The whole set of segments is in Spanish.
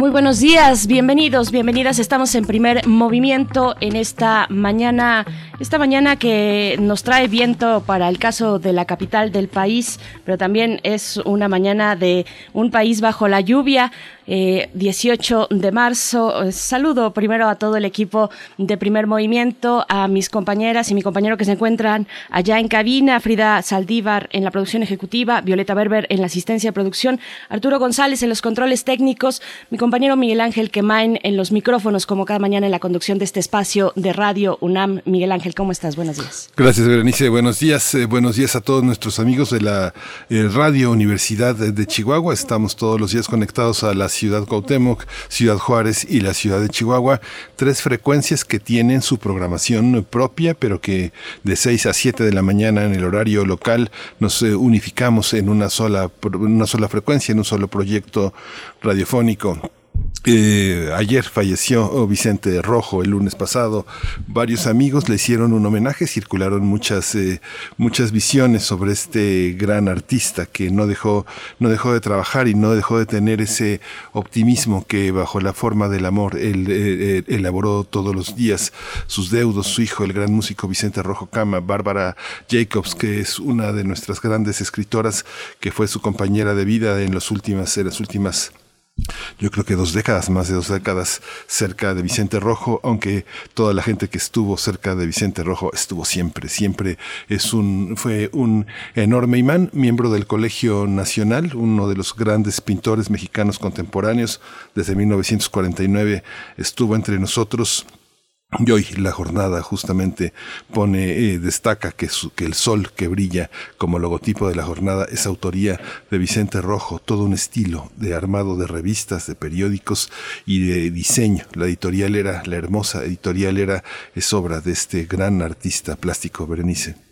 Muy buenos días, bienvenidos, bienvenidas. Estamos en primer movimiento en esta mañana, esta mañana que nos trae viento para el caso de la capital del país, pero también es una mañana de un país bajo la lluvia. 18 eh, de marzo. Saludo primero a todo el equipo de Primer Movimiento, a mis compañeras y mi compañero que se encuentran allá en cabina, Frida Saldívar en la producción ejecutiva, Violeta Berber en la asistencia de producción, Arturo González en los controles técnicos, mi compañero Miguel Ángel Quemain en los micrófonos, como cada mañana en la conducción de este espacio de Radio UNAM. Miguel Ángel, ¿cómo estás? Buenos días. Gracias, Berenice. Buenos días. Eh, buenos días a todos nuestros amigos de la eh, Radio Universidad de Chihuahua. Estamos todos los días conectados a las Ciudad Cuauhtémoc, Ciudad Juárez y la Ciudad de Chihuahua, tres frecuencias que tienen su programación propia, pero que de 6 a 7 de la mañana en el horario local nos eh, unificamos en una sola, una sola frecuencia, en un solo proyecto radiofónico. Eh, ayer falleció oh, Vicente Rojo, el lunes pasado. Varios amigos le hicieron un homenaje, circularon muchas, eh, muchas visiones sobre este gran artista que no dejó, no dejó de trabajar y no dejó de tener ese optimismo que bajo la forma del amor él eh, elaboró todos los días. Sus deudos, su hijo, el gran músico Vicente Rojo Cama, Bárbara Jacobs, que es una de nuestras grandes escritoras, que fue su compañera de vida en, los últimas, en las últimas yo creo que dos décadas, más de dos décadas cerca de Vicente Rojo, aunque toda la gente que estuvo cerca de Vicente Rojo estuvo siempre, siempre es un, fue un enorme imán, miembro del Colegio Nacional, uno de los grandes pintores mexicanos contemporáneos, desde 1949 estuvo entre nosotros y hoy la jornada justamente pone, eh, destaca que, que, el sol que brilla como logotipo de la jornada es autoría de Vicente Rojo, todo un estilo de armado de revistas, de periódicos y de diseño. La editorial era, la hermosa editorial era, es obra de este gran artista plástico Berenice.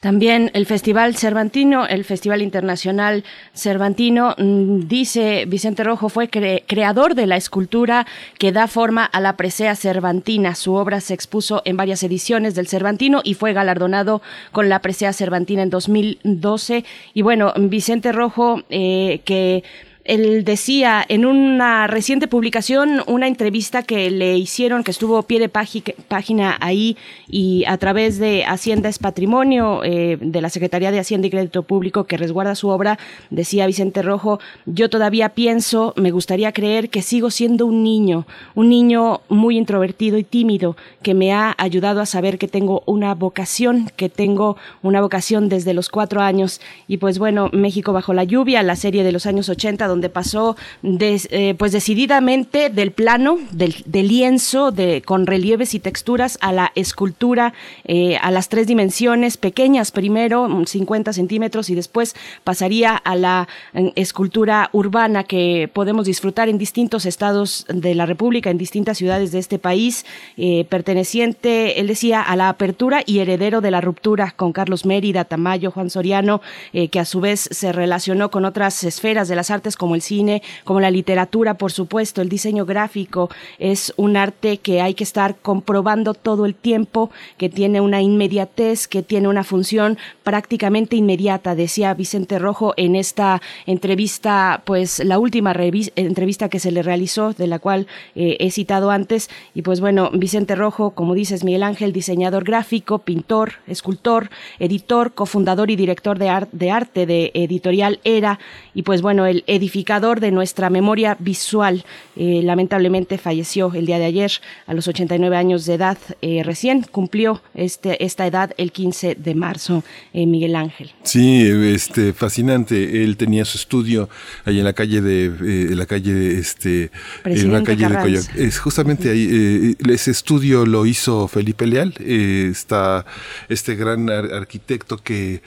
También el Festival Cervantino, el Festival Internacional Cervantino, mm, dice Vicente Rojo, fue creador de la escultura que da forma a la presea cervantina. Su obra se expuso en varias ediciones del Cervantino y fue galardonado con la presea cervantina en 2012. Y bueno, Vicente Rojo, eh, que él decía en una reciente publicación, una entrevista que le hicieron, que estuvo pie de página ahí y a través de Hacienda es Patrimonio, eh, de la Secretaría de Hacienda y Crédito Público que resguarda su obra, decía Vicente Rojo, yo todavía pienso, me gustaría creer que sigo siendo un niño, un niño muy introvertido y tímido, que me ha ayudado a saber que tengo una vocación, que tengo una vocación desde los cuatro años. Y pues bueno, México bajo la lluvia, la serie de los años 80, donde pasó eh, pues decididamente del plano, del, lienzo, de, con relieves y texturas, a la escultura, eh, a las tres dimensiones, pequeñas. Primero, 50 centímetros, y después pasaría a la eh, escultura urbana que podemos disfrutar en distintos estados de la República, en distintas ciudades de este país, perteneciente, él decía, a la apertura y heredero de la ruptura con Carlos Mérida, Tamayo, Juan Soriano, que a su vez se relacionó con otras esferas de las artes como el cine, como la literatura, por supuesto, el diseño gráfico es un arte que hay que estar comprobando todo el tiempo, que tiene una inmediatez, que tiene una función prácticamente inmediata, decía Vicente Rojo en esta entrevista, pues la última entrevista que se le realizó, de la cual eh, he citado antes, y pues bueno, Vicente Rojo, como dices, Miguel Ángel, diseñador gráfico, pintor, escultor, editor, cofundador y director de, de arte de editorial Era, y pues bueno, el editor de nuestra memoria visual. Eh, lamentablemente falleció el día de ayer a los 89 años de edad. Eh, recién cumplió este, esta edad el 15 de marzo, eh, Miguel Ángel. Sí, este, fascinante. Él tenía su estudio ahí en la calle de la calle este en una calle de Coyoacán. Es justamente ahí ese estudio lo hizo Felipe Leal. está este gran arquitecto que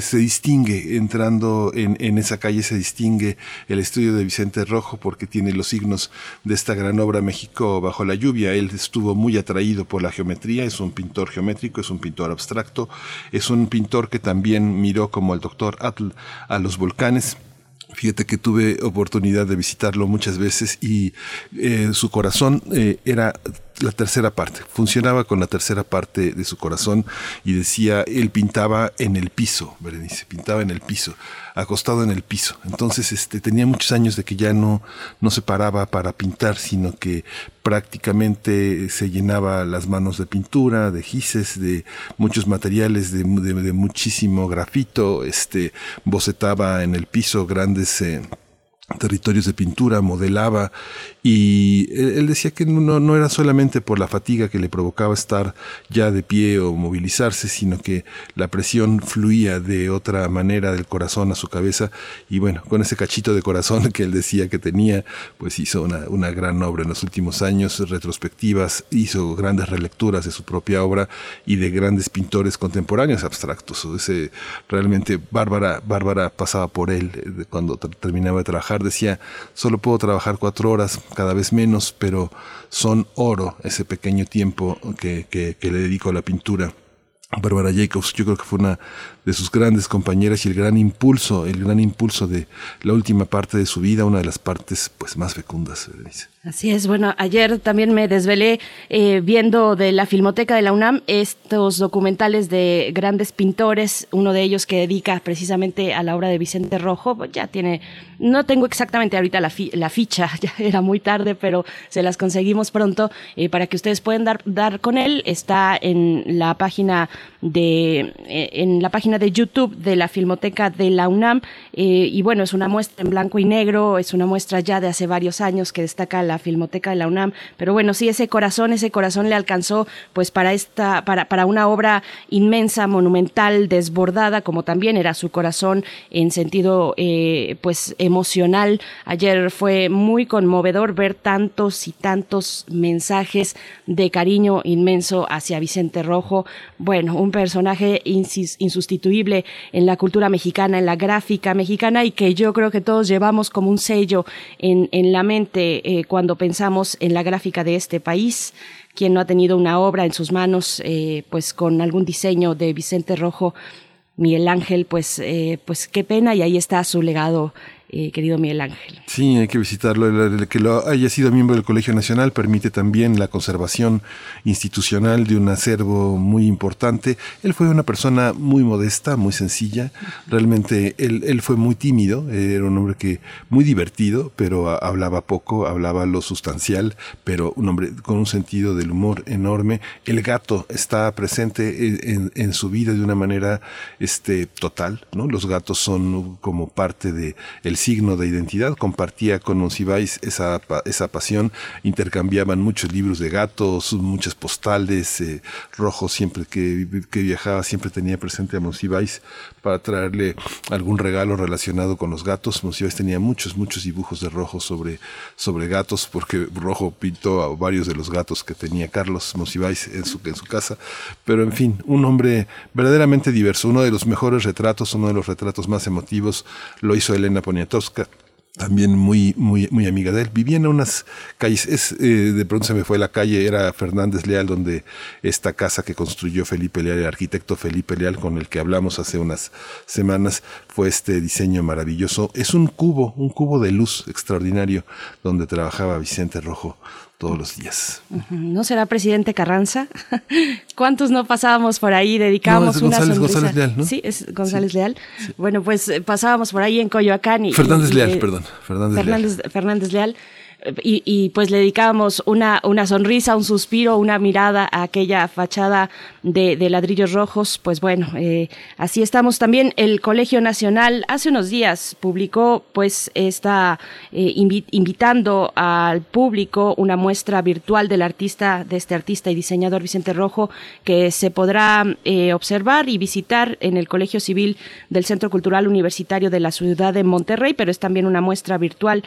se distingue entrando en, en, esa calle se distingue el estudio de Vicente Rojo porque tiene los signos de esta gran obra México bajo la lluvia. Él estuvo muy atraído por la geometría, es un pintor geométrico, es un pintor abstracto, es un pintor que también miró como el doctor Atl a los volcanes Fíjate que tuve oportunidad de visitarlo muchas veces y eh, su corazón eh, era la tercera parte, funcionaba con la tercera parte de su corazón y decía, él pintaba en el piso, Berenice, pintaba en el piso, acostado en el piso. Entonces, este, tenía muchos años de que ya no, no se paraba para pintar, sino que prácticamente se llenaba las manos de pintura, de gises, de muchos materiales, de, muchísimo grafito, este, bocetaba en el piso grandes... Eh, territorios de pintura, modelaba y él, decía que no, no, era solamente por la fatiga que le provocaba estar ya de pie o movilizarse, sino que la presión fluía de otra manera del corazón a su cabeza y bueno, con ese cachito de corazón que él decía que tenía, pues hizo una, una gran obra en los últimos años, retrospectivas, hizo grandes relecturas de su propia obra y de grandes pintores contemporáneos abstractos. Ese, realmente Bárbara, Bárbara pasaba por él eh, cuando terminaba de trabajar, decía, solo puedo trabajar cuatro horas, cada vez menos, pero son oro ese pequeño tiempo que, que, le dedico a la pintura. Bárbara Jacobs, yo creo que fue una de sus grandes compañeras y el gran impulso, el gran impulso de la última parte de su vida, una de las partes pues más fecundas, Así es, bueno, ayer también me desvelé eh, viendo de la Filmoteca de la UNAM estos documentales de grandes pintores, uno de ellos que dedica precisamente a la obra de Vicente Rojo, pues, ya tiene, no tengo exactamente ahorita la, la ficha, ya era muy tarde, pero se las conseguimos pronto eh, para que ustedes puedan dar, dar con él, está en la página de, eh, en la página de YouTube de la Filmoteca de la UNAM. Eh, y bueno, es una muestra en blanco y negro, es una muestra ya de hace varios años que destaca la Filmoteca de la UNAM. Pero bueno, sí, ese corazón, ese corazón le alcanzó pues para esta, para, para una obra inmensa, monumental, desbordada, como también era su corazón en sentido eh, pues emocional. Ayer fue muy conmovedor ver tantos y tantos mensajes de cariño inmenso hacia Vicente Rojo. Bueno, un personaje insustituible en la cultura mexicana, en la gráfica mexicana y que yo creo que todos llevamos como un sello en, en la mente eh, cuando pensamos en la gráfica de este país. Quien no ha tenido una obra en sus manos, eh, pues con algún diseño de Vicente Rojo, Miguel Ángel, pues, eh, pues qué pena y ahí está su legado eh, querido Miguel Ángel. Sí, hay que visitarlo. El, que lo haya sido miembro del Colegio Nacional permite también la conservación institucional de un acervo muy importante. Él fue una persona muy modesta, muy sencilla. Realmente él, él fue muy tímido, era un hombre que muy divertido, pero hablaba poco, hablaba lo sustancial, pero un hombre con un sentido del humor enorme. El gato está presente en, en, su vida de una manera este, total, ¿no? Los gatos son como parte de el signo de identidad, compartía con Monsiváis esa, esa pasión, intercambiaban muchos libros de gatos, muchas postales, eh, Rojo siempre que, que, viajaba siempre tenía presente a Monsiváis para traerle algún regalo relacionado con los gatos. Monsiváis tenía muchos, muchos dibujos de Rojo sobre, sobre gatos, porque Rojo pintó a varios de los gatos que tenía Carlos Monsiváis en su, en su casa, pero en fin, un hombre verdaderamente diverso, uno de los mejores retratos, uno de los retratos más emotivos, lo hizo Elena Poniatowska también muy, muy, muy amiga de él. Vivía en unas calles, es, eh, de pronto se me fue la calle, era Fernández Leal, donde esta casa que construyó Felipe Leal, el arquitecto Felipe Leal, con el que hablamos hace unas semanas, fue este diseño maravilloso. Es un cubo, un cubo de luz extraordinario, donde trabajaba Vicente Rojo todos los días. ¿No será presidente Carranza? ¿Cuántos no pasábamos por ahí, dedicábamos una González, González Leal, ¿no? Sí, es González Leal. Bueno, pues eh, pasábamos por ahí en Coyoacán y... Fernández Leal, perdón. Fernández, Leal. Fernández Leal y, pues le dedicábamos una, una sonrisa, un suspiro, una mirada a aquella fachada de, ladrillos rojos. Pues bueno, eh, así estamos. También el Colegio Nacional hace unos días publicó, pues está eh, invitando al público una muestra virtual del artista, de este artista y diseñador Vicente Rojo, que se podrá eh, observar y visitar en el Colegio Civil del Centro Cultural Universitario de la Ciudad de Monterrey, pero es también una muestra virtual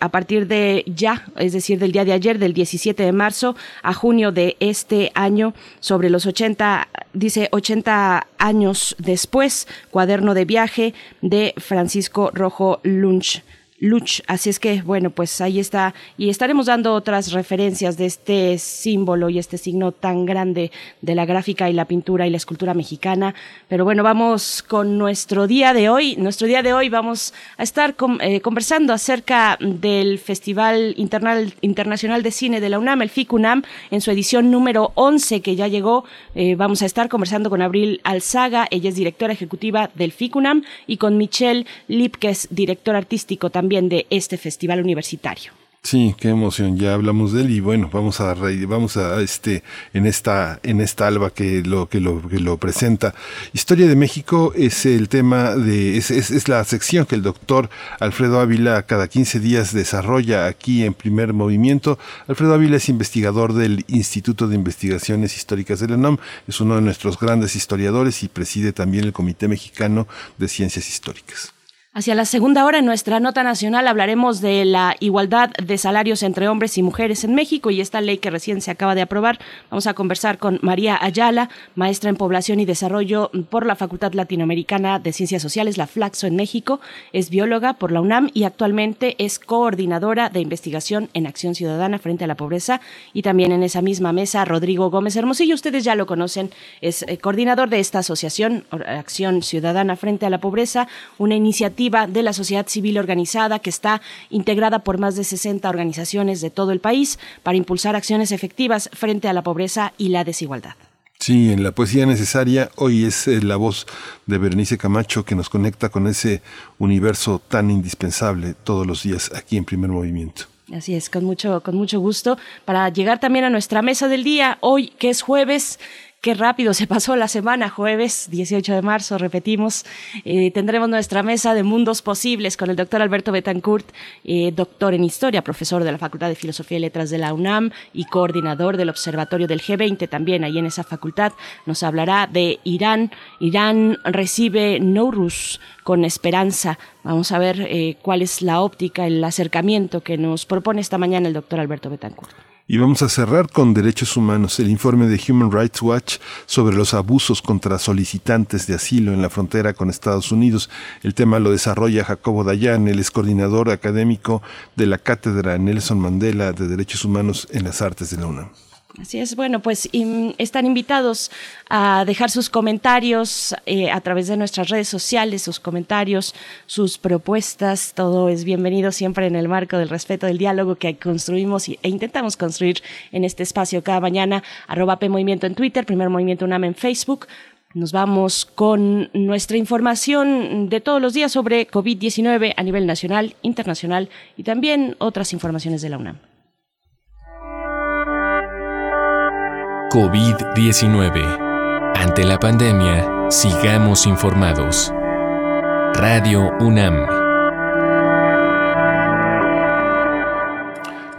a partir de ya, es decir, del día de ayer, del 17 de marzo a junio de este año, sobre los 80, dice 80 años después, cuaderno de viaje de Francisco Rojo Lunch. Luch. Así es que, bueno, pues ahí está. Y estaremos dando otras referencias de este símbolo y este signo tan grande de la gráfica y la pintura y la escultura mexicana. Pero bueno, vamos con nuestro día de hoy. Nuestro día de hoy vamos a estar eh, conversando acerca del Festival Internacional de Cine de la UNAM, el FICUNAM, en su edición número 11 que ya llegó. Eh, vamos a estar conversando con Abril Alzaga, ella es directora ejecutiva del FICUNAM, y con Michelle Lipkes, director artístico también también de este festival universitario. Sí, qué emoción. Ya hablamos de él y bueno, vamos a vamos a este en esta en esta alba que lo que lo que lo presenta. Historia de México es el tema de es, es, es, la sección que el doctor Alfredo Ávila cada 15 días desarrolla aquí en Primer Movimiento. Alfredo Ávila es investigador del Instituto de Investigaciones Históricas de la UNAM, es uno de nuestros grandes historiadores y preside también el Comité Mexicano de Ciencias Históricas. Hacia la segunda hora, en nuestra nota nacional, hablaremos de la igualdad de salarios entre hombres y mujeres en México y esta ley que recién se acaba de aprobar. Vamos a conversar con María Ayala, maestra en población y desarrollo por la Facultad Latinoamericana de Ciencias Sociales, la Flaxo en México. Es bióloga por la UNAM y actualmente es coordinadora de investigación en acción ciudadana frente a la pobreza. Y también en esa misma mesa, Rodrigo Gómez Hermosillo, ustedes ya lo conocen, es eh, coordinador de esta asociación, Acción Ciudadana frente a la Pobreza, una iniciativa de la sociedad civil organizada que está integrada por más de 60 organizaciones de todo el país para impulsar acciones efectivas frente a la pobreza y la desigualdad. Sí, en la poesía necesaria hoy es eh, la voz de Berenice Camacho que nos conecta con ese universo tan indispensable todos los días aquí en Primer Movimiento. Así es, con mucho, con mucho gusto. Para llegar también a nuestra mesa del día, hoy que es jueves, Qué rápido se pasó la semana, jueves 18 de marzo, repetimos. Eh, tendremos nuestra mesa de mundos posibles con el doctor Alberto Betancourt, eh, doctor en historia, profesor de la Facultad de Filosofía y Letras de la UNAM y coordinador del Observatorio del G20 también ahí en esa facultad. Nos hablará de Irán. Irán recibe Nowruz con esperanza. Vamos a ver eh, cuál es la óptica, el acercamiento que nos propone esta mañana el doctor Alberto Betancourt. Y vamos a cerrar con derechos humanos, el informe de Human Rights Watch sobre los abusos contra solicitantes de asilo en la frontera con Estados Unidos. El tema lo desarrolla Jacobo Dayan, el ex coordinador académico de la Cátedra Nelson Mandela de Derechos Humanos en las Artes de la UNAM. Así es, bueno, pues están invitados a dejar sus comentarios eh, a través de nuestras redes sociales, sus comentarios, sus propuestas, todo es bienvenido siempre en el marco del respeto del diálogo que construimos e intentamos construir en este espacio cada mañana, arroba P Movimiento en Twitter, Primer Movimiento UNAM en Facebook, nos vamos con nuestra información de todos los días sobre COVID-19 a nivel nacional, internacional y también otras informaciones de la UNAM. COVID-19. Ante la pandemia, sigamos informados. Radio UNAM.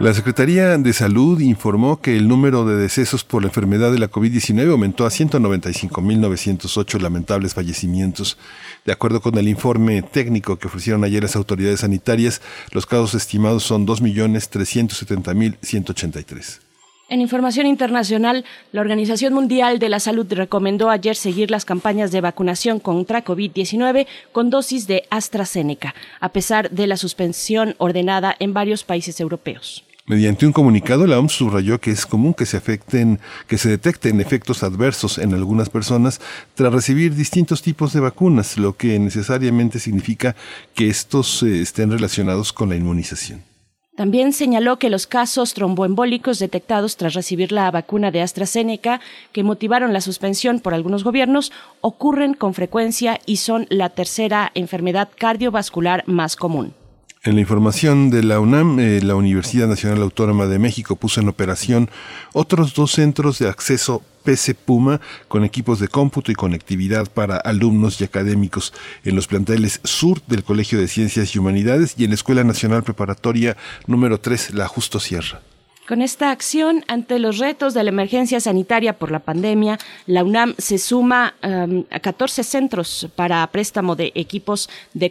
La Secretaría de Salud informó que el número de decesos por la enfermedad de la COVID-19 aumentó a 195.908 lamentables fallecimientos. De acuerdo con el informe técnico que ofrecieron ayer las autoridades sanitarias, los casos estimados son 2.370.183. En información internacional, la Organización Mundial de la Salud recomendó ayer seguir las campañas de vacunación contra COVID-19 con dosis de AstraZeneca, a pesar de la suspensión ordenada en varios países europeos. Mediante un comunicado, la OMS subrayó que es común que se afecten, que se detecten efectos adversos en algunas personas tras recibir distintos tipos de vacunas, lo que necesariamente significa que estos eh, estén relacionados con la inmunización. También señaló que los casos tromboembólicos detectados tras recibir la vacuna de AstraZeneca, que motivaron la suspensión por algunos gobiernos, ocurren con frecuencia y son la tercera enfermedad cardiovascular más común. En la información de la UNAM, eh, la Universidad Nacional Autónoma de México puso en operación otros dos centros de acceso PC Puma con equipos de cómputo y conectividad para alumnos y académicos en los planteles sur del Colegio de Ciencias y Humanidades y en la Escuela Nacional Preparatoria número 3, la Justo Sierra. Con esta acción ante los retos de la emergencia sanitaria por la pandemia, la UNAM se suma um, a 14 centros para préstamo de equipos de,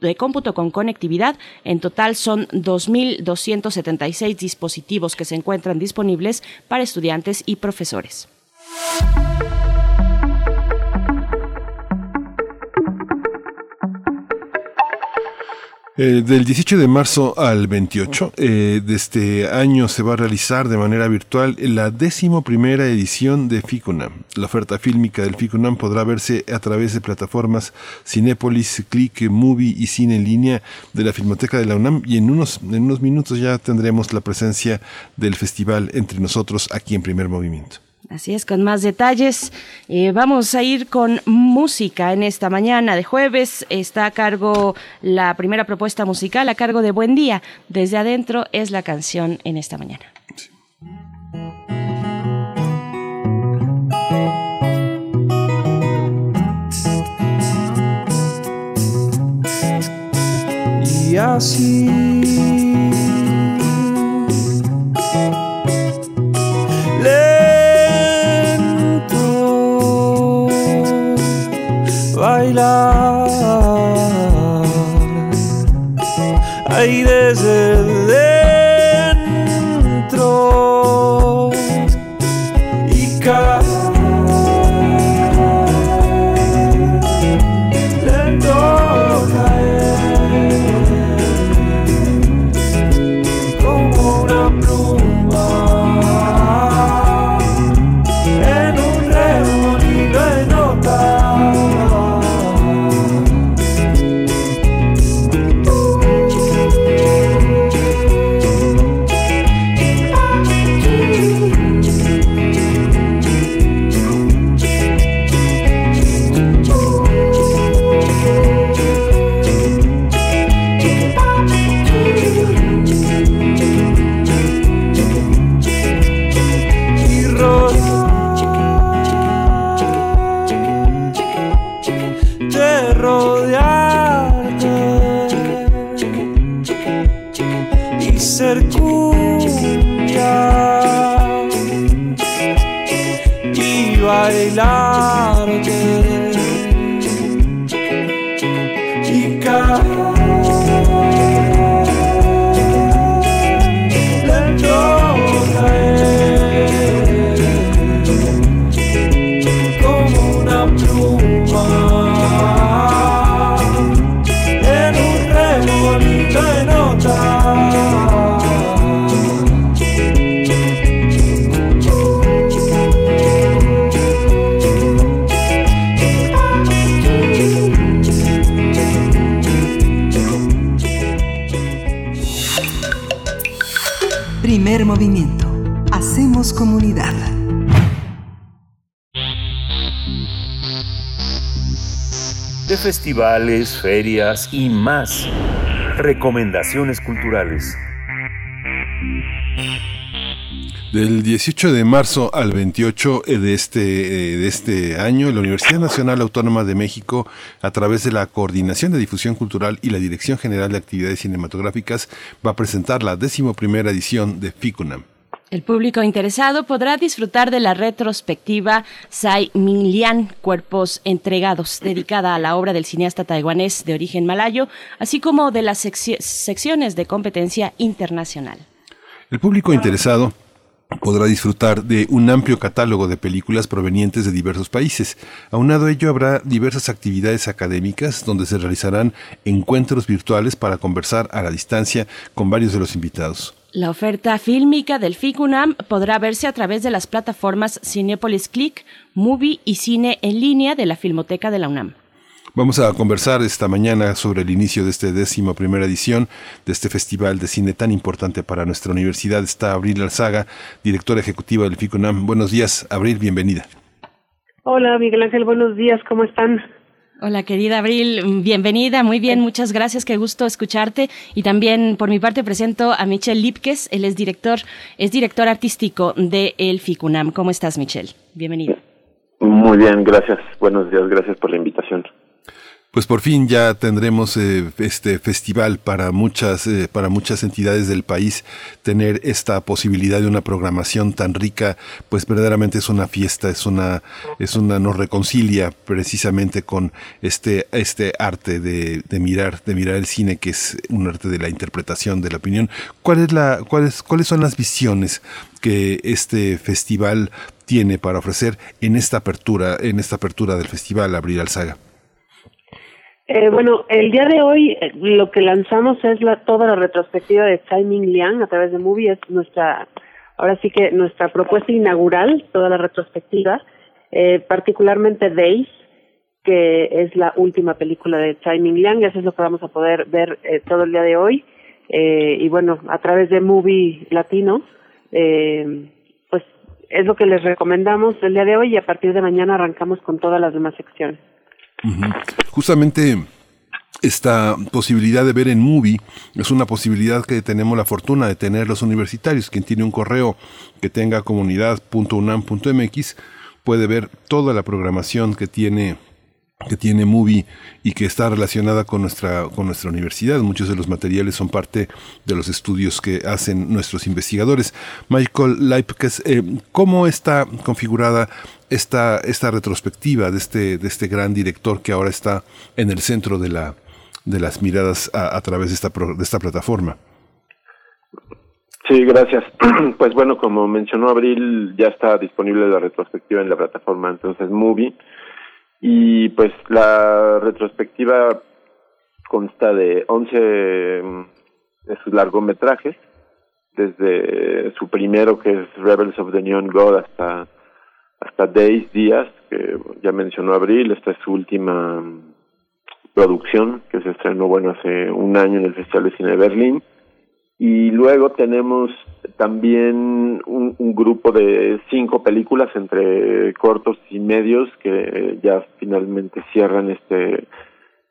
de cómputo con conectividad. En total son 2.276 dispositivos que se encuentran disponibles para estudiantes y profesores. Eh, del 18 de marzo al 28 eh, de este año se va a realizar de manera virtual la décimo primera edición de FICUNAM. La oferta fílmica del FICUNAM podrá verse a través de plataformas Cinépolis, Click, Movie y Cine en línea de la Filmoteca de la UNAM y en unos, en unos minutos ya tendremos la presencia del festival entre nosotros aquí en primer movimiento. Así es, con más detalles. Eh, vamos a ir con música en esta mañana de jueves. Está a cargo la primera propuesta musical, a cargo de Buen Día. Desde adentro es la canción en esta mañana. Y así festivales, ferias y más. Recomendaciones culturales. Del 18 de marzo al 28 de este, eh, de este año, la Universidad Nacional Autónoma de México, a través de la Coordinación de Difusión Cultural y la Dirección General de Actividades Cinematográficas, va a presentar la décimo primera edición de FICUNAM. El público interesado podrá disfrutar de la retrospectiva Sai Minlian, Cuerpos Entregados, dedicada a la obra del cineasta taiwanés de origen malayo, así como de las secciones de competencia internacional. El público interesado podrá disfrutar de un amplio catálogo de películas provenientes de diversos países. Aunado a ello habrá diversas actividades académicas donde se realizarán encuentros virtuales para conversar a la distancia con varios de los invitados. La oferta fílmica del FICUNAM podrá verse a través de las plataformas Cinepolis Click, Movie y Cine en línea de la Filmoteca de la UNAM. Vamos a conversar esta mañana sobre el inicio de esta décima primera edición de este festival de cine tan importante para nuestra universidad. Está Abril Alzaga, directora ejecutiva del FICUNAM. Buenos días, Abril, bienvenida. Hola, Miguel Ángel, buenos días, ¿cómo están? Hola, querida Abril, bienvenida, muy bien, muchas gracias, qué gusto escucharte. Y también por mi parte presento a Michelle Lipkes, él es director, es director artístico de El FICUNAM. ¿Cómo estás, Michelle? Bienvenido. Muy bien, gracias. Buenos días, gracias por la invitación. Pues por fin ya tendremos eh, este festival para muchas eh, para muchas entidades del país tener esta posibilidad de una programación tan rica, pues verdaderamente es una fiesta, es una es una nos reconcilia precisamente con este este arte de, de mirar de mirar el cine que es un arte de la interpretación de la opinión. ¿Cuál es la cuáles cuáles son las visiones que este festival tiene para ofrecer en esta apertura en esta apertura del festival Abrir al Saga? Eh, bueno, el día de hoy eh, lo que lanzamos es la, toda la retrospectiva de Tsai Ming Liang a través de Movie, es nuestra, ahora sí que nuestra propuesta inaugural, toda la retrospectiva, eh, particularmente Days, que es la última película de Tsai Ming Liang, y eso es lo que vamos a poder ver eh, todo el día de hoy, eh, y bueno, a través de Movie Latino, pues es lo que les recomendamos el día de hoy y a partir de mañana arrancamos con todas las demás secciones. Justamente esta posibilidad de ver en movie es una posibilidad que tenemos la fortuna de tener los universitarios. Quien tiene un correo que tenga comunidad.unam.mx puede ver toda la programación que tiene que tiene Movie y que está relacionada con nuestra con nuestra universidad. Muchos de los materiales son parte de los estudios que hacen nuestros investigadores. Michael Leipkes, eh, ¿cómo está configurada esta esta retrospectiva de este de este gran director que ahora está en el centro de la de las miradas a, través de esta pro- de esta plataforma? Sí, gracias. Pues bueno, como mencionó Abril, ya está disponible la retrospectiva en la plataforma entonces Movie. Y pues la retrospectiva consta de 11 mm, de sus largometrajes, desde su primero que es Rebels of the Neon God hasta hasta Days Días, que ya mencionó Abril, esta es su última mm, producción que se estrenó bueno hace un año en el Festival de Cine de Berlín. Y luego tenemos también un, grupo de cinco películas entre cortos y medios que ya finalmente cierran este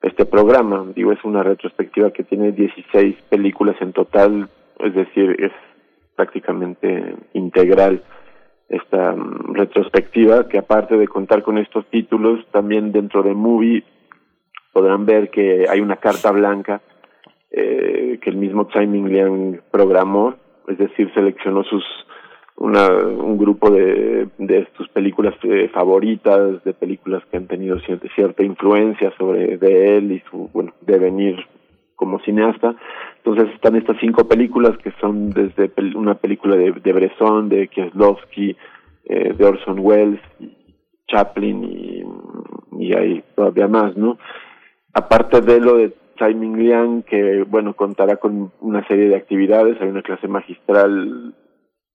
este programa. Digo, es una retrospectiva que tiene 16 películas en total, es decir, es prácticamente integral esta mm, retrospectiva que aparte de contar con estos títulos, también dentro de Movie podrán ver que hay una carta blanca eh, que el mismo Tsai Ming Liang programó, es decir, seleccionó sus una, un grupo de, de sus películas eh, favoritas, de películas que han tenido cierta, cierta influencia sobre de él y su bueno devenir como cineasta. Entonces están estas cinco películas que son desde pel- una película de, de Bresson, de Kieslowski, eh, de Orson Welles, Chaplin y, y hay todavía más, ¿no? Aparte de lo de Tsai Ming Liang, que bueno, contará con una serie de actividades, hay una clase magistral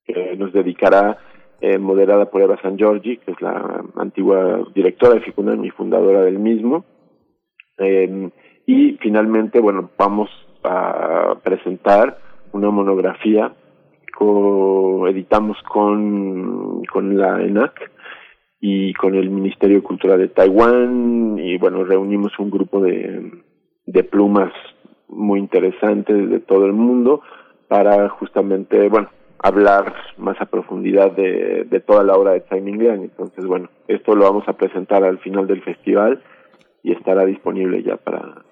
que nos dedicará, eh, moderada por Eva San Giorgi, que es la antigua directora de Ficunam y fundadora del mismo. Eh, y finalmente, bueno, vamos a presentar una monografía que editamos con, con la ENAC y con el Ministerio de Cultura de Taiwán y bueno, reunimos un grupo de, de plumas muy interesantes de todo el mundo para justamente, bueno, hablar más a profundidad de, de toda la obra de Tsai Ming Liang. Entonces, bueno, esto lo vamos a presentar al final del festival y estará disponible ya para,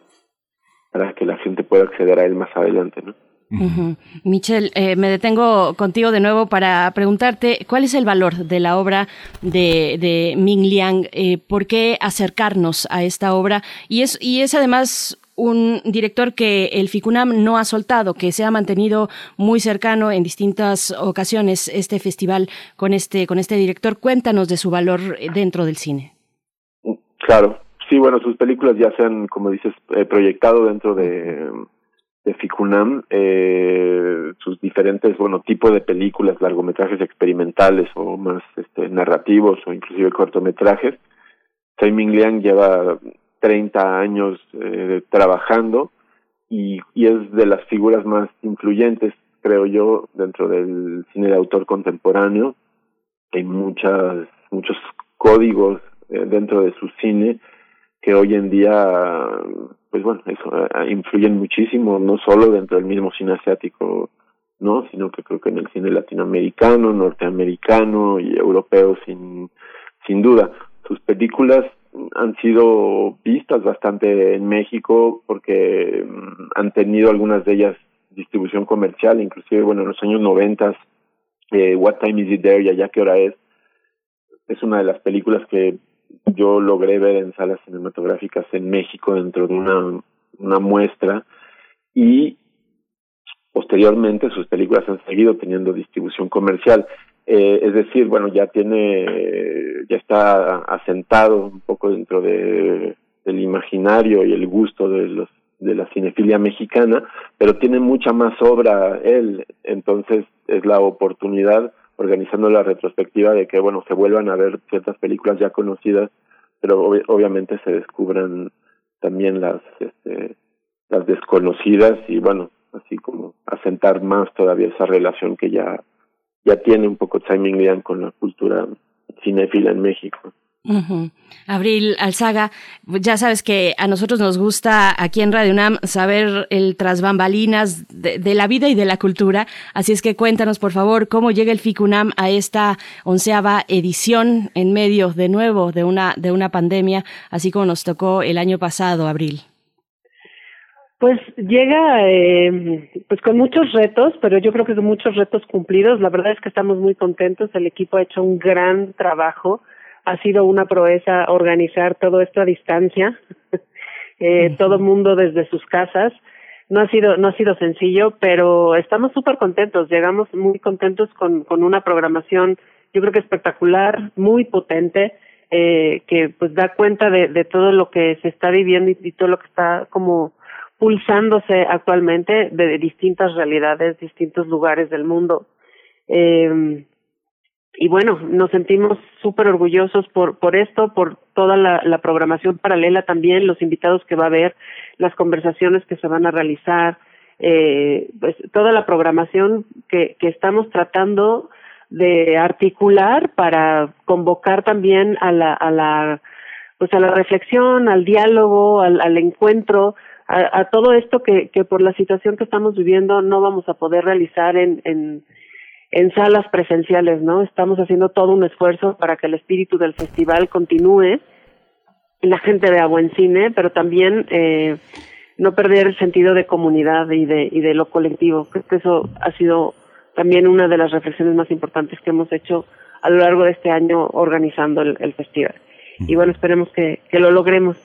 para que la gente pueda acceder a él más adelante, ¿no? Ujú. Michelle, eh, me detengo contigo de nuevo para preguntarte cuál es el valor de la obra de, de Ming Liang, eh, por qué acercarnos a esta obra y es y es además un director que el FICUNAM no ha soltado, que se ha mantenido muy cercano en distintas ocasiones este festival con este con este director. Cuéntanos de su valor eh, dentro del cine. Claro, sí, bueno, sus películas ya se han, como dices, eh, proyectado dentro de, de FICUNAM, eh, sus diferentes, bueno, tipos de películas, largometrajes experimentales o más este, narrativos o inclusive cortometrajes. Tsai Ming Liang lleva 30 años eh, trabajando y, y es de las figuras más influyentes, creo yo, dentro del cine de autor contemporáneo. Hay muchas, muchos códigos eh, dentro de su cine que hoy en día, pues bueno, eso eh, influyen muchísimo, no solo dentro del mismo cine asiático, no, sino que creo que en el cine latinoamericano, norteamericano y europeo sin sin duda. Sus películas han sido vistas bastante en México porque mm, han tenido algunas de ellas distribución comercial, inclusive, bueno, en los años noventas, eh, What Time Is It There y Allá qué hora es, es una de las películas que yo logré ver en salas cinematográficas en México dentro de una, una muestra y posteriormente sus películas han seguido teniendo distribución comercial. Eh, es decir, bueno, ya tiene, ya está asentado un poco dentro de, del imaginario y el gusto de los de la cinefilia mexicana, pero tiene mucha más obra él, entonces es la oportunidad organizando la retrospectiva de que bueno se vuelvan a ver ciertas películas ya conocidas, pero obviamente se descubran también las este, las desconocidas y bueno así como asentar más todavía esa relación que ya ya tiene un poco Simon Lian con la cultura cinéfila en México. Abril Alzaga, ya sabes que a nosotros nos gusta aquí en Radio UNAM saber el tras bambalinas de, la vida y de la cultura, así es que cuéntanos por favor cómo llega el FICUNAM a esta onceava edición en medio de nuevo de una, de una pandemia, así como nos tocó el año pasado, Abril. Pues llega eh, pues con muchos retos, pero yo creo que son muchos retos cumplidos. La verdad es que estamos muy contentos. El equipo ha hecho un gran trabajo. Ha sido una proeza organizar todo esto a distancia, eh, todo el mundo desde sus casas. No ha sido no ha sido sencillo, pero estamos súper contentos. Llegamos muy contentos con con una programación, yo creo que espectacular, muy potente. Eh, que pues da cuenta de, de todo lo que se está viviendo y todo lo que está como pulsándose actualmente de distintas realidades, distintos lugares del mundo. Eh, y bueno, nos sentimos súper orgullosos por, por esto, por toda la, programación paralela también, los invitados que va a haber, las conversaciones que se van a realizar, eh, pues toda la programación que, que estamos tratando de articular para convocar también a la, a la, pues a la reflexión, al diálogo, al encuentro a, todo esto que, que por la situación que estamos viviendo no vamos a poder realizar en, en, en salas presenciales, ¿no? Estamos haciendo todo un esfuerzo para que el espíritu del festival continúe, la gente vea buen cine, pero también eh, no perder el sentido de comunidad y de, y de lo colectivo. Creo que eso ha sido también una de las reflexiones más importantes que hemos hecho a lo largo de este año organizando el, el festival. Y bueno, esperemos que, que lo logremos.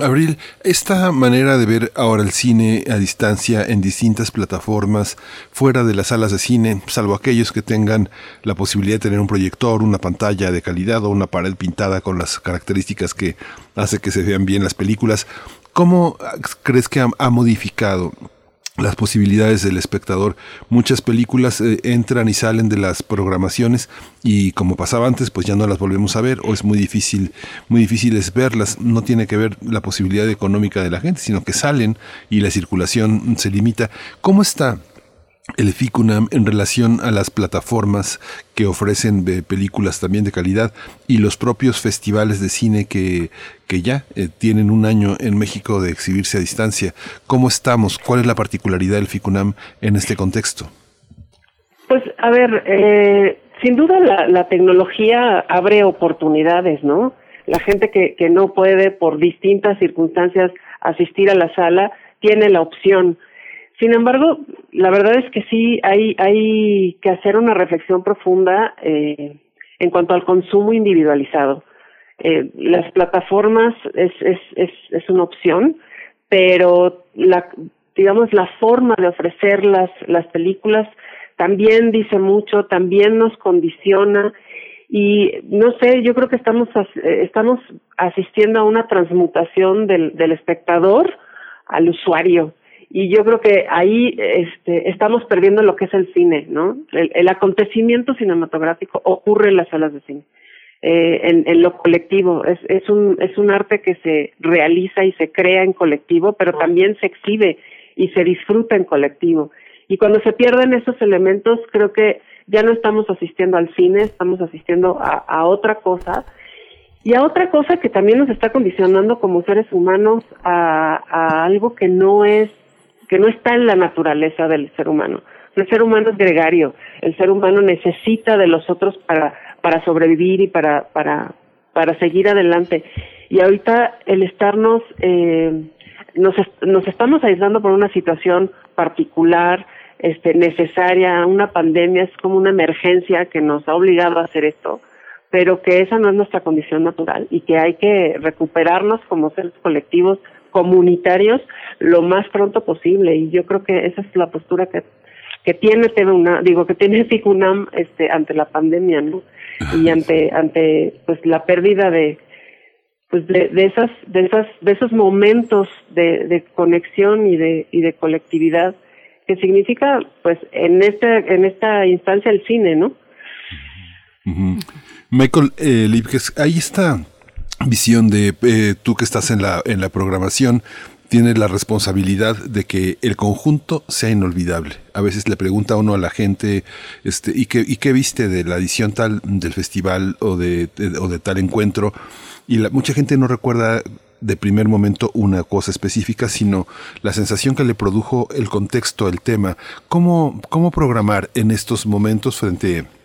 Abril, esta manera de ver ahora el cine a distancia en distintas plataformas, fuera de las salas de cine, salvo aquellos que tengan la posibilidad de tener un proyector, una pantalla de calidad o una pared pintada con las características que hace que se vean bien las películas, ¿cómo crees que ha modificado las posibilidades del espectador. Muchas películas eh, entran y salen de las programaciones y como pasaba antes, pues ya no las volvemos a ver o es muy difícil, muy difícil es verlas. No tiene que ver la posibilidad económica de la gente, sino que salen y la circulación se limita. ¿Cómo está el FICUNAM en relación a las plataformas que ofrecen eh, películas también de calidad y los propios festivales de cine que, que ya eh, tienen un año en México de exhibirse a distancia. ¿Cómo estamos? ¿Cuál es la particularidad del FICUNAM en este contexto? Pues a ver, eh, sin duda la, la, tecnología abre oportunidades, ¿no? La gente que, que no puede por distintas circunstancias asistir a la sala tiene la opción sin embargo, la verdad es que sí hay, que hacer una reflexión profunda eh, en cuanto al consumo individualizado. Eh, las plataformas es, es, una opción, pero la, digamos, la forma de ofrecer las, las películas también dice mucho, también nos condiciona y no sé, yo creo que estamos, eh, estamos asistiendo a una transmutación del espectador al usuario y yo creo que ahí este, estamos perdiendo lo que es el cine, ¿no? El, acontecimiento cinematográfico ocurre en las salas de cine, eh, en, en, lo colectivo. Es, es, un, es un arte que se realiza y se crea en colectivo, pero también se exhibe y se disfruta en colectivo. Y cuando se pierden esos elementos, creo que ya no estamos asistiendo al cine, estamos asistiendo a, otra cosa y a otra cosa que también nos está condicionando como seres humanos a algo que no es que no está en la naturaleza del ser humano. El ser humano es gregario, el ser humano necesita de los otros para, para sobrevivir y para, para, para seguir adelante. Y ahorita el estarnos, eh, nos, nos estamos aislando por una situación particular, este, necesaria, una pandemia es como una emergencia que nos ha obligado a hacer esto, pero que esa no es nuestra condición natural y que hay que recuperarnos como seres colectivos comunitarios lo más pronto posible y yo creo que esa es la postura que que tiene una digo que tiene FICUNAM este ante la pandemia, ¿no? Y ante ante pues la pérdida de pues de, de esas de esas de esos momentos de, de conexión y de y de colectividad que significa pues en este en esta instancia el cine, ¿no? Michael eh, ahí está visión de eh, tú que estás en la, en la programación, tienes la responsabilidad de que el conjunto sea inolvidable. A veces le pregunta uno a la gente, este, ¿y qué, y qué viste de la edición tal del festival o de, o de tal encuentro? Y la, mucha gente no recuerda de primer momento una cosa específica, sino la sensación que le produjo el contexto, el tema. ¿Cómo, cómo programar en estos momentos frente a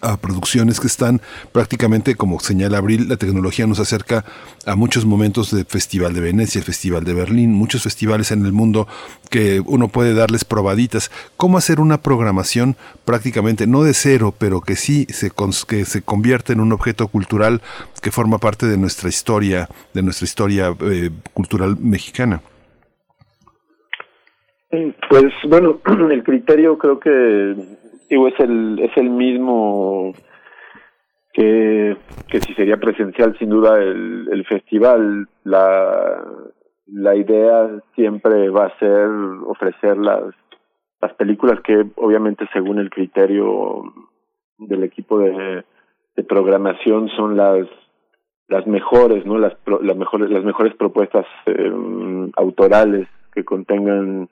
a producciones que están prácticamente, como señala Abril, la tecnología nos acerca a muchos momentos del Festival de Venecia, el Festival de Berlín, muchos festivales en el mundo que uno puede darles probaditas. ¿Cómo hacer una programación prácticamente, no de cero, pero que sí se, que se convierte en un objeto cultural que forma parte de nuestra historia, de nuestra historia eh, cultural mexicana? Pues bueno, el criterio creo que digo, es el, es el mismo que, que si sería presencial, sin duda, el, el festival. La, la idea siempre va a ser ofrecer las, las películas que, obviamente, según el criterio del equipo de, programación, son las las mejores, ¿no? Las, las mejores las mejores propuestas eh, autorales que contengan,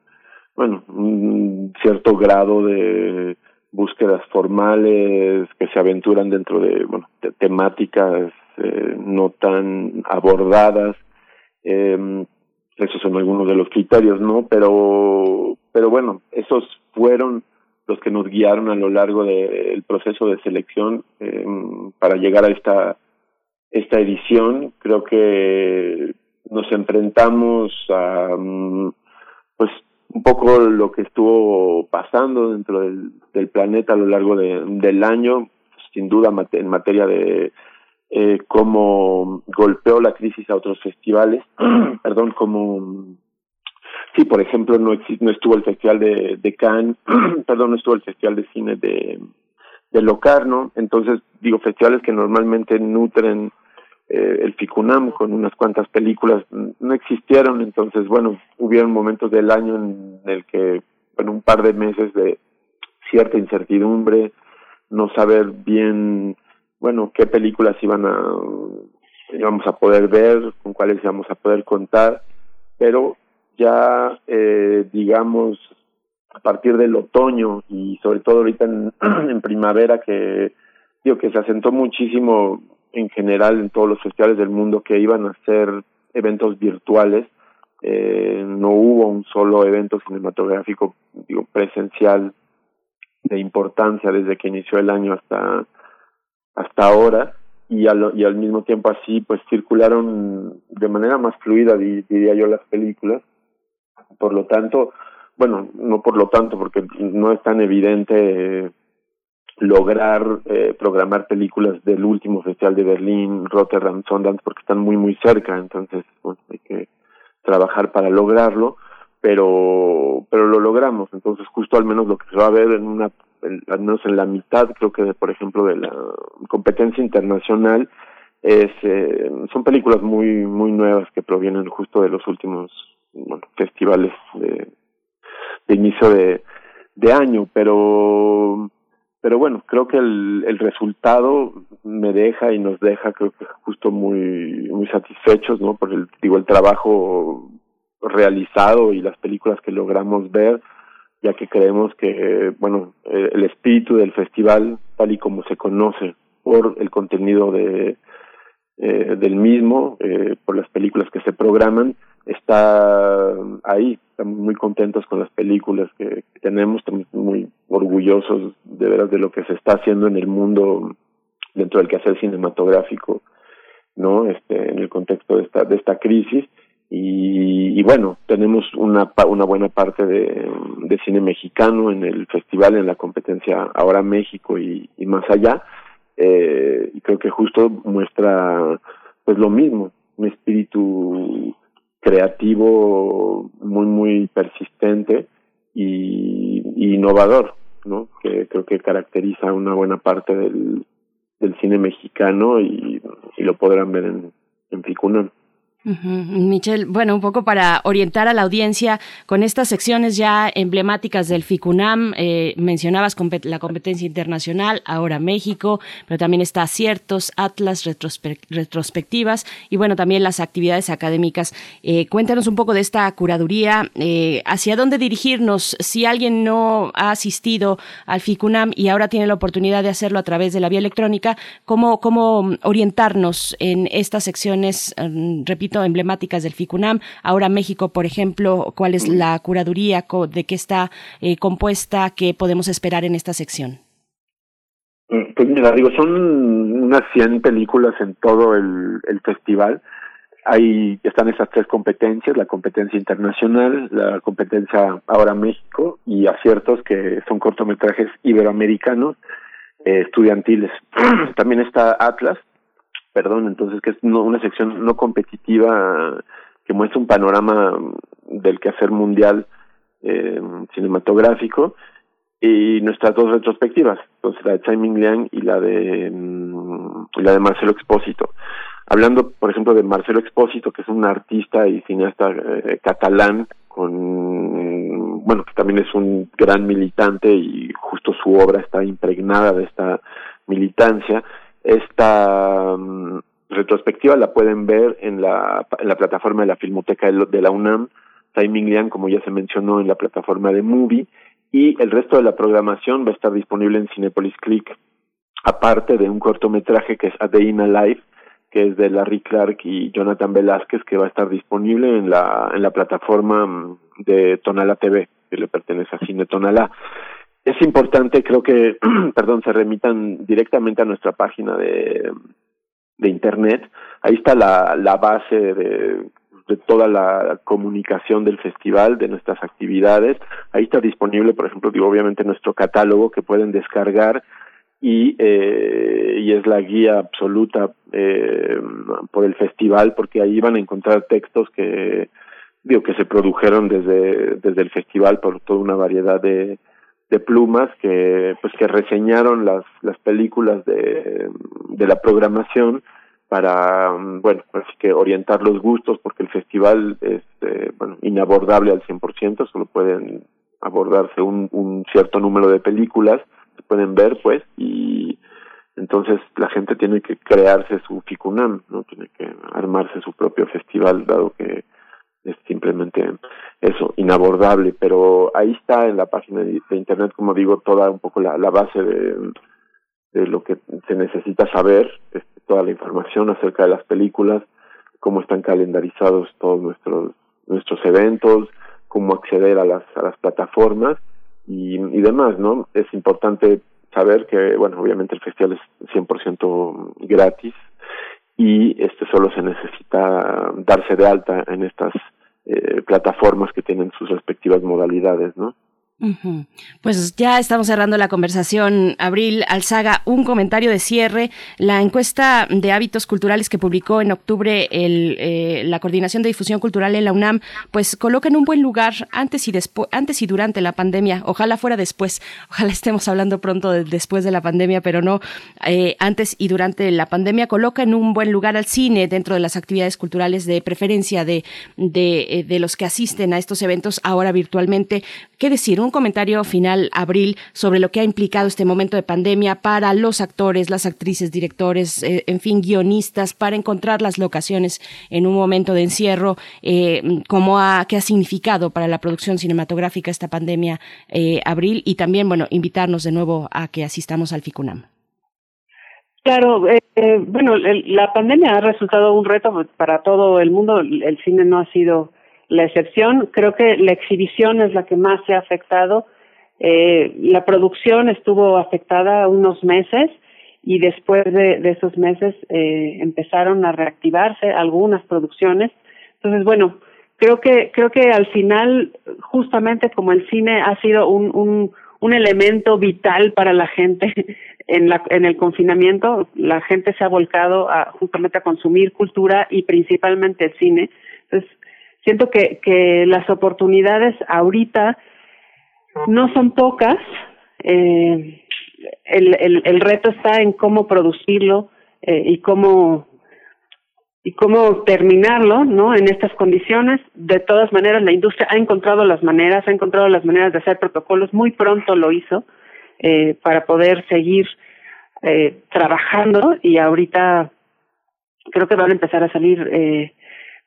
bueno, un cierto grado de búsquedas formales que se aventuran dentro de, bueno, temáticas eh, no tan abordadas. Eh, esos son algunos de los criterios, ¿no? Pero, pero bueno, esos fueron los que nos guiaron a lo largo del proceso de selección eh, para llegar a esta esta edición. Creo que nos enfrentamos a mm, pues un poco lo que estuvo pasando dentro del, del planeta a lo largo de, del año, sin duda en materia de eh, cómo golpeó la crisis a otros festivales, perdón, como sí, por ejemplo, no no estuvo el festival de, de Cannes, perdón, no estuvo el festival de cine de de Locarno, entonces digo festivales que normalmente nutren eh, el FICUNAM con unas cuantas películas no existieron, entonces bueno, hubieron momentos del año en el que, bueno, un par de meses de cierta incertidumbre, no saber bien, bueno, qué películas iban a, íbamos a poder ver, con cuáles íbamos a poder contar, pero ya, eh, digamos, a partir del otoño y sobre todo ahorita en, primavera que digo que se asentó muchísimo en general en todos los festivales del mundo que iban a ser eventos virtuales. Eh, no hubo un solo evento cinematográfico digo, presencial de importancia desde que inició el año hasta hasta ahora y al, y al mismo tiempo así pues circularon de manera más fluida diría yo las películas por lo tanto bueno no por lo tanto porque no es tan evidente lograr eh, programar películas del último festival de Berlín, Rotterdam, Sundance, porque están muy, muy cerca, entonces bueno, hay que trabajar para lograrlo, pero, pero lo logramos, entonces justo al menos lo que se va a ver en una, al menos en la mitad, creo que por ejemplo de la competencia internacional, es, eh, son películas muy, muy nuevas que provienen justo de los últimos festivales de, de inicio de, de año, pero pero bueno, creo que el, el resultado me deja y nos deja, creo que justo muy, muy satisfechos, ¿no? Por el, digo, el trabajo realizado y las películas que logramos ver, ya que creemos que, bueno, eh, el espíritu del festival, tal y como se conoce por el contenido de, eh, del mismo, eh, por las películas que se programan, está ahí. Estamos muy contentos con las películas que, tenemos, estamos muy orgullosos de veras de lo que se está haciendo en el mundo dentro del quehacer cinematográfico no este en el contexto de esta de esta crisis y, y bueno tenemos una una buena parte de, cine mexicano en el festival en la competencia ahora México y más allá eh, y creo que justo muestra pues lo mismo un espíritu creativo muy muy persistente y, innovador no que creo que caracteriza una buena parte del del cine mexicano y, lo podrán ver en, en. Michelle, bueno, un poco para orientar a la audiencia con estas secciones ya emblemáticas del FICUNAM, eh, mencionabas la competencia internacional, ahora México, pero también está Aciertos, Atlas, retrospectivas y bueno, también las actividades académicas. Eh, cuéntanos un poco de esta curaduría, eh, hacia dónde dirigirnos si alguien no ha asistido al FICUNAM y ahora tiene la oportunidad de hacerlo a través de la vía electrónica, cómo, cómo orientarnos en estas secciones, mm, emblemáticas del FICUNAM. Ahora México, por ejemplo, ¿cuál es la curaduría? ¿De qué está eh, compuesta? ¿Qué podemos esperar en esta sección? Mm, pues mira, digo, son unas 100 películas en todo el, el festival. Ahí están esas tres competencias, la competencia internacional, la competencia ahora México y aciertos que son cortometrajes iberoamericanos eh, estudiantiles. También está Atlas, perdón, entonces que es una sección no competitiva que muestra un panorama del quehacer mundial eh, cinematográfico y nuestras dos retrospectivas, entonces la de Simon Liang y la de mm, la de Marcelo Expósito. Hablando, por ejemplo, de Marcelo Expósito, que es un artista y cineasta eh, catalán con bueno, que también es un gran militante y justo su obra está impregnada de esta militancia esta mm, retrospectiva la pueden ver en la, plataforma de la Filmoteca de, la UNAM, Timing Liang, como ya se mencionó, en la plataforma de Movie, y el resto de la programación va a estar disponible en Cinepolis Click, aparte de un cortometraje que es A Day que es de Larry Clark y Jonathan Velázquez, que va a estar disponible en la, en la plataforma mm, de Tonala TV, que le pertenece a Cine Tonala es importante, creo que, perdón, se remitan directamente a nuestra página de, de internet. Ahí está la, base de, de toda la comunicación del festival, de nuestras actividades. Ahí está disponible, por ejemplo, digo, obviamente nuestro catálogo que pueden descargar y, eh, y es la guía absoluta eh, por el festival porque ahí van a encontrar textos que digo que se produjeron desde desde el festival por toda una variedad de de plumas que pues que reseñaron las las películas de de la programación para bueno así que orientar los gustos porque el festival es eh, bueno inabordable al 100% solo pueden abordarse un, un cierto número de películas se pueden ver pues y entonces la gente tiene que crearse su ficunam no tiene que armarse su propio festival dado que es simplemente eso, inabordable, pero ahí está en la página de, internet, como digo, toda un poco la, la base de, de lo que se necesita saber, este, toda la información acerca de las películas, cómo están calendarizados todos nuestros nuestros eventos, cómo acceder a las a las plataformas y, y demás, ¿no? Es importante saber que, bueno, obviamente el festival es 100% gratis y este solo se necesita darse de alta en estas eh, plataformas que tienen sus respectivas modalidades, ¿no? Pues ya estamos cerrando la conversación. Abril Alzaga, un comentario de cierre. La encuesta de hábitos culturales que publicó en octubre eh, la Coordinación de Difusión Cultural en la UNAM, pues coloca en un buen lugar antes y antes y durante la pandemia. Ojalá fuera después. Ojalá estemos hablando pronto de después de la pandemia, pero no eh, antes y durante la pandemia. Coloca en un buen lugar al cine dentro de las actividades culturales de preferencia de, de, eh, de los que asisten a estos eventos ahora virtualmente. ¿Qué decir? Un comentario final, Abril, sobre lo que ha implicado este momento de pandemia para los actores, las actrices, directores, eh, en fin, guionistas, para encontrar las locaciones en un momento de encierro, eh, cómo ha, qué ha significado para la producción cinematográfica esta pandemia, eh, Abril, y también, bueno, invitarnos de nuevo a que asistamos al FICUNAM. Claro, eh, bueno, la pandemia ha resultado un reto para todo el mundo. El cine no ha sido la excepción. Creo que la exhibición es la que más se ha afectado. Eh, la producción estuvo afectada unos meses y después de, esos meses eh, empezaron a reactivarse algunas producciones. Entonces, bueno, creo que creo que al final, justamente como el cine ha sido un, un, un elemento vital para la gente en, la, en el confinamiento, la gente se ha volcado a, justamente a consumir cultura y principalmente el cine. Entonces, siento que, que las oportunidades ahorita no son pocas. Eh, el, el, el reto está en cómo producirlo eh, y cómo y cómo terminarlo, ¿no? En estas condiciones. De todas maneras, la industria ha encontrado las maneras, ha encontrado las maneras de hacer protocolos. Muy pronto lo hizo eh, para poder seguir eh, trabajando y ahorita creo que van a empezar a salir eh,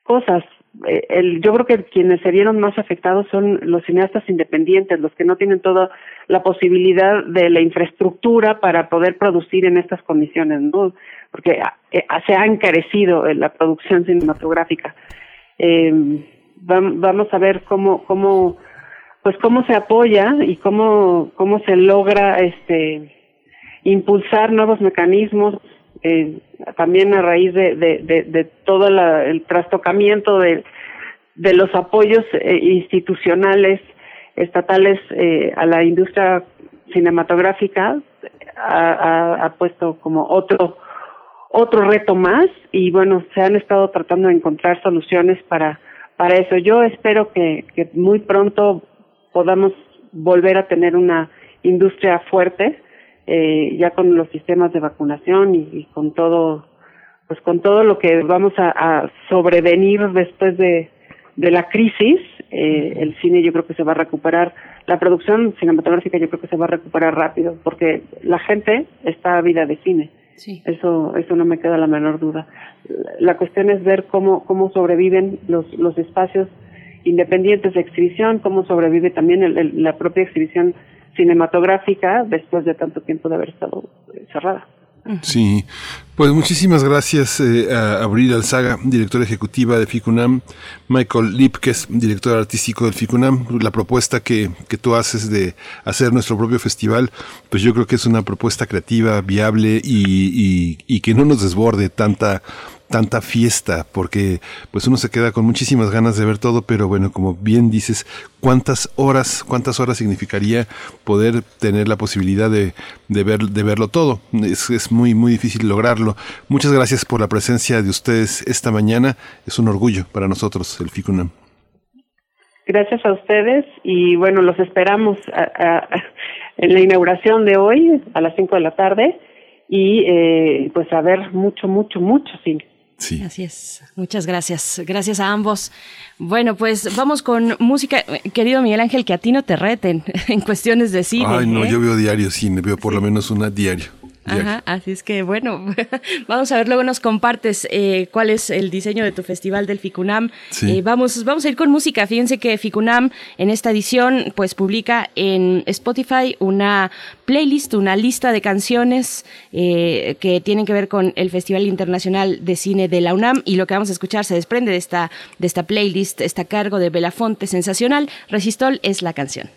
cosas el, yo creo que quienes se vieron más afectados son los cineastas independientes, los que no tienen toda la posibilidad de la infraestructura para poder producir en estas condiciones, ¿no? Porque eh, se ha encarecido la producción cinematográfica. Eh, vamos a ver cómo, cómo, pues cómo se apoya y cómo, cómo se logra, este, impulsar nuevos mecanismos eh, también a raíz de, de, de, todo la, el trastocamiento de, de los apoyos eh, institucionales estatales eh, a la industria cinematográfica ha, ha, ha, puesto como otro otro reto más y bueno se han estado tratando de encontrar soluciones para para eso. Yo espero que, que muy pronto podamos volver a tener una industria fuerte eh, ya con los sistemas de vacunación y, con todo, pues con todo lo que vamos a, a sobrevenir después de, de la crisis, eh, el cine yo creo que se va a recuperar, la producción cinematográfica yo creo que se va a recuperar rápido, porque la gente está a vida de cine. Sí. Eso, eso no me queda la menor duda. La cuestión es ver cómo, cómo sobreviven los, los espacios independientes de exhibición, cómo sobrevive también el, el, la propia exhibición cinematográfica después de tanto tiempo de haber estado eh, cerrada. Sí, pues muchísimas gracias eh, a Abril Alzaga, directora ejecutiva de FICUNAM, Michael Lipkes, director artístico del FICUNAM. La propuesta que, que tú haces de hacer nuestro propio festival, pues yo creo que es una propuesta creativa, viable y, y, y que no nos desborde tanta tanta fiesta, porque pues uno se queda con muchísimas ganas de ver todo, pero bueno, como bien dices, ¿cuántas horas, cuántas horas significaría poder tener la posibilidad de, de ver, de verlo todo? Es, es muy, muy difícil lograrlo. Muchas gracias por la presencia de ustedes esta mañana. Es un orgullo para nosotros, el FICUNAM. Gracias a ustedes y bueno, los esperamos a, a, en la inauguración de hoy a las 5 de la tarde y eh, pues a ver mucho, mucho, mucho cine. Sí. Así es. Muchas gracias. Gracias a ambos. Bueno, pues vamos con música. Querido Miguel Ángel, que a ti no te reten en cuestiones de cine. Ay, no, ¿eh? yo veo diario cine, veo por sí. lo menos una diario. Ajá, así es que bueno, vamos a ver, luego nos compartes eh, cuál es el diseño de tu festival del FICUNAM. Sí. Eh, vamos, vamos a ir con música. Fíjense que FICUNAM en esta edición pues publica en Spotify una playlist, una lista de canciones eh, que tienen que ver con el Festival Internacional de Cine de la UNAM y lo que vamos a escuchar se desprende de esta, de esta playlist, está a cargo de Belafonte Sensacional. Resistol es la canción.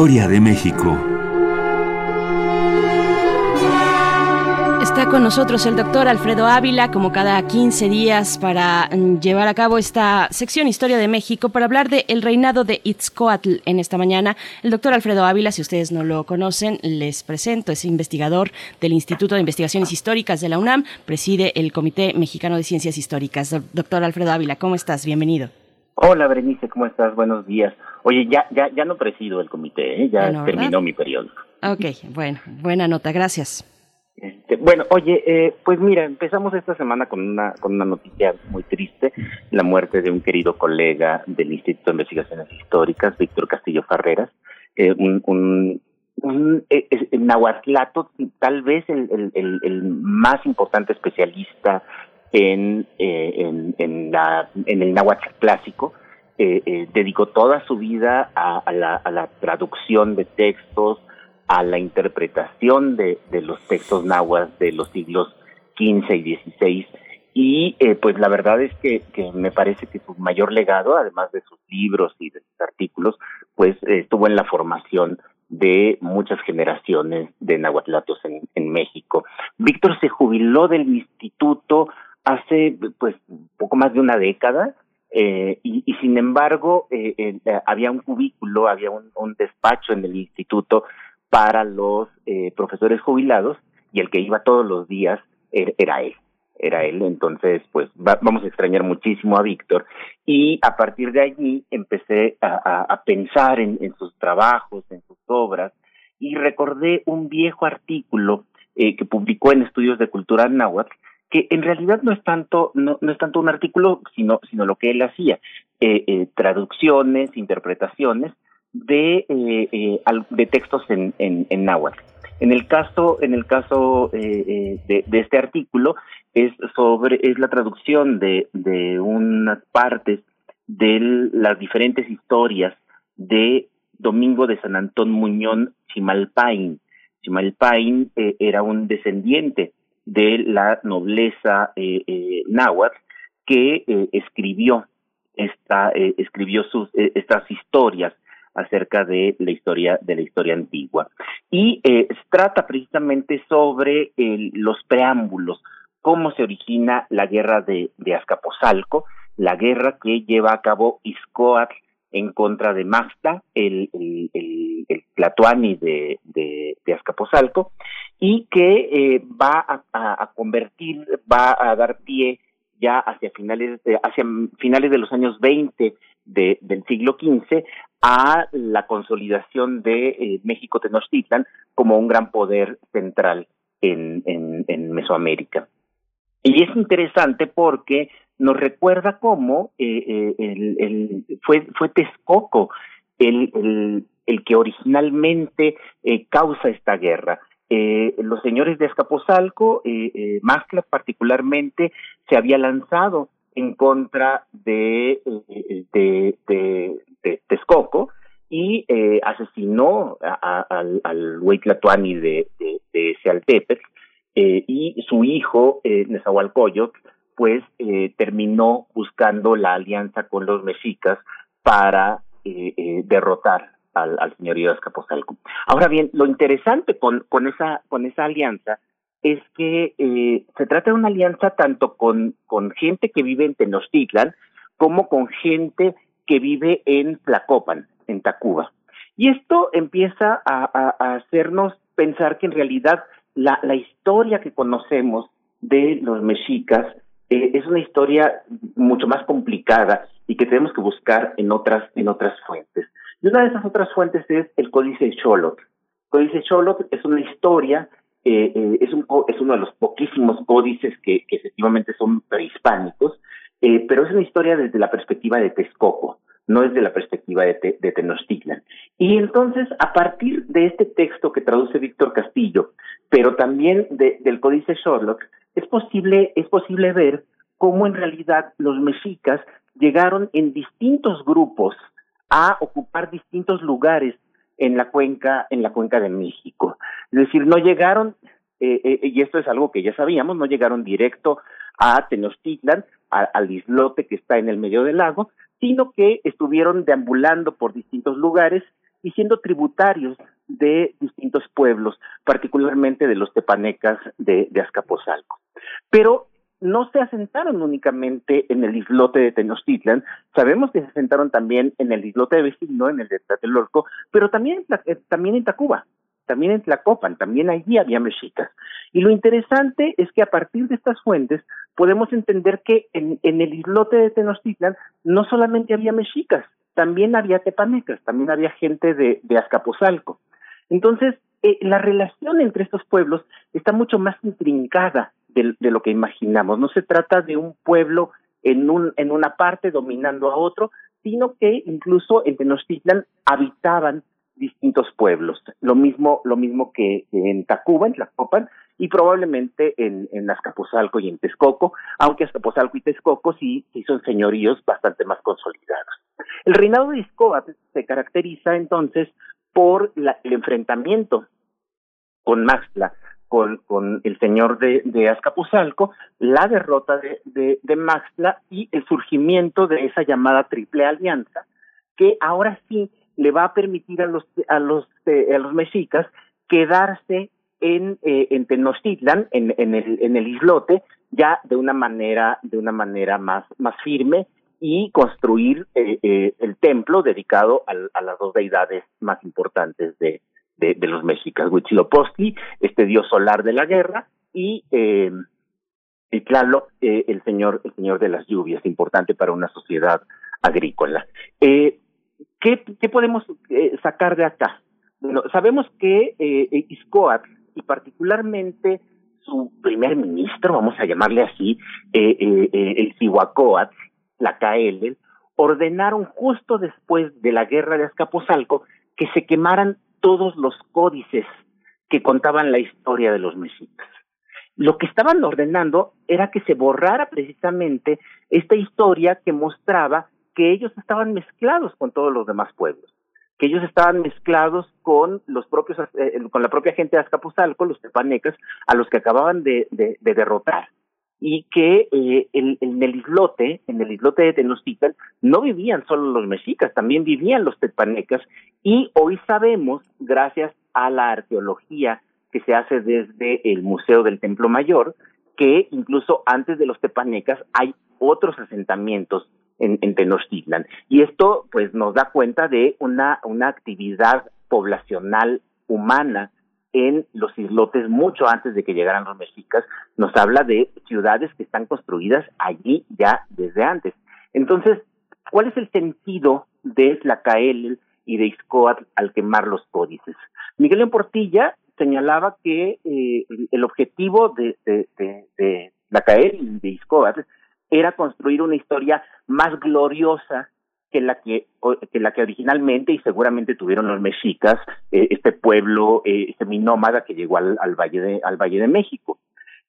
Historia de México. Está con nosotros el doctor Alfredo Ávila, como cada 15 días, para mm, llevar a cabo esta sección Historia de México, para hablar del el reinado de Itzcoatl en esta mañana. El doctor Alfredo Ávila, si ustedes no lo conocen, les presento, es investigador del Instituto de Investigaciones Históricas de la UNAM, preside el Comité Mexicano de Ciencias Históricas. Doctor Alfredo Ávila, ¿cómo estás? Bienvenido. Hola, Berenice, ¿cómo estás? Buenos días. Oye, ya ya ya no presido el comité, ¿eh? ya terminó mi periodo. Ok, bueno, buena nota, gracias. Este, bueno, oye, eh, pues mira, empezamos esta semana con una con una noticia muy triste, la muerte de un querido colega del Instituto de Investigaciones Históricas, Víctor Castillo Farreras, eh, un, un, un eh, nahuatlato, tal vez el, el, el, el más importante especialista en, eh, en, en, la, en el náhuatl clásico, eh, eh, dedicó toda su vida a, la, a la traducción de textos, a la interpretación de, los textos náhuatl de los siglos XV y XVI. Y eh, pues la verdad es que, que me parece que su mayor legado, además de sus libros y de sus artículos, pues eh, estuvo en la formación de muchas generaciones de nahuatlatos en, en México. Víctor se jubiló del instituto hace pues poco más de una década eh, y, sin embargo eh, eh, había un cubículo, había un, despacho en el instituto para los eh, profesores jubilados y el que iba todos los días er- era él era él, entonces pues va- vamos a extrañar muchísimo a Víctor. Y a partir de allí empecé a, pensar en, en sus trabajos, en sus obras y recordé un viejo artículo eh, que publicó en Estudios de Cultura Náhuatl que en realidad no es tanto no, no es tanto un artículo sino sino lo que él hacía eh, eh, traducciones interpretaciones de eh, de textos en, en, en náhuatl. En el caso en el caso de, este artículo es sobre es la traducción de de unas partes de las diferentes historias de Domingo de San Antón Muñón Chimalpain. Chimalpain era un descendiente de la nobleza eh, eh, náhuatl que eh, escribió esta escribió sus estas historias acerca de la historia de la historia antigua. Y trata precisamente sobre los preámbulos cómo se origina la guerra de, de Azcapotzalco la guerra que lleva a cabo Izcoatl en contra de Maxta, el, el, el, el Tlatoani de, de, de Azcapotzalco, y que eh, va a, convertir, va a dar pie ya hacia finales de, hacia finales de los años 20 de, del siglo XV a la consolidación de eh, México Tenochtitlan como un gran poder central en, en, en Mesoamérica. Y es interesante porque nos recuerda cómo eh, eh, fue, fue Texcoco el, el, que originalmente eh, causa esta guerra. Los señores de Escaposalco, eh, particularmente, se había lanzado en contra de, de, Texcoco y asesinó a, al, al Huaytlatoani de, de, eh, y su hijo, Nezahualcóyotl, pues eh, terminó buscando la alianza con los mexicas para eh, eh, derrotar al, al de Azcapotzalco. Ahora bien, lo interesante con, esa, con esa alianza es que eh, se trata de una alianza tanto con, gente que vive en Tenochtitlan como con gente que vive en Tlacopan, en Tacuba. Y esto empieza a, hacernos pensar que en realidad la historia que conocemos de los mexicas eh, es una historia mucho más complicada y que tenemos que buscar en otras en otras fuentes. Y una de esas otras fuentes es el Códice de Xolotl. El Códice Xolotl es una historia, eh, eh, es, un, es uno de los poquísimos códices que, que efectivamente son prehispánicos, eh, pero es una historia desde la perspectiva de Texcoco, no desde la perspectiva de, te, de Tenochtitlan. Y entonces, a partir de este texto que traduce Víctor Castillo, pero también de, del Códice Sherlock, es posible, es posible ver cómo en realidad los mexicas llegaron en distintos grupos a ocupar distintos lugares en la cuenca, en la cuenca de México. Es decir, no llegaron eh, eh, y esto es algo que ya sabíamos, no llegaron directo a Tenochtitlan, al islote que está en el medio del lago, sino que estuvieron deambulando por distintos lugares y siendo tributarios de distintos pueblos, particularmente de los tepanecas de, de Azcapotzalco. Pero no se asentaron únicamente en el islote de Tenochtitlan, sabemos que se asentaron también en el islote de Vecino, en el de Tlatelolco, pero también, eh, también en Tacuba, también en Tlacopan, también allí había mexicas. Y lo interesante es que a partir de estas fuentes podemos entender que en, en el islote de Tenochtitlan no solamente había mexicas, también había tepanecas, también había gente de, de. Entonces, eh, la relación entre estos pueblos está mucho más intrincada de, de, lo que imaginamos. No se trata de un pueblo en, un, en una parte dominando a otro, sino que incluso en Tenochtitlan habitaban distintos pueblos. Lo mismo, lo mismo que en Tacuba, en Tlacopan, y probablemente en, en Azcapotzalco y en Texcoco, aunque Azcapotzalco y Texcoco sí, sí son señoríos bastante más consolidados. El reinado de Iscóatl se caracteriza entonces por la, el enfrentamiento con Maxtla, con, con el señor de, de Azcapotzalco, la derrota de, de, Maxtla y el surgimiento de esa llamada Triple Alianza, que ahora sí le va a permitir a los a los eh, a los mexicas quedarse en eh, en Tenochtitlan en, en el en el islote ya de una manera de una manera más más firme y construir eh, eh, el templo dedicado al, a las dos deidades más importantes de, los mexicas, Huitzilopochtli, este dios solar de la guerra, y, eh, eh, el señor, el señor de las lluvias, importante para una sociedad agrícola. Eh, ¿qué, ¿Qué podemos sacar de acá? Bueno, sabemos que eh, Iscoatl, y particularmente su primer ministro, vamos a llamarle así, eh, eh, eh, el Cihuacóatl, la KL, ordenaron justo después de la guerra de Azcapotzalco que se quemaran todos los códices que contaban la historia de los mexicas. Lo que estaban ordenando era que se borrara precisamente esta historia que mostraba que ellos estaban mezclados con todos los demás pueblos, que ellos estaban mezclados con los propios, eh, con la propia gente de Azcapotzalco, los tepanecas, a los que acababan de, de, de derrotar. Y que eh, en, el islote, en el islote de Tenochtitlan, no vivían solo los mexicas, también vivían los tepanecas, y hoy sabemos, gracias a la arqueología que se hace desde el Museo del Templo Mayor, que incluso antes de los tepanecas hay otros asentamientos en, en Tenochtitlan. Y esto pues nos da cuenta de una, una actividad poblacional humana en los islotes mucho antes de que llegaran los mexicas, nos habla de ciudades que están construidas allí ya desde antes. Entonces, ¿cuál es el sentido de Tlacael y de Iscoatl al quemar los códices? Miguel León Portilla señalaba que eh, el objetivo de, de, de, y de Iscoatl era construir una historia más gloriosa que la que, que la que originalmente y seguramente tuvieron los mexicas, eh, este pueblo eh, seminómada que llegó al, al, Valle de, al Valle de México.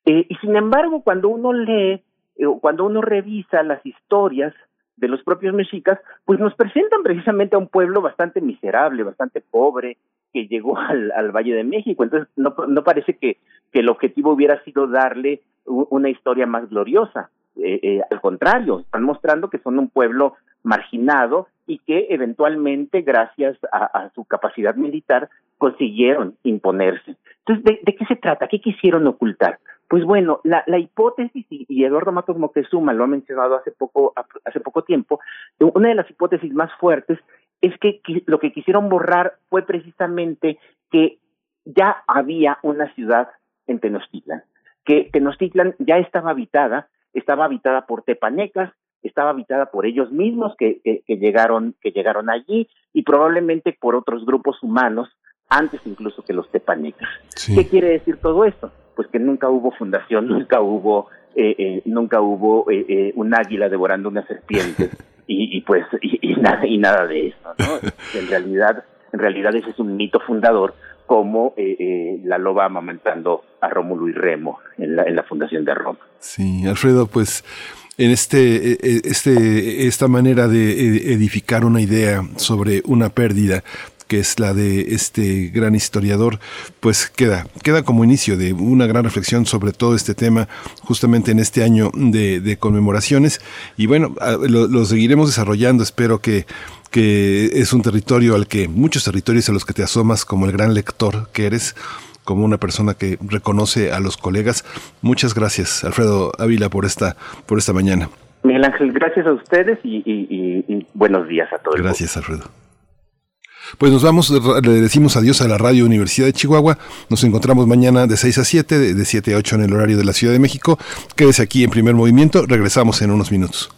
Eh, y sin embargo, cuando uno lee, eh, cuando uno revisa las historias de los propios mexicas, pues nos presentan precisamente a un pueblo bastante miserable, bastante pobre, que llegó al, al Valle de México. Entonces, no, no parece que, que el objetivo hubiera sido darle una historia más gloriosa. Eh, eh, al contrario, están mostrando que son un pueblo marginado y que eventualmente, gracias a, su capacidad militar, consiguieron imponerse. Entonces, ¿de, ¿de, qué se trata? ¿Qué quisieron ocultar? Pues bueno, la, la hipótesis, y, y, Eduardo Matos Moctezuma lo ha mencionado hace poco, hace poco tiempo, una de las hipótesis más fuertes es que lo que quisieron borrar fue precisamente que ya había una ciudad en Tenochtitlan, que Tenochtitlan ya estaba habitada, estaba habitada por tepanecas, estaba habitada por ellos mismos que, que, que, llegaron que llegaron allí y probablemente por otros grupos humanos antes incluso que los tepanecas. Sí. ¿Qué quiere decir todo esto? Pues que nunca hubo fundación, nunca hubo eh, eh, nunca hubo eh, eh, un águila devorando una serpiente y, y pues y, y, nada y nada de eso, ¿no? En realidad en realidad ese es un mito fundador como eh, eh, la loba amamantando a Rómulo y Remo en la, en la fundación de Roma. Sí, Alfredo, pues en este, este, esta manera de edificar una idea sobre una pérdida que es la de este gran historiador, pues queda, queda como inicio de una gran reflexión sobre todo este tema, justamente en este año de, conmemoraciones. Y bueno, lo seguiremos desarrollando. Espero que que es un territorio al que, muchos territorios a los que te asomas como el gran lector que eres, como una persona que reconoce a los colegas. Muchas gracias, Alfredo Ávila, por esta, por esta mañana. Miguel Ángel, gracias a ustedes y, buenos días a todos. Gracias, Alfredo. Pues nos vamos, le decimos adiós a la Radio Universidad de Chihuahua. Nos encontramos mañana de 6 a 7, de, de 7 a 8 en el horario de la Ciudad de México. Quédese aquí en primer movimiento. Regresamos en unos minutos.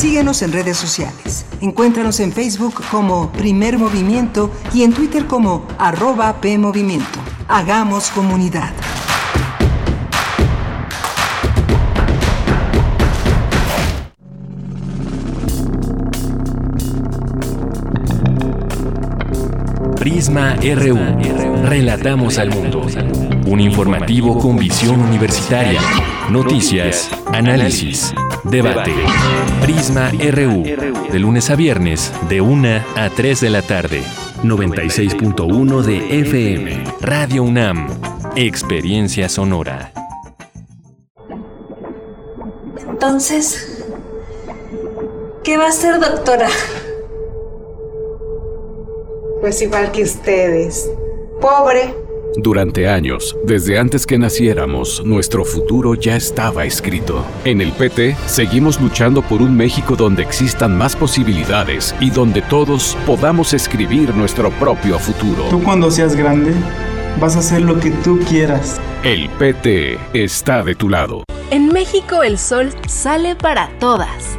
Síguenos en redes sociales. Encuéntranos en Facebook como Primer Movimiento y en Twitter como arroba PMovimiento. Hagamos comunidad. Prisma RU. Relatamos al mundo. Un informativo con visión universitaria. Noticias, análisis, debate. Prisma RU. De lunes a viernes, de 1 a 3 de la tarde. 96.1 de FM. Radio UNAM. Experiencia sonora. Entonces, ¿qué va a ser, doctora? Pues igual que ustedes. Pobre. Durante años, desde antes que naciéramos, nuestro futuro ya estaba escrito. En el PT, seguimos luchando por un México donde existan más posibilidades y donde todos podamos escribir nuestro propio futuro. Tú cuando seas grande, vas a hacer lo que tú quieras. El PT está de tu lado. En México el sol sale para todas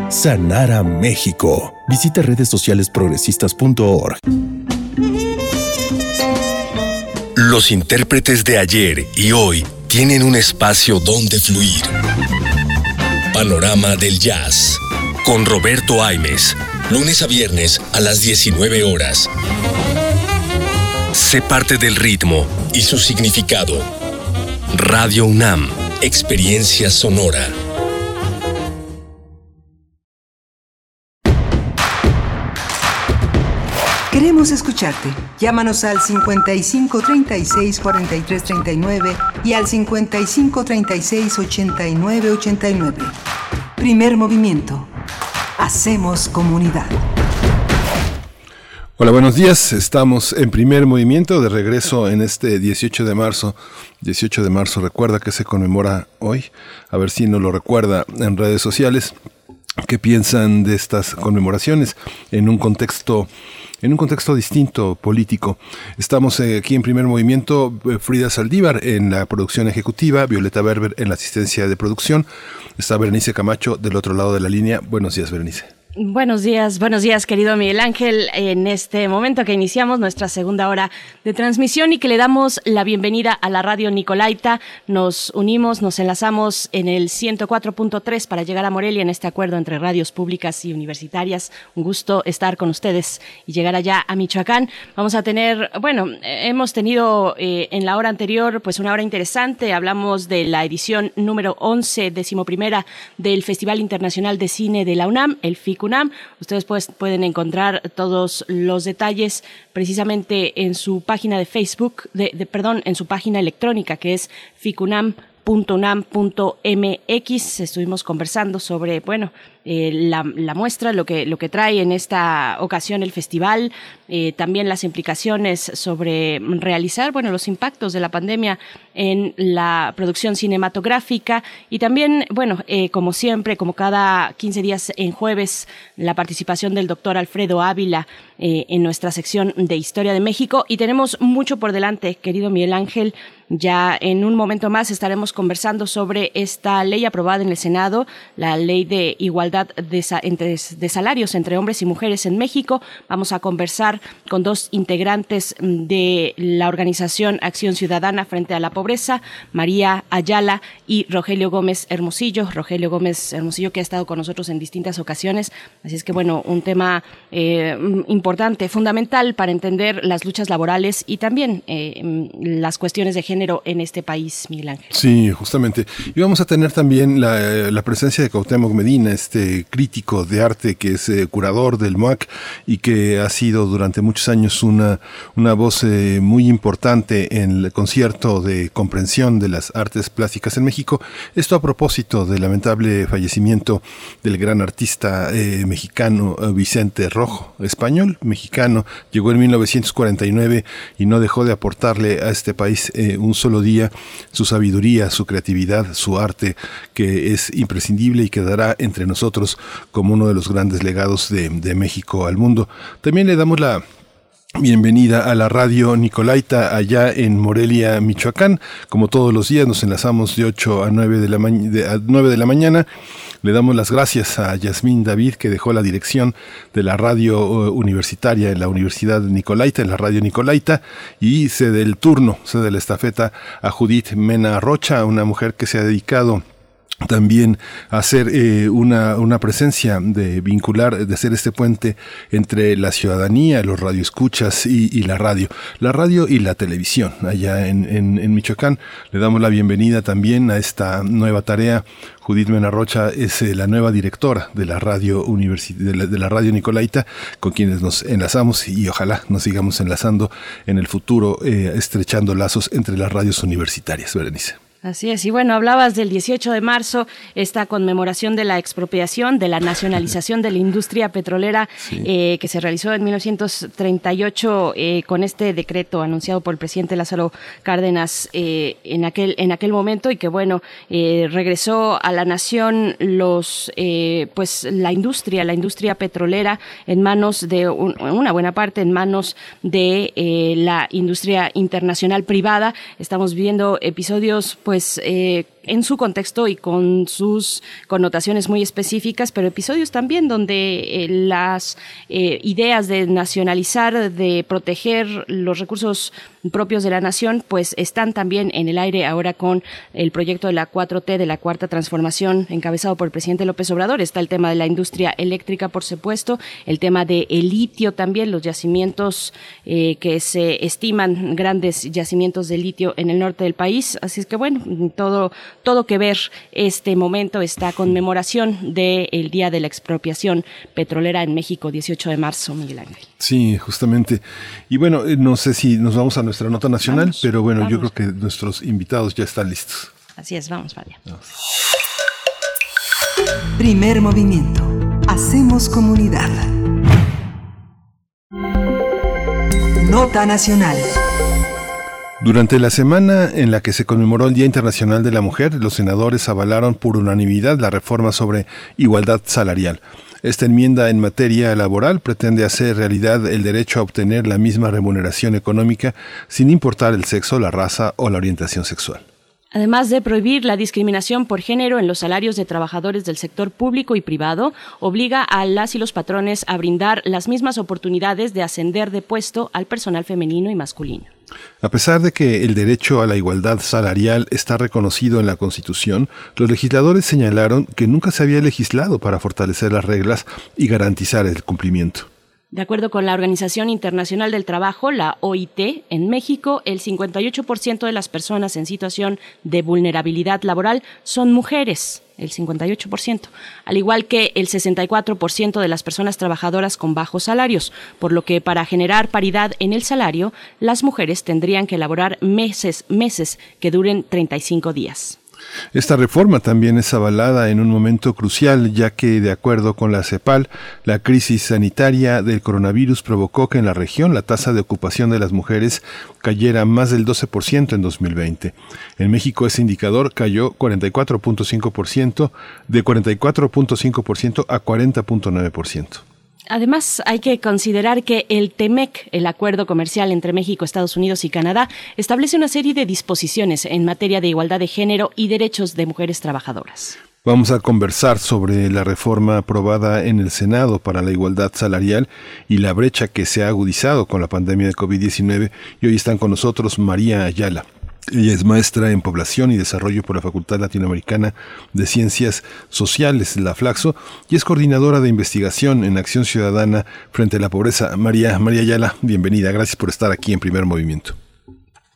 sanar a México. Visita redes sociales progresistas.org. Los intérpretes de ayer y hoy tienen un espacio donde fluir. Panorama del Jazz con Roberto Aimes, lunes a viernes a las 19 horas. Sé parte del ritmo y su significado. Radio UNAM, experiencia sonora. Queremos escucharte. Llámanos al 55 36 43 39 y al 55 36 89 89. Primer movimiento. Hacemos comunidad. Hola, buenos días. Estamos en primer movimiento de regreso en este 18 de marzo. 18 de marzo, recuerda que se conmemora hoy. A ver si nos lo recuerda en redes sociales. ¿Qué piensan de estas conmemoraciones en un contexto en un contexto distinto político. Estamos eh, aquí en primer movimiento, eh, Frida Saldívar en la producción ejecutiva, Violeta Berber en la asistencia de producción, está Berenice Camacho del otro lado de la línea. Buenos días, Berenice. Buenos días, buenos días, querido Miguel Ángel. En este momento que iniciamos nuestra segunda hora de transmisión y que le damos la bienvenida a la radio Nicolaita, nos unimos, nos enlazamos en el 104.3 para llegar a Morelia en este acuerdo entre radios públicas y universitarias. Un gusto estar con ustedes y llegar allá a Michoacán. Vamos a tener, bueno, hemos tenido eh, en la hora anterior pues una hora interesante. Hablamos de la edición número 11, decimoprimera del Festival Internacional de Cine de la UNAM, el FIC Ustedes pues, pueden encontrar todos los detalles precisamente en su página de Facebook, de, de perdón, en su página electrónica que es ficunam.unam.mx. Estuvimos conversando sobre, bueno, eh, la, la, muestra, lo que, lo que trae en esta ocasión el festival, eh, también las implicaciones sobre realizar, bueno, los impactos de la pandemia en la producción cinematográfica y también, bueno, eh, como siempre, como cada 15 días en jueves, la participación del doctor Alfredo Ávila eh, en nuestra sección de Historia de México y tenemos mucho por delante, querido Miguel Ángel. Ya en un momento más estaremos conversando sobre esta ley aprobada en el Senado, la ley de igualdad de, entre, de salarios entre hombres y mujeres en México. Vamos a conversar con dos integrantes de la organización Acción Ciudadana frente a la pobreza, María Ayala y Rogelio Gómez Hermosillo. Rogelio Gómez Hermosillo que ha estado con nosotros en distintas ocasiones. Así es que, bueno, un tema eh, importante, fundamental para entender las luchas laborales y también eh, las cuestiones de género en este país, Miguel Ángel. Sí, justamente. Y vamos a tener también la, la presencia de Cuauhtémoc Medina, este crítico de arte que es eh, curador del MOAC y que ha sido durante muchos años una, una voz eh, muy importante en el concierto de comprensión de las artes plásticas en México. Esto a propósito del lamentable fallecimiento del gran artista eh, mexicano Vicente Rojo, español, mexicano, llegó en 1949 y no dejó de aportarle a este país un solo día su sabiduría, su creatividad, su arte, que es imprescindible y quedará entre nosotros como uno de los grandes legados de, México al mundo. También le damos la Bienvenida a la radio Nicolaita allá en Morelia, Michoacán. Como todos los días nos enlazamos de 8 a 9 de la, de, a 9 de la mañana. Le damos las gracias a Yasmín David que dejó la dirección de la radio universitaria en la Universidad Nicolaita, en la radio Nicolaita, y cede el turno, cede la estafeta a Judith Mena Rocha, una mujer que se ha dedicado también hacer eh, una, una, presencia de vincular, de hacer este puente entre la ciudadanía, los radioescuchas y, y la radio, la radio y la televisión. Allá en, en, Michoacán le damos la bienvenida también a esta nueva tarea. Judith Menarrocha es eh, la nueva directora de la radio de la, de la radio Nicolaita, con quienes nos enlazamos y ojalá nos sigamos enlazando en el futuro, eh, estrechando lazos entre las radios universitarias. Berenice. Así es, y bueno, hablabas del 18 de marzo, esta conmemoración de la expropiación, de la nacionalización de la industria petrolera sí. eh, que se realizó en 1938 eh, con este decreto anunciado por el presidente Lázaro Cárdenas eh, en, aquel, en aquel momento y que bueno, eh, regresó a la nación los, pues la industria, la industria petrolera en manos de un, una buena parte en manos de la industria internacional privada. Estamos viendo episodios pues eh, en su contexto y con sus connotaciones muy específicas, pero episodios también donde las ideas de nacionalizar, de proteger los recursos propios de la nación, pues están también en el aire ahora con el proyecto de la 4T, de la Cuarta Transformación, encabezado por el presidente López Obrador. Está el tema de la industria eléctrica, por supuesto, el tema de el litio también, los yacimientos eh, que se estiman grandes yacimientos de litio en el norte del país. Así es que bueno, todo, todo que ver este momento, esta conmemoración del Día de la Expropiación Petrolera en México, 18 de marzo, Miguel Ángel. Sí, justamente. Y bueno, eh, no sé si nos vamos a nuestra nota nacional, pero bueno, yo creo que nuestros invitados ya están listos. Así es, vamos, María. Primer movimiento. Hacemos comunidad. Nota nacional. Durante la semana en la que se conmemoró el Día Internacional de la Mujer, los senadores avalaron por unanimidad la reforma sobre igualdad salarial. Esta enmienda en materia laboral pretende hacer realidad el derecho a obtener la misma remuneración económica sin importar el sexo, la raza o la orientación sexual. Además de prohibir la discriminación por género en los salarios de trabajadores del sector público y privado, obliga a las y los patrones a brindar las mismas oportunidades de ascender de puesto al personal femenino y masculino. A pesar de que el derecho a la igualdad salarial está reconocido en la Constitución, los legisladores señalaron que nunca se había legislado para fortalecer las reglas y garantizar el cumplimiento. De acuerdo con la Organización Internacional del Trabajo, la OIT, en México el 58% de las personas en situación de vulnerabilidad laboral son mujeres, el 58%, al igual que el 64% de las personas trabajadoras con bajos salarios, por lo que para generar paridad en el salario, las mujeres tendrían que elaborar meses, meses que duren 35 días. Esta reforma también es avalada en un momento crucial, ya que, de acuerdo con la CEPAL, la crisis sanitaria del coronavirus provocó que en la región la tasa de ocupación de las mujeres cayera más del 12% en 2020. En México ese indicador cayó 44.5%, de 44.5% a 40.9%. Además, hay que considerar que el TEMEC, el acuerdo comercial entre México, Estados Unidos y Canadá, establece una serie de disposiciones en materia de igualdad de género y derechos de mujeres trabajadoras. Vamos a conversar sobre la reforma aprobada en el Senado para la igualdad salarial y la brecha que se ha agudizado con la pandemia de COVID-19. Y hoy están con nosotros María Ayala. Ella es maestra en población y desarrollo por la Facultad Latinoamericana de Ciencias Sociales, la Flaxo, y es coordinadora de investigación en acción ciudadana frente a la pobreza. María, María Ayala, bienvenida. Gracias por estar aquí en Primer Movimiento.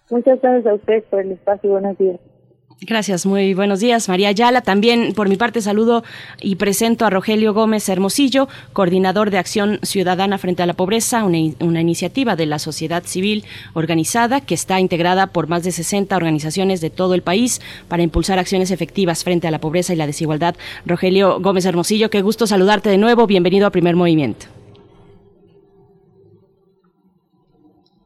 Muchas gracias a ustedes por el espacio. Buenos días. Gracias, muy buenos días, María Ayala. También, por mi parte, saludo y presento a Rogelio Gómez Hermosillo, coordinador de Acción Ciudadana frente a la Pobreza, una, una, iniciativa de la sociedad civil organizada que está integrada por más de 60 organizaciones de todo el país para impulsar acciones efectivas frente a la pobreza y la desigualdad. Rogelio Gómez Hermosillo, qué gusto saludarte de nuevo. Bienvenido a Primer Movimiento.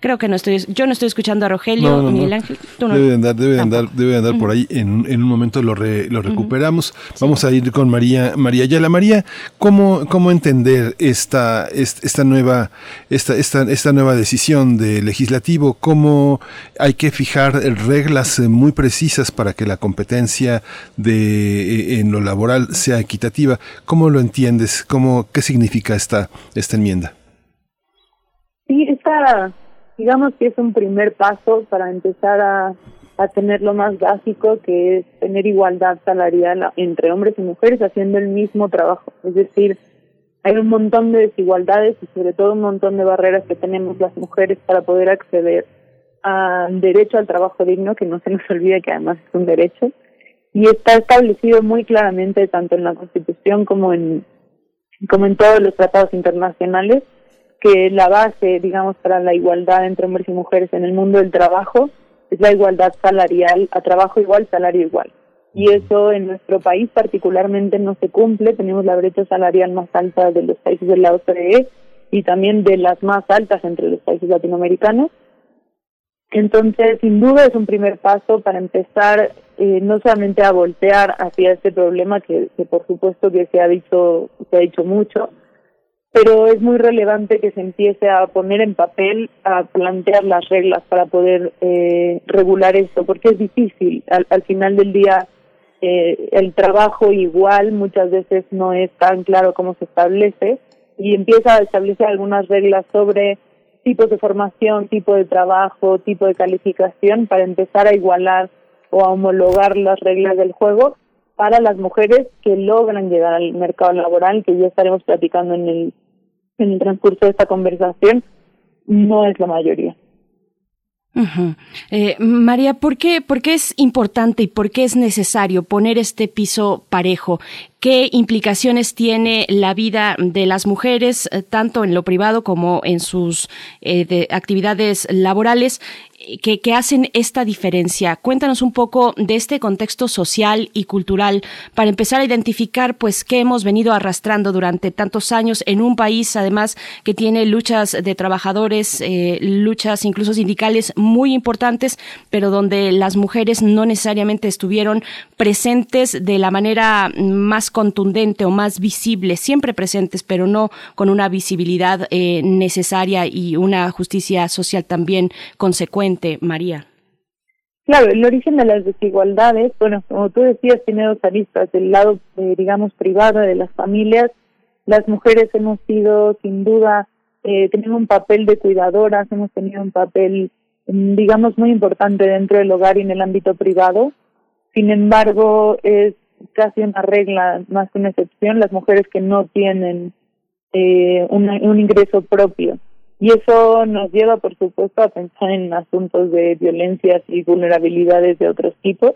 Creo que no estoy, yo no estoy escuchando a Rogelio, no, Miguel Ángel. Tú no. Debe andar, debe andar, debe andar por ahí. En, en un momento lo, re, lo recuperamos. Uh -huh. Vamos a ir con María, María Ayala. María, ¿cómo, cómo entender esta, esta nueva, esta, esta, esta nueva decisión de legislativo? ¿Cómo hay que fijar reglas muy precisas para que la competencia de en lo laboral sea equitativa? ¿Cómo lo entiendes? ¿Cómo, qué significa esta, esta enmienda? Sí, esta digamos que es un primer paso para empezar a, a tener lo más básico, que es tener igualdad salarial entre hombres y mujeres haciendo el mismo trabajo. Es decir, hay un montón de desigualdades y sobre todo un montón de barreras que tenemos las mujeres para poder acceder al derecho al trabajo digno, que no se nos olvide que además es un derecho, y está establecido muy claramente tanto en la Constitución como en como en todos los tratados internacionales que la base, digamos, para la igualdad entre hombres y mujeres en el mundo del trabajo es la igualdad salarial, a trabajo igual, salario igual. Y eso en nuestro país particularmente no se cumple, tenemos la brecha salarial más alta de los países de la OCDE y también de las más altas entre los países latinoamericanos. Entonces, sin duda es un primer paso para empezar eh, no solamente a voltear hacia este problema que, que por supuesto que se ha dicho se ha dicho mucho, pero es muy relevante que se empiece a poner en papel, a plantear las reglas para poder eh, regular esto, porque es difícil. Al, al final del día, eh, el trabajo igual muchas veces no es tan claro cómo se establece y empieza a establecer algunas reglas sobre tipos de formación, tipo de trabajo, tipo de calificación para empezar a igualar o a homologar las reglas del juego para las mujeres que logran llegar al mercado laboral, que ya estaremos platicando en el, en el transcurso de esta conversación, no es la mayoría. eh, María, ¿por qué, ¿por qué es importante y por qué es necesario poner este piso parejo? ¿Qué implicaciones tiene la vida de las mujeres, eh, tanto en lo privado como en sus eh, de actividades laborales? Que, que, hacen esta diferencia. Cuéntanos un poco de este contexto social y cultural para empezar a identificar pues qué hemos venido arrastrando durante tantos años en un país además que tiene luchas de trabajadores, eh, luchas incluso sindicales muy importantes, pero donde las mujeres no necesariamente estuvieron presentes de la manera más contundente o más visible, siempre presentes, pero no con una visibilidad eh, necesaria y una justicia social también consecuente María. Claro, el origen de las desigualdades, bueno, como tú decías, tiene dos aristas. Del lado, eh, digamos, privado de las familias, las mujeres hemos sido, sin duda, eh, tenido un papel de cuidadoras, hemos tenido un papel, mm, digamos, muy importante dentro del hogar y en el ámbito privado. Sin embargo, es casi una regla, más que una excepción, las mujeres que no tienen eh, un ingreso propio. Y eso nos lleva, por supuesto, a pensar en asuntos de violencias y vulnerabilidades de otros tipos.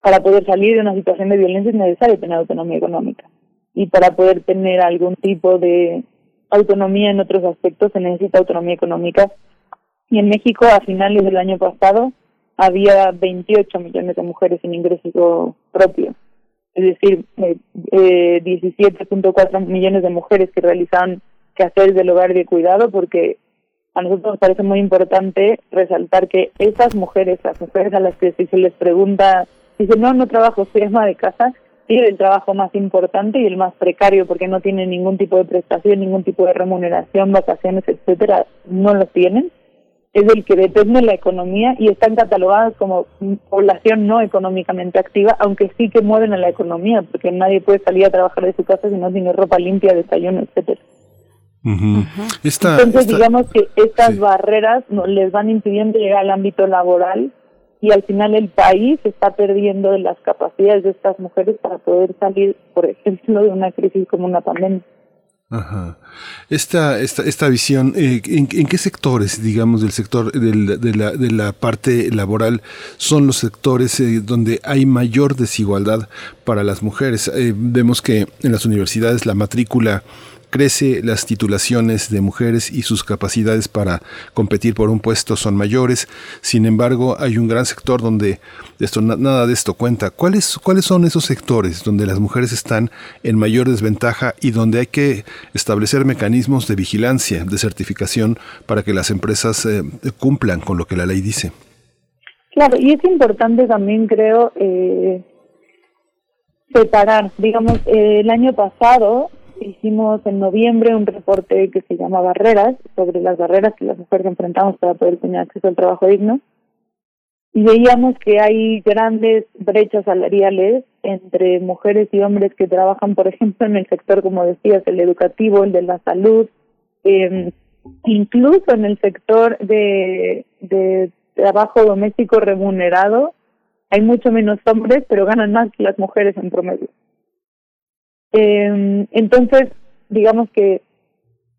Para poder salir de una situación de violencia es necesario tener autonomía económica. Y para poder tener algún tipo de autonomía en otros aspectos se necesita autonomía económica. Y en México, a finales del año pasado, había 28 millones de mujeres sin ingreso propio. Es decir, eh, eh, 17.4 millones de mujeres que realizaban que hacer del hogar de cuidado porque a nosotros nos parece muy importante resaltar que esas mujeres, las mujeres a las que si se les pregunta, dicen no, no trabajo, soy ama de casa, tienen el trabajo más importante y el más precario porque no tienen ningún tipo de prestación, ningún tipo de remuneración, vacaciones, etcétera, no lo tienen. Es el que depende de la economía y están catalogadas como población no económicamente activa, aunque sí que mueven a la economía, porque nadie puede salir a trabajar de su casa si no tiene ropa limpia, desayuno, etcétera. Entonces, digamos que estas barreras no, les van impidiendo llegar al ámbito laboral y al final el país está perdiendo las capacidades de estas mujeres para poder salir, por ejemplo, de una crisis como una pandemia. Ajá. Esta, esta, esta visión, eh, ¿en, qué sectores, digamos, del sector del, de, la, de la parte laboral son los sectores eh, donde hay mayor desigualdad para las mujeres? Eh, vemos que en las universidades la matrícula crece, las titulaciones de mujeres y sus capacidades para competir por un puesto son mayores. Sin embargo, hay un gran sector donde esto, nada de esto cuenta. ¿Cuáles, ¿Cuáles son esos sectores donde las mujeres están en mayor desventaja y donde hay que establecer mecanismos de vigilancia, de certificación para que las empresas eh, cumplan con lo que la ley dice? Claro, y es importante también, creo, eh, separar. Digamos, eh, el año pasado hicimos en noviembre un reporte que se llama Barreras, sobre las barreras que las mujeres enfrentamos para poder tener acceso al trabajo digno. Y veíamos que hay grandes brechas salariales entre mujeres y hombres que trabajan, por ejemplo, en el sector, como decías, el educativo, el de la salud, eh, incluso en el sector de, de trabajo doméstico remunerado, hay mucho menos hombres, pero ganan más que las mujeres en promedio. Eh, entonces, digamos que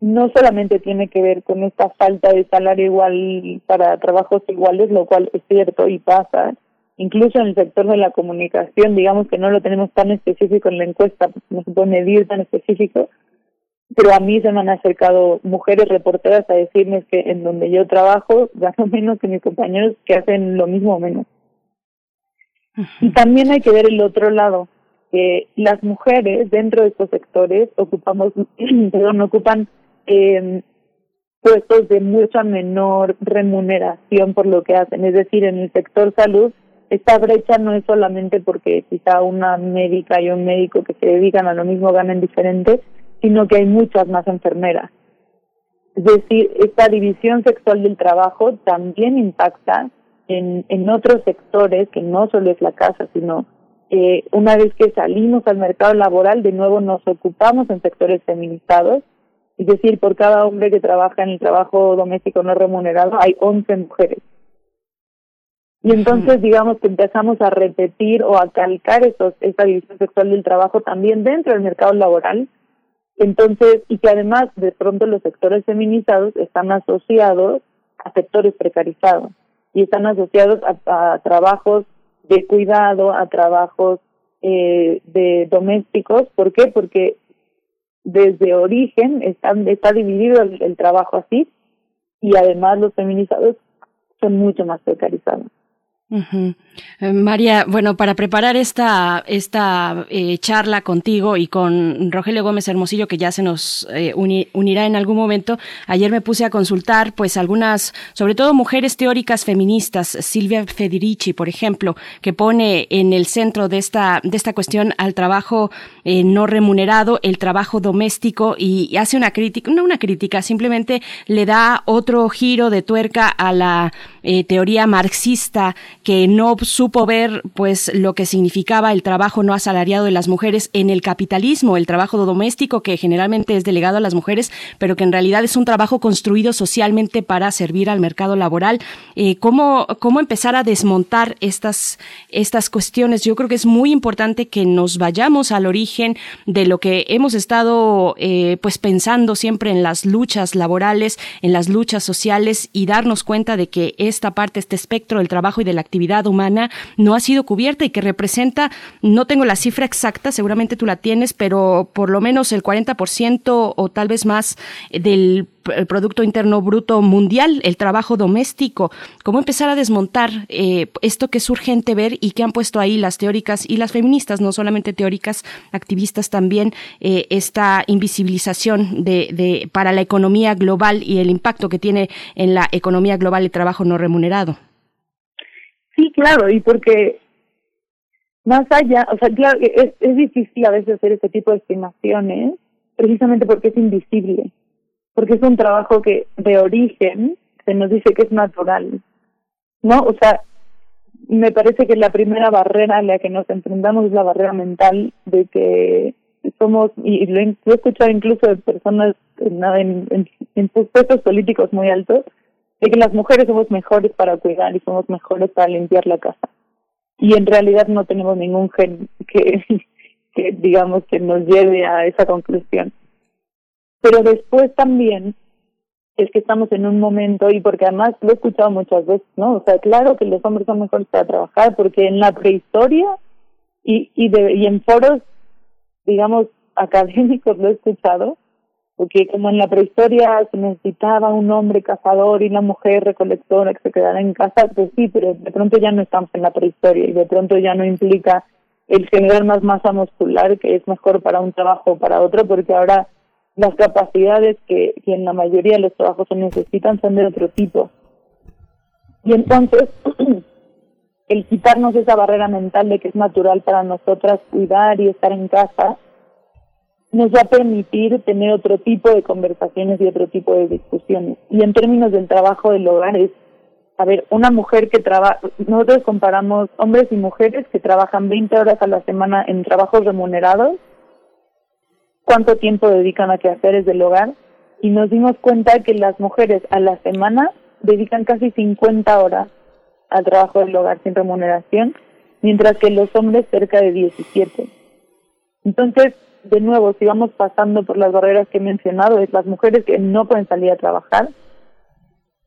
no solamente tiene que ver con esta falta de salario igual para trabajos iguales, lo cual es cierto y pasa, incluso en el sector de la comunicación, digamos que no lo tenemos tan específico en la encuesta, no se puede medir tan específico, pero a mí se me han acercado mujeres reporteras a decirme que en donde yo trabajo gano menos que mis compañeros que hacen lo mismo o menos. Y también hay que ver el otro lado, que las mujeres dentro de estos sectores ocupamos, perdón, ocupan eh, puestos de mucha menor remuneración por lo que hacen. Es decir, en el sector salud, esta brecha no es solamente porque quizá una médica y un médico que se dedican a lo mismo ganen diferente, sino que hay muchas más enfermeras. Es decir, esta división sexual del trabajo también impacta en, en otros sectores que no solo es la casa, sino eh, una vez que salimos al mercado laboral, de nuevo nos ocupamos en sectores feminizados, es decir, por cada hombre que trabaja en el trabajo doméstico no remunerado hay 11 mujeres. Y entonces, digamos que empezamos a repetir o a calcar esos, esa división sexual del trabajo también dentro del mercado laboral. Entonces, y que además de pronto los sectores feminizados están asociados a sectores precarizados y están asociados a, trabajos de cuidado, a trabajos eh, de domésticos. ¿Por qué? Porque desde origen están, está dividido el, el trabajo así y además los feminizados son mucho más precarizados. Eh, María, bueno, para preparar esta, esta eh, charla contigo y con Rogelio Gómez Hermosillo, que ya se nos eh, unirá en algún momento, ayer me puse a consultar, pues, algunas, sobre todo mujeres teóricas feministas, Silvia Federici, por ejemplo, que pone en el centro de esta, de esta cuestión al trabajo no remunerado, el trabajo doméstico, y, hace una crítica, no una crítica, simplemente le da otro giro de tuerca a la teoría marxista que no supo ver pues lo que significaba el trabajo no asalariado de las mujeres en el capitalismo, el trabajo doméstico que generalmente es delegado a las mujeres, pero que en realidad es un trabajo construido socialmente para servir al mercado laboral. Eh, ¿cómo, ¿Cómo empezar a desmontar estas, estas cuestiones? Yo creo que es muy importante que nos vayamos al origen de lo que hemos estado eh, pues pensando siempre en las luchas laborales, en las luchas sociales y darnos cuenta de que esta parte, este espectro del trabajo y de la actividad humana no ha sido cubierta y que representa, no tengo la cifra exacta, seguramente tú la tienes, pero por lo menos el 40% o tal vez más del Producto Interno Bruto Mundial, el trabajo doméstico. ¿Cómo empezar a desmontar eh, esto que es urgente ver y que han puesto ahí las teóricas y las feministas, no solamente teóricas, activistas también, eh, esta invisibilización de, de, para la economía global y el impacto que tiene en la economía global el trabajo no remunerado? Sí, claro, y porque más allá, o sea, claro, es, es difícil a veces hacer este tipo de estimaciones, precisamente porque es invisible, porque es un trabajo que de origen se nos dice que es natural, ¿no? O sea, me parece que la primera barrera a la que nos enfrentamos es la barrera mental de que somos, y lo he, escuchado incluso de personas en, en, en puestos políticos muy altos, de que las mujeres somos mejores para cuidar y somos mejores para limpiar la casa. Y en realidad no tenemos ningún gen que, digamos que nos lleve a esa conclusión. Pero después también es que estamos en un momento, y porque además lo he escuchado muchas veces, ¿no? O sea, claro que los hombres son mejores para trabajar, porque en la prehistoria y, y, de, y en foros, digamos, académicos lo he escuchado, porque como en la prehistoria se necesitaba un hombre cazador y una mujer recolectora que se quedara en casa, pues sí, pero de pronto ya no estamos en la prehistoria y de pronto ya no implica el generar más masa muscular, que es mejor para un trabajo o para otro, porque ahora las capacidades que, que en la mayoría de los trabajos se necesitan son de otro tipo. Y entonces, el quitarnos esa barrera mental de que es natural para nosotras cuidar y estar en casa, nos va a permitir tener otro tipo de conversaciones y otro tipo de discusiones. Y en términos del trabajo del hogar es, a ver, una mujer que trabaja, nosotros comparamos hombres y mujeres que trabajan 20 horas a la semana en trabajos remunerados, cuánto tiempo dedican a quehaceres del hogar, y nos dimos cuenta que las mujeres a la semana dedican casi 50 horas al trabajo del hogar sin remuneración, mientras que los hombres cerca de 17. Entonces, de nuevo, si vamos pasando por las barreras que he mencionado, es las mujeres que no pueden salir a trabajar.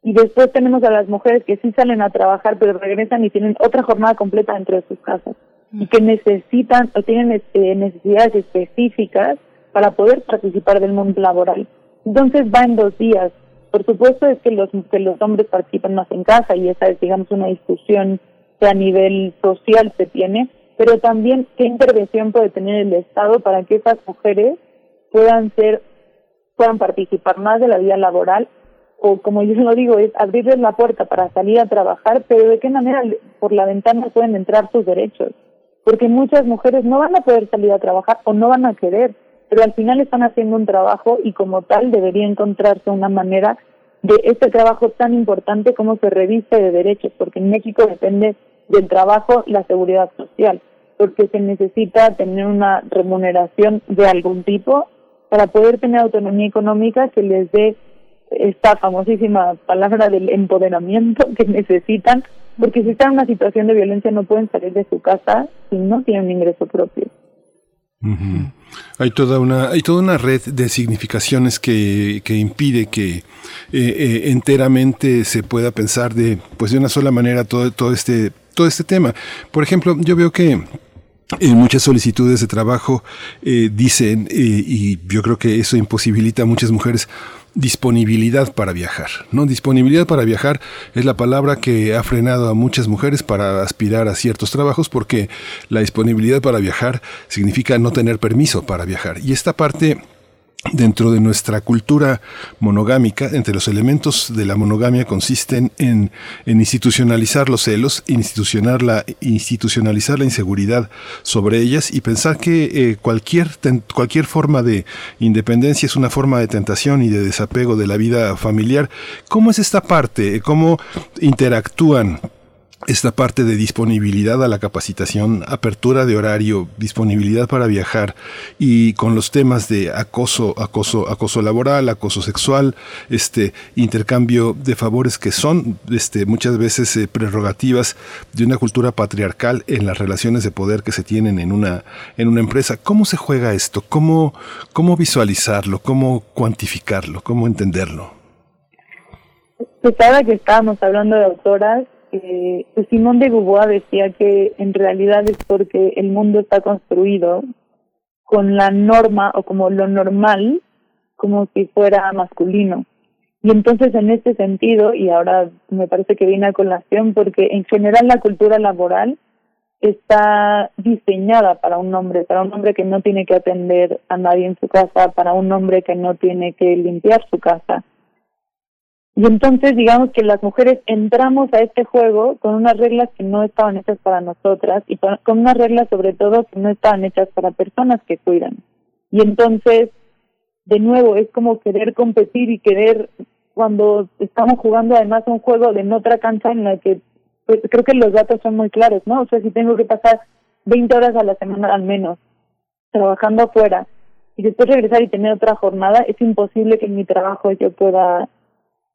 Y después tenemos a las mujeres que sí salen a trabajar, pero regresan y tienen otra jornada completa dentro de sus casas. Y que necesitan o tienen este, necesidades específicas para poder participar del mundo laboral. Entonces va en dos días. Por supuesto es que los, que los hombres participan más en casa y esa es, digamos, una discusión que a nivel social se tiene, pero también qué intervención puede tener el Estado para que esas mujeres puedan ser, puedan participar más de la vida laboral o como yo lo digo, es abrirles la puerta para salir a trabajar, pero de qué manera por la ventana pueden entrar sus derechos. Porque muchas mujeres no van a poder salir a trabajar o no van a querer, pero al final están haciendo un trabajo y como tal debería encontrarse una manera de este trabajo tan importante como se reviste de derechos, porque en México depende del trabajo la seguridad social. porque se necesita tener una remuneración de algún tipo para poder tener autonomía económica que les dé esta famosísima palabra del empoderamiento que necesitan, porque si están en una situación de violencia no pueden salir de su casa si no tienen un ingreso propio. Hay toda una hay toda una red de significaciones que, que impide que eh, eh, enteramente se pueda pensar de pues de una sola manera todo todo este todo este tema. Por ejemplo, yo veo que en muchas solicitudes de trabajo eh, dicen, y yo creo que eso imposibilita a muchas mujeres, disponibilidad para viajar. ¿no? Disponibilidad para viajar es la palabra que ha frenado a muchas mujeres para aspirar a ciertos trabajos porque la disponibilidad para viajar significa no tener permiso para viajar. Y esta parte Dentro de nuestra cultura monogámica, entre los elementos de la monogamia consisten en, institucionalizar los celos, institucionalizar la inseguridad sobre ellas y pensar que eh, cualquier, cualquier forma de independencia es una forma de tentación y de desapego de la vida familiar. ¿Cómo es esta parte? ¿Cómo interactúan esta parte de disponibilidad a la capacitación, apertura de horario, disponibilidad para viajar y con los temas de acoso, acoso, acoso laboral, acoso sexual, este intercambio de favores que son este muchas veces eh, prerrogativas de una cultura patriarcal en las relaciones de poder que se tienen en una en una empresa. ¿Cómo se juega esto? ¿Cómo cómo visualizarlo? ¿Cómo cuantificarlo? ¿Cómo entenderlo? Pues ahora que estábamos hablando de autoras, eh, Simón de Beauvoir decía que en realidad es porque el mundo está construido con la norma o como lo normal, como si fuera masculino. Y entonces en este sentido, y ahora me parece que viene a colación, porque en general la cultura laboral está diseñada para un hombre, para un hombre que no tiene que atender a nadie en su casa, para un hombre que no tiene que limpiar su casa, y entonces digamos que las mujeres entramos a este juego con unas reglas que no estaban hechas para nosotras y con unas reglas sobre todo que no estaban hechas para personas que cuidan. Y entonces, de nuevo, es como querer competir y querer, cuando estamos jugando además un juego de otra cancha en la que pues, creo que los datos son muy claros, ¿no? O sea, si tengo que pasar 20 horas a la semana al menos trabajando afuera y después regresar y tener otra jornada, es imposible que en mi trabajo yo pueda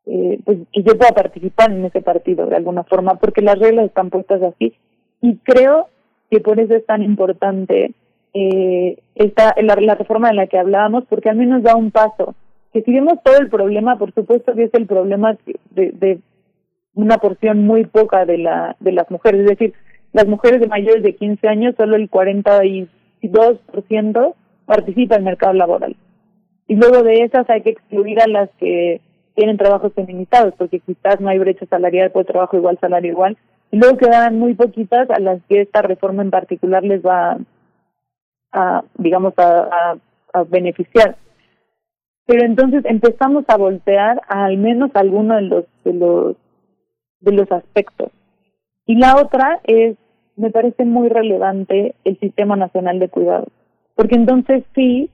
eh, pues que yo pueda participar en ese partido de alguna forma, porque las reglas están puestas así. Y creo que por eso es tan importante eh, esta, la, reforma de la que hablábamos, porque al menos da un paso. Que si vemos todo el problema, por supuesto que es el problema de, de una porción muy poca de, la, de las mujeres. Es decir, las mujeres de mayores de 15 años, solo el 42% participa en el mercado laboral. Y luego de esas hay que excluir a las que tienen trabajos feminizados, porque quizás no hay brecha salarial por trabajo igual, salario igual. Y luego quedan muy poquitas a las que esta reforma en particular les va a, digamos, a, beneficiar. Pero entonces empezamos a voltear a al menos alguno de los, de los, de los aspectos. Y la otra es, me parece muy relevante el Sistema Nacional de Cuidados, porque entonces sí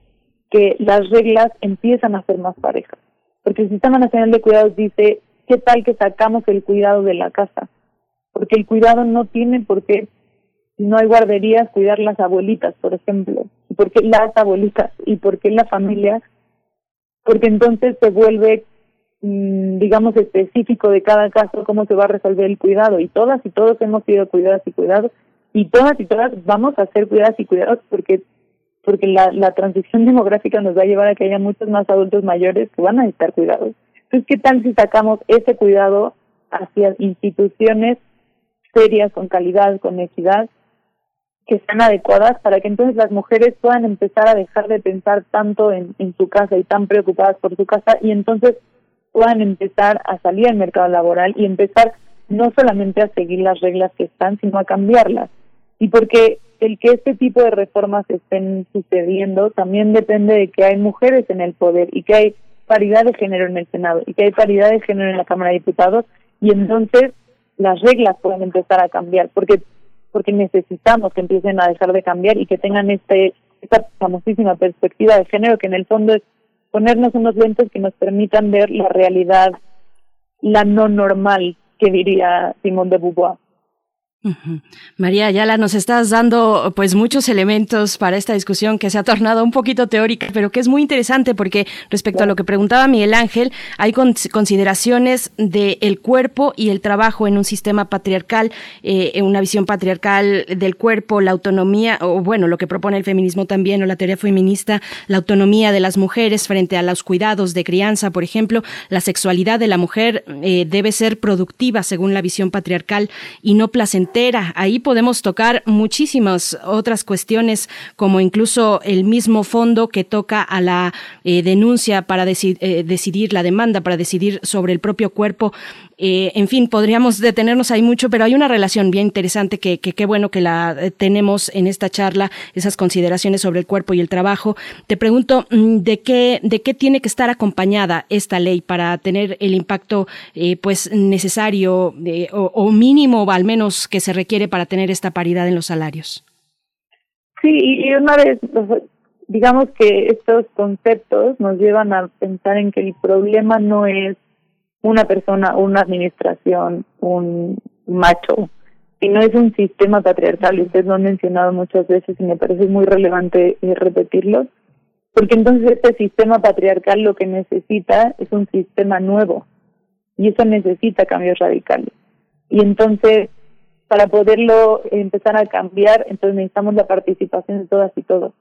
que las reglas empiezan a ser más parejas porque el Sistema Nacional de Cuidados dice, ¿qué tal que sacamos el cuidado de la casa? Porque el cuidado no tiene por qué, si no hay guarderías, cuidar las abuelitas, por ejemplo. ¿Y por qué las abuelitas? ¿Y por qué la familia? Porque entonces se vuelve, mm, digamos, específico de cada caso cómo se va a resolver el cuidado. Y todas y todos hemos sido cuidadas y cuidados. Y todas y todas vamos a ser cuidadas y cuidados porque porque la, la transición demográfica nos va a llevar a que haya muchos más adultos mayores que van a necesitar cuidados. Entonces, ¿qué tal si sacamos ese cuidado hacia instituciones serias, con calidad, con equidad, que sean adecuadas para que entonces las mujeres puedan empezar a dejar de pensar tanto en, en su casa y tan preocupadas por su casa y entonces puedan empezar a salir al mercado laboral y empezar no solamente a seguir las reglas que están, sino a cambiarlas. Y porque el que este tipo de reformas estén sucediendo también depende de que hay mujeres en el poder y que hay paridad de género en el Senado y que hay paridad de género en la Cámara de Diputados y entonces las reglas pueden empezar a cambiar porque porque necesitamos que empiecen a dejar de cambiar y que tengan este esta famosísima perspectiva de género que en el fondo es ponernos unos lentes que nos permitan ver la realidad la no normal que diría Simón de Beauvoir María Ayala, nos estás dando pues muchos elementos para esta discusión que se ha tornado un poquito teórica, pero que es muy interesante porque respecto a lo que preguntaba Miguel Ángel, hay consideraciones del cuerpo y el trabajo en un sistema patriarcal, eh, en una visión patriarcal del cuerpo, la autonomía, o bueno, lo que propone el feminismo también, o la teoría feminista, la autonomía de las mujeres frente a los cuidados de crianza, por ejemplo, la sexualidad de la mujer eh, debe ser productiva según la visión patriarcal y no placentera Ahí podemos tocar muchísimas otras cuestiones, como incluso el mismo fondo que toca a la eh, denuncia para eh, decidir, la demanda, para decidir sobre el propio cuerpo. Eh, en fin, podríamos detenernos ahí mucho, pero hay una relación bien interesante que qué bueno que la tenemos en esta charla, esas consideraciones sobre el cuerpo y el trabajo. Te pregunto, mm, ¿de qué, de qué tiene que estar acompañada esta ley para tener el impacto pues necesario o, o mínimo, al menos que se requiere para tener esta paridad en los salarios. Sí, y una vez, digamos que estos conceptos nos llevan a pensar en que el problema no es una persona, una administración, un macho, sino es un sistema patriarcal, y ustedes lo han mencionado muchas veces y me parece muy relevante eh, repetirlo, porque entonces este sistema patriarcal lo que necesita es un sistema nuevo, y eso necesita cambios radicales. Y entonces para poderlo empezar a cambiar, entonces necesitamos la participación de todas y todos.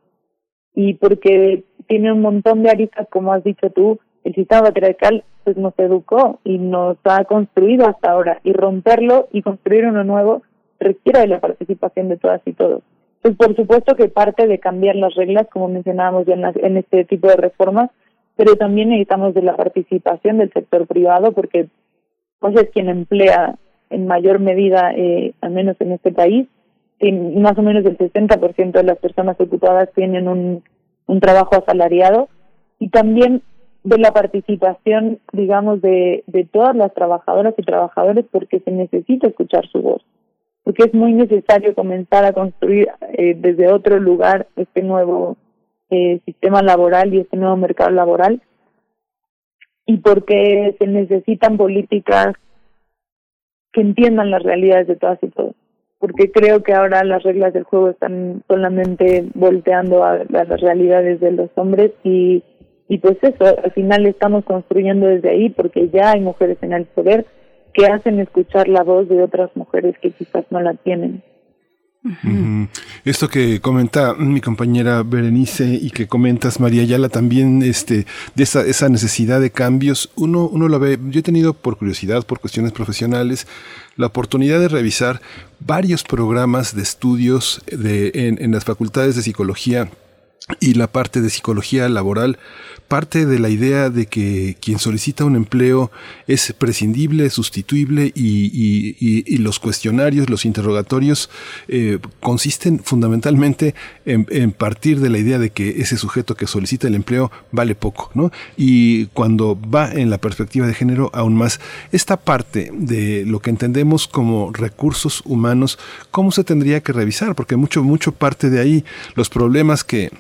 Y porque tiene un montón de aristas, como has dicho tú, el sistema patriarcal pues nos educó y nos ha construido hasta ahora. Y romperlo y construir uno nuevo requiere de la participación de todas y todos. Pues por supuesto que parte de cambiar las reglas, como mencionábamos ya en, en este tipo de reformas, pero también necesitamos de la participación del sector privado porque pues es quien emplea en mayor medida, eh, al menos en este país, más o menos el 60% de las personas ocupadas tienen un, un trabajo asalariado y también de la participación, digamos, de, de todas las trabajadoras y trabajadores porque se necesita escuchar su voz, porque es muy necesario comenzar a construir eh, desde otro lugar este nuevo eh, sistema laboral y este nuevo mercado laboral y porque se necesitan políticas que entiendan las realidades de todas y todos. Porque creo que ahora las reglas del juego están solamente volteando a, las realidades de los hombres y, y pues eso, al final estamos construyendo desde ahí porque ya hay mujeres en el poder que hacen escuchar la voz de otras mujeres que quizás no la tienen. Esto que comenta mi compañera Berenice y que comentas María Ayala también este de esa, esa necesidad de cambios, uno, uno lo ve, yo he tenido por curiosidad, por cuestiones profesionales, la oportunidad de revisar varios programas de estudios de, en, en las facultades de psicología y la parte de psicología laboral parte de la idea de que quien solicita un empleo es prescindible, sustituible y, los cuestionarios, los interrogatorios eh, consisten fundamentalmente en, partir de la idea de que ese sujeto que solicita el empleo vale poco, ¿no? Y cuando va en la perspectiva de género aún más, esta parte de lo que entendemos como recursos humanos, ¿cómo se tendría que revisar? Porque mucho, mucho parte de ahí los problemas que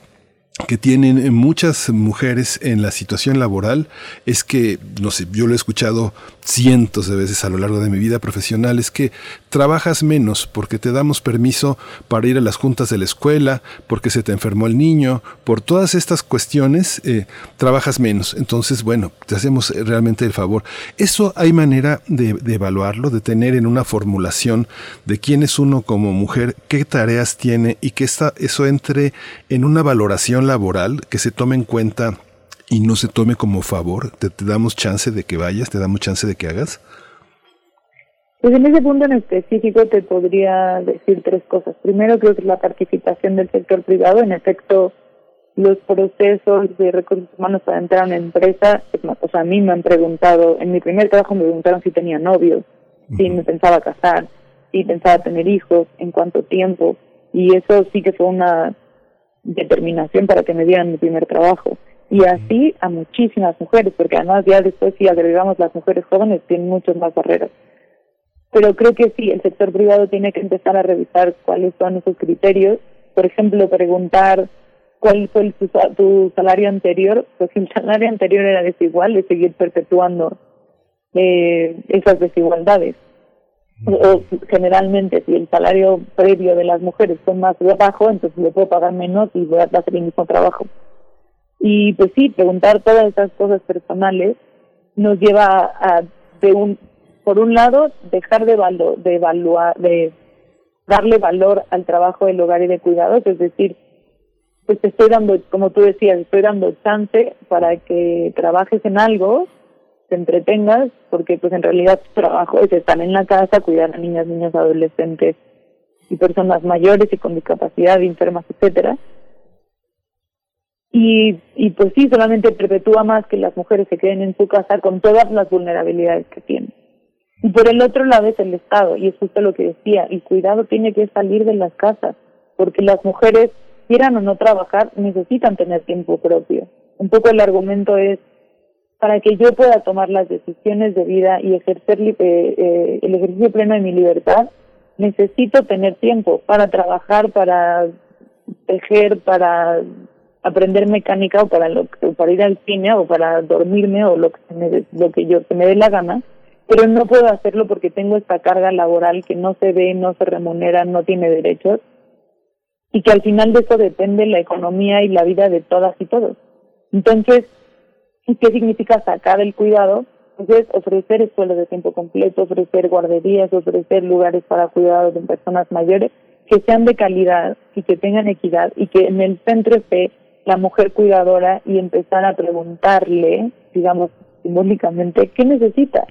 que tienen muchas mujeres en la situación laboral es que, no sé, yo lo he escuchado cientos de veces a lo largo de mi vida profesional, es que trabajas menos porque te damos permiso para ir a las juntas de la escuela, porque se te enfermó el niño, por todas estas cuestiones eh, trabajas menos. Entonces, bueno, te hacemos realmente el favor. Eso hay manera de, evaluarlo, de tener en una formulación de quién es uno como mujer, qué tareas tiene y que esta, eso entre en una valoración laboral que se tome en cuenta y no se tome como favor? ¿Te, damos chance de que vayas? ¿Te damos chance de que hagas? Pues en ese punto en específico te podría decir tres cosas. Primero, creo que la participación del sector privado. En efecto, los procesos de recursos humanos para entrar a una empresa, o sea, a mí me han preguntado, en mi primer trabajo me preguntaron si tenía novio, si me pensaba casar, si pensaba tener hijos, en cuánto tiempo, y eso sí que fue una determinación para que me dieran mi primer trabajo. Y así a muchísimas mujeres, porque además ya después si agregamos las mujeres jóvenes tienen muchas más barreras. Pero creo que sí, el sector privado tiene que empezar a revisar cuáles son esos criterios. Por ejemplo, preguntar cuál fue tu, salario anterior, pues si el salario anterior era desigual, de seguir perpetuando eh, esas desigualdades. o generalmente si el salario previo de las mujeres fue más bajo, entonces le puedo pagar menos y voy a hacer el mismo trabajo. Y pues sí, preguntar todas esas cosas personales nos lleva a, de un, por un lado, dejar de, de evaluar, de darle valor al trabajo del hogar y de cuidados, es decir, pues te estoy dando, como tú decías, estoy dando chance para que trabajes en algo, te entretengas, porque pues en realidad tu trabajo es estar en la casa, cuidar a niñas, niños, adolescentes y personas mayores y con discapacidad, enfermas, etcétera. Y, y pues sí, solamente perpetúa más que las mujeres se queden en su casa con todas las vulnerabilidades que tienen. Y por el otro lado es el Estado, y es justo lo que decía, el cuidado tiene que salir de las casas, porque las mujeres, quieran o no trabajar, necesitan tener tiempo propio. Un poco el argumento es, para que yo pueda tomar las decisiones de vida y ejercer eh, eh, el ejercicio pleno de mi libertad, necesito tener tiempo para trabajar, para tejer, para aprender mecánica o para lo para ir al cine o para dormirme o lo que me, lo que yo que me dé la gana pero no puedo hacerlo porque tengo esta carga laboral que no se ve, no se remunera, no tiene derechos y que al final de eso depende la economía y la vida de todas y todos. Entonces, ¿qué significa sacar el cuidado? Pues es ofrecer escuelas de tiempo completo, ofrecer guarderías, ofrecer lugares para cuidados de personas mayores que sean de calidad y que tengan equidad y que en el centro esté la mujer cuidadora y empezar a preguntarle, digamos, simbólicamente, ¿qué necesita?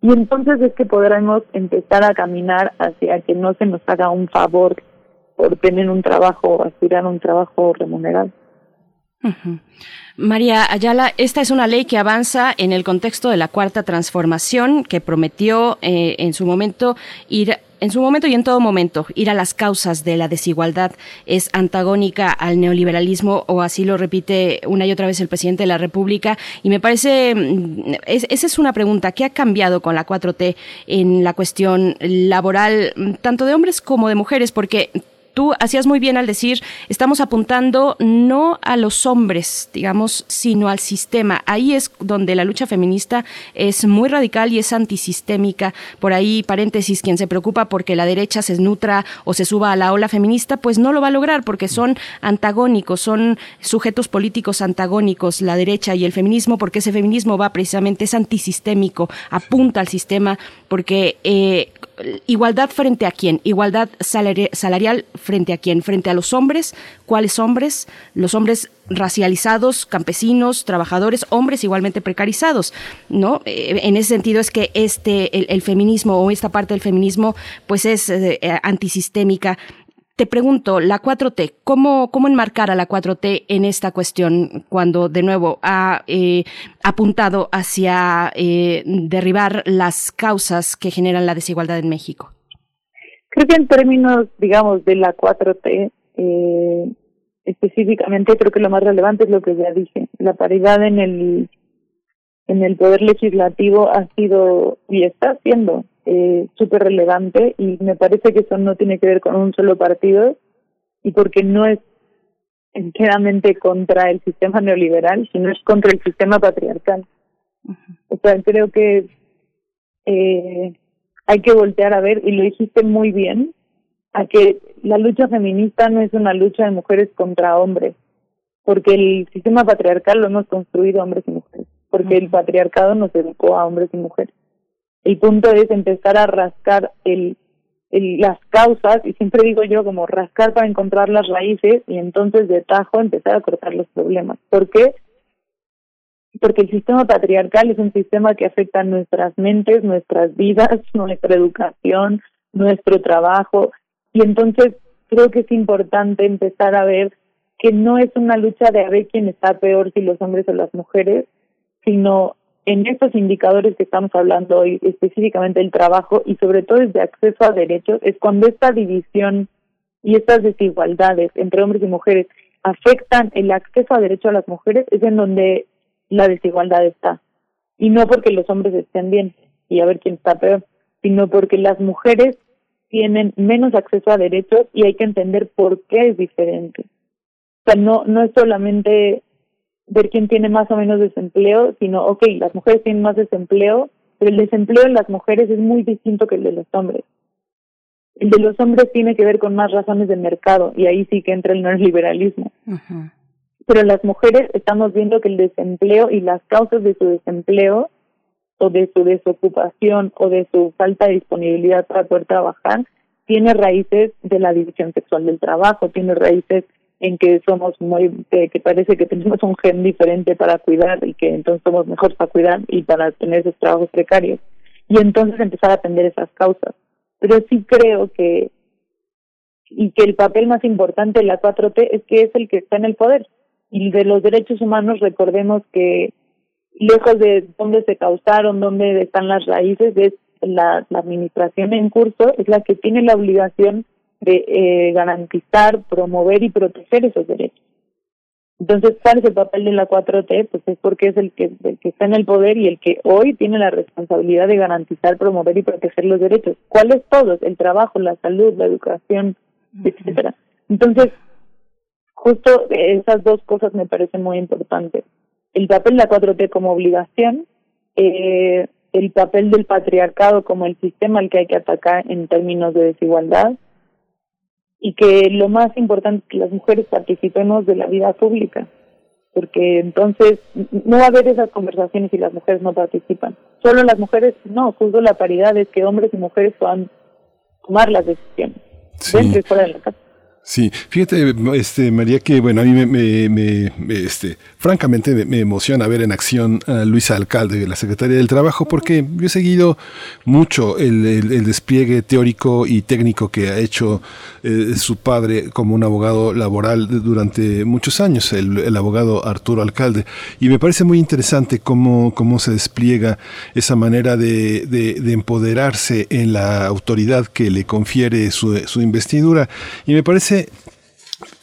Y entonces es que podremos empezar a caminar hacia que no se nos haga un favor por tener un trabajo, aspirar a un trabajo remunerado. María Ayala, esta es una ley que avanza en el contexto de la cuarta transformación que prometió eh, en su momento ir en su momento y en todo momento, ir a las causas de la desigualdad es antagónica al neoliberalismo o así lo repite una y otra vez el presidente de la República y me parece, mm, esa es una pregunta, ¿qué ha cambiado con la 4T en la cuestión laboral, tanto de hombres como de mujeres? Porque tú hacías muy bien al decir, estamos apuntando no a los hombres, digamos, sino al sistema. Ahí es donde la lucha feminista es muy radical y es antisistémica. Por ahí, paréntesis, quien se preocupa porque la derecha se nutra o se suba a la ola feminista, pues no lo va a lograr porque son antagónicos, son sujetos políticos antagónicos, la derecha y el feminismo, porque ese feminismo va precisamente, es antisistémico, apunta al sistema, porque eh, igualdad frente a quién, igualdad salarial frente a quién, frente a los hombres, cuáles hombres, los hombres racializados, campesinos, trabajadores, hombres igualmente precarizados, ¿no? Eh, en ese sentido es que este, el, feminismo o esta parte del feminismo, pues es eh, antisistémica te pregunto, la 4T, ¿cómo, cómo enmarcar a la 4T en esta cuestión cuando de nuevo ha eh, apuntado hacia eh, derribar las causas que generan la desigualdad en México? Creo que en términos, digamos, de la 4T, eh, específicamente creo que lo más relevante es lo que ya dije. La paridad en el en el poder legislativo ha sido y está siendo eh, súper relevante y me parece que eso no tiene que ver con un solo partido y porque no es enteramente contra el sistema neoliberal, sino es contra el sistema patriarcal. O sea, creo que eh, hay que voltear a ver, y lo dijiste muy bien, a que la lucha feminista no es una lucha de mujeres contra hombres, porque el sistema patriarcal lo hemos construido hombres y mujeres, porque el patriarcado nos educó a hombres y mujeres. El punto es empezar a rascar el, las causas, y siempre digo yo como rascar para encontrar las raíces y entonces de tajo empezar a cortar los problemas. ¿Por qué? Porque el sistema patriarcal es un sistema que afecta nuestras mentes, nuestras vidas, nuestra educación, nuestro trabajo, y entonces creo que es importante empezar a ver que no es una lucha de a ver quién está peor, si los hombres o las mujeres, sino en estos indicadores que estamos hablando hoy, específicamente el trabajo y sobre todo el de acceso a derechos, es cuando esta división y estas desigualdades entre hombres y mujeres afectan el acceso a derechos a las mujeres, es en donde la desigualdad está. Y no porque los hombres estén bien y a ver quién está peor, sino porque las mujeres tienen menos acceso a derechos y hay que entender por qué es diferente. O sea, no, no es solamente ver quién tiene más o menos desempleo, sino, ok, las mujeres tienen más desempleo, pero el desempleo de las mujeres es muy distinto que el de los hombres. El de los hombres tiene que ver con más razones de mercado y ahí sí que entra el neoliberalismo. Pero las mujeres estamos viendo que el desempleo y las causas de su desempleo o de su desocupación o de su falta de disponibilidad para poder trabajar tiene raíces de la división sexual del trabajo, tiene raíces en que somos muy, que, parece que tenemos un gen diferente para cuidar y que entonces somos mejores para cuidar y para tener esos trabajos precarios. Y entonces empezar a atender esas causas. Pero sí creo que, y que el papel más importante de la 4T es que es el que está en el poder. Y de los derechos humanos recordemos que lejos de dónde se causaron, dónde están las raíces, es la administración en curso, es la que tiene la obligación de eh, garantizar, promover y proteger esos derechos. Entonces, ¿cuál es el papel de la 4T? Pues es porque es el que, el que está en el poder y el que hoy tiene la responsabilidad de garantizar, promover y proteger los derechos. ¿Cuáles todos? El trabajo, la salud, la educación, etcétera. Entonces, justo esas dos cosas me parecen muy importantes. El papel de la 4T como obligación, eh, el papel del patriarcado como el sistema al que hay que atacar en términos de desigualdad, y que lo más importante es que las mujeres participemos de la vida pública, porque entonces no va a haber esas conversaciones si las mujeres no participan. Solo las mujeres, no, justo la paridad es que hombres y mujeres puedan tomar las decisiones dentro y fuera de la casa. Sí, fíjate, este, María, que bueno, a mí me, me, me este, francamente me, emociona ver en acción a Luisa Alcalde, la secretaria del Trabajo, porque yo he seguido mucho el, el, despliegue teórico y técnico que ha hecho eh, su padre como un abogado laboral durante muchos años, el, el, abogado Arturo Alcalde, y me parece muy interesante cómo, cómo se despliega esa manera de, de, de empoderarse en la autoridad que le confiere su, su investidura, y me parece せ。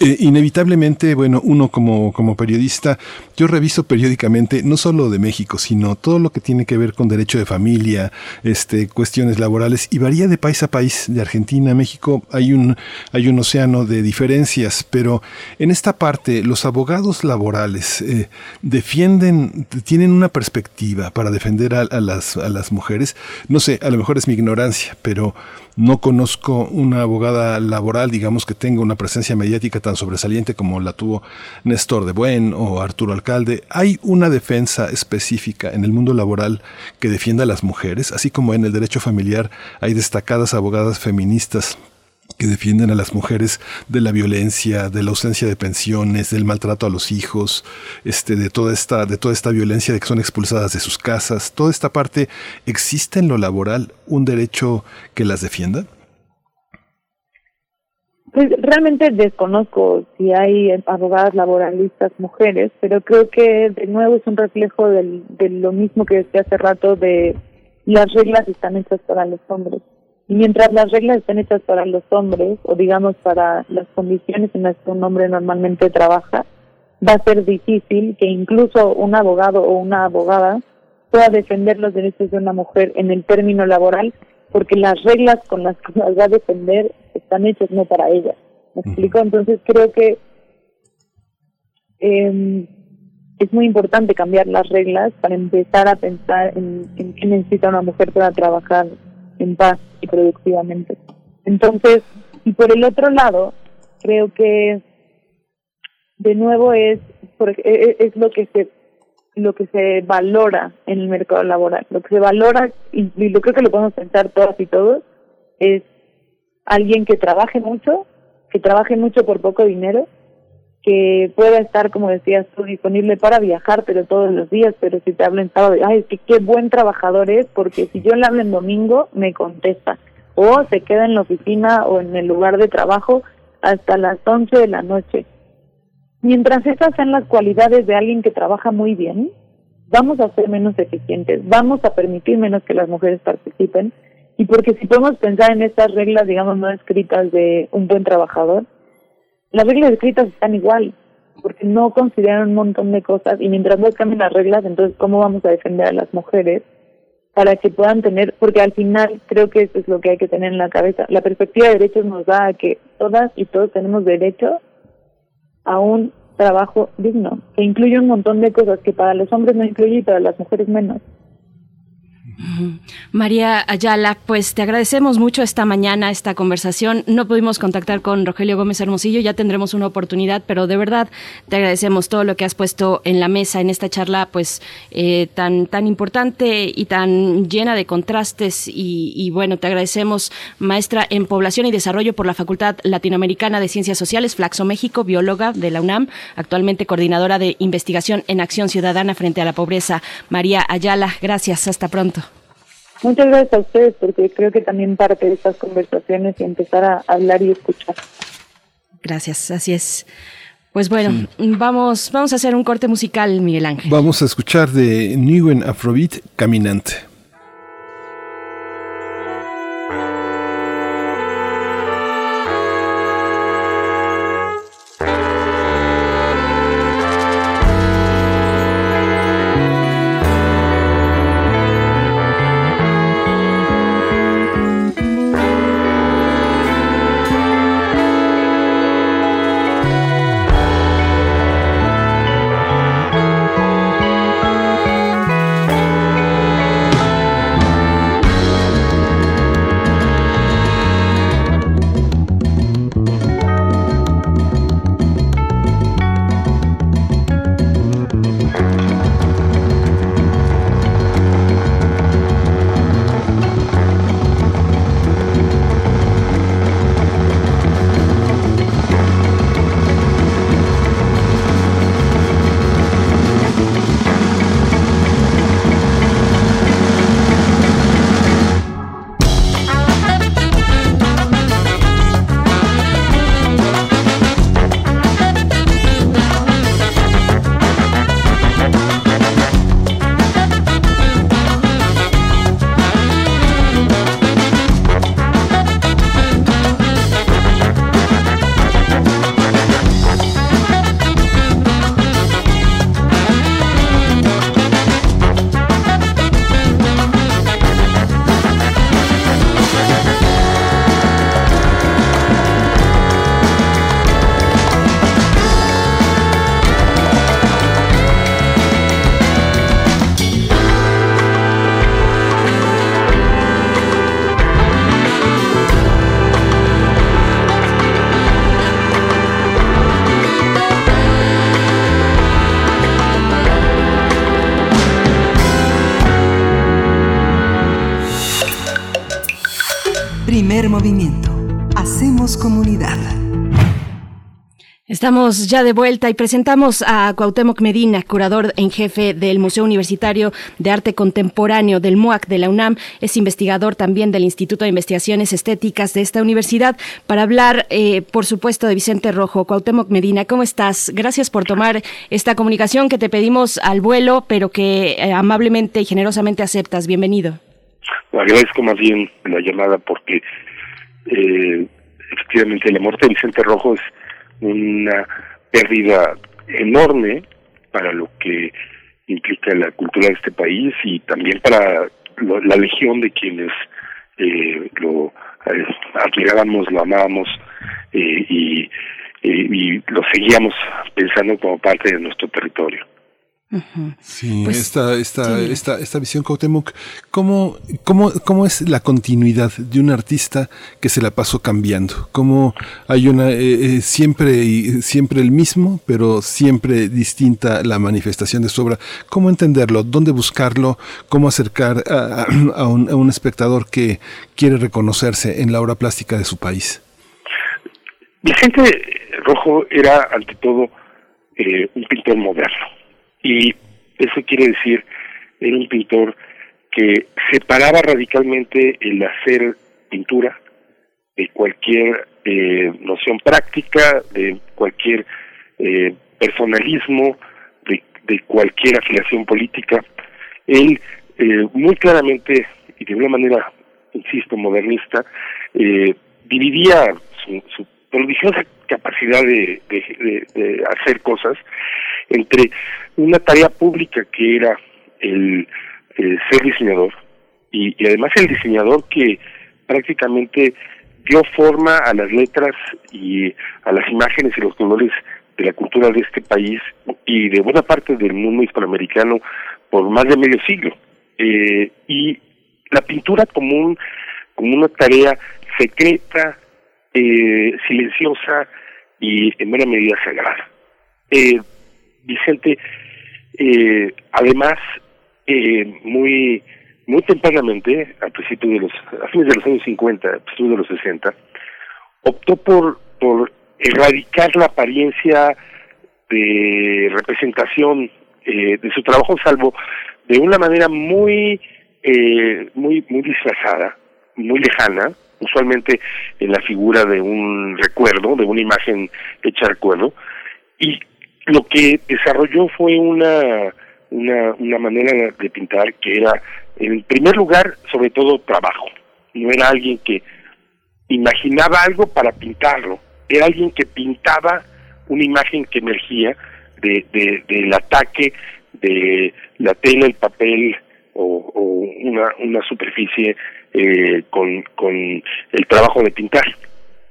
Eh, inevitablemente, bueno, uno como, como periodista, yo reviso periódicamente no solo de México, sino todo lo que tiene que ver con derecho de familia, este, cuestiones laborales, y varía de país a país, de Argentina a México, hay un, hay un océano de diferencias, pero en esta parte los abogados laborales eh, defienden, tienen una perspectiva para defender a, las, a las mujeres, no sé, a lo mejor es mi ignorancia, pero no conozco una abogada laboral, digamos, que tenga una presencia mediática tan sobresaliente como la tuvo Néstor de Buen o Arturo Alcalde. ¿Hay una defensa específica en el mundo laboral que defienda a las mujeres? Así como en el derecho familiar hay destacadas abogadas feministas que defienden a las mujeres de la violencia, de la ausencia de pensiones, del maltrato a los hijos, este, de toda esta, de toda esta violencia de que son expulsadas de sus casas, toda esta parte, ¿existe en lo laboral un derecho que las defienda? Pues realmente desconozco si hay abogadas laboralistas mujeres, pero creo que de nuevo es un reflejo de lo mismo que decía hace rato de las reglas están hechas para los hombres. Y mientras las reglas estén hechas para los hombres, o digamos para las condiciones en las que un hombre normalmente trabaja, va a ser difícil que incluso un abogado o una abogada pueda defender los derechos de una mujer en el término laboral, porque las reglas con las que las va a defender están hechas no para ella. ¿Me explico? Entonces creo que eh, es muy importante cambiar las reglas para empezar a pensar en, en qué necesita una mujer para trabajar en paz y productivamente. Entonces, y por el otro lado, creo que de nuevo es e, e, es lo que se lo que se valora en el mercado laboral. Lo que se valora, y, y lo creo que lo podemos pensar todas y todos, es alguien que trabaje mucho, que trabaje mucho por poco dinero, que pueda estar, como decías tú, disponible para viajar, pero todos los días, pero si te hablo en sábado, ay, es que qué buen trabajador es, porque si yo le hablo en domingo, me contesta. O se queda en la oficina o en el lugar de trabajo hasta las 11 de la noche. Mientras esas sean las cualidades de alguien que trabaja muy bien, vamos a ser menos eficientes, vamos a permitir menos que las mujeres participen, y porque si podemos pensar en estas reglas, digamos, no escritas de un buen trabajador, las reglas escritas están igual, porque no consideran un montón de cosas y mientras no cambien las reglas, entonces ¿cómo vamos a defender a las mujeres para que puedan tener, porque al final creo que eso es lo que hay que tener en la cabeza, la perspectiva de derechos nos da a que todas y todos tenemos derecho a un trabajo digno, que incluye un montón de cosas que para los hombres no incluye y para las mujeres menos. María Ayala, pues te agradecemos mucho esta mañana, esta conversación. No pudimos contactar con Rogelio Gómez Hermosillo, ya tendremos una oportunidad, pero de verdad te agradecemos todo lo que has puesto en la mesa en esta charla, pues eh, tan, tan importante y tan llena de contrastes. Y, y, bueno, te agradecemos, maestra en Población y Desarrollo por la Facultad Latinoamericana de Ciencias Sociales, Flaxo México, bióloga de la UNAM, actualmente coordinadora de investigación en acción ciudadana frente a la pobreza. María Ayala, gracias, hasta pronto. Muchas gracias a ustedes porque creo que también parte de estas conversaciones y empezar a hablar y escuchar. Gracias, así es. Pues bueno, vamos, vamos a hacer un corte musical, Miguel Ángel. Vamos a escuchar de Newen Afrobeat Caminante. Estamos ya de vuelta y presentamos a Cuauhtémoc Medina, curador en jefe del Museo Universitario de Arte Contemporáneo del MUAC de la UNAM. Es investigador también del Instituto de Investigaciones Estéticas de esta universidad para hablar, eh, por supuesto, de Vicente Rojo. Cuauhtémoc Medina, ¿cómo estás? Gracias por tomar esta comunicación que te pedimos al vuelo, pero que eh, amablemente y generosamente aceptas. Bienvenido. Agradezco más bien la llamada porque eh, efectivamente la muerte de Vicente Rojo es una pérdida enorme para lo que implica la cultura de este país y también para lo, la legión de quienes eh, lo eh, admirábamos, lo amábamos eh, y, y lo seguíamos pensando como parte de nuestro territorio. Sí, pues, esta, esta, sí. esta, esta visión Cuauhtémoc, ¿cómo, cómo, ¿cómo es la continuidad de un artista que se la pasó cambiando? ¿Cómo hay una, eh, eh, siempre, siempre el mismo, pero siempre distinta la manifestación de su obra? ¿Cómo entenderlo? ¿Dónde buscarlo? ¿Cómo acercar a, a, un, a un espectador que quiere reconocerse en la obra plástica de su país? Vicente Rojo era, ante todo, eh, un pintor moderno y eso quiere decir era un pintor que separaba radicalmente el hacer pintura de cualquier eh, noción práctica, de cualquier eh, personalismo, de, de, cualquier afiliación política. Él eh, muy claramente y de una manera, insisto, modernista, eh, dividía su, su prodigiosa capacidad de, hacer cosas entre una tarea pública que era el, ser diseñador y, y, además el diseñador que prácticamente dio forma a las letras y a las imágenes y los colores de la cultura de este país y de buena parte del mundo hispanoamericano por más de medio siglo. eh, y la pintura como, un, como una tarea secreta, eh, silenciosa y en buena medida sagrada. Eh, Vicente, eh, además, eh, muy muy tempranamente, a principios de los, a fines de los años 50, a principios de los 60, optó por, por erradicar la apariencia de representación eh, de su trabajo, salvo de una manera muy, eh, muy, muy disfrazada, muy lejana, usualmente en la figura de un recuerdo, de una imagen hecha recuerdo, y lo que desarrolló fue una, una, manera de pintar que era, en primer lugar, sobre todo trabajo. No era alguien que imaginaba algo para pintarlo, era alguien que pintaba una imagen que emergía de, de, del ataque de la tela, el papel o, o una, una superficie eh, con, con el trabajo de pintar.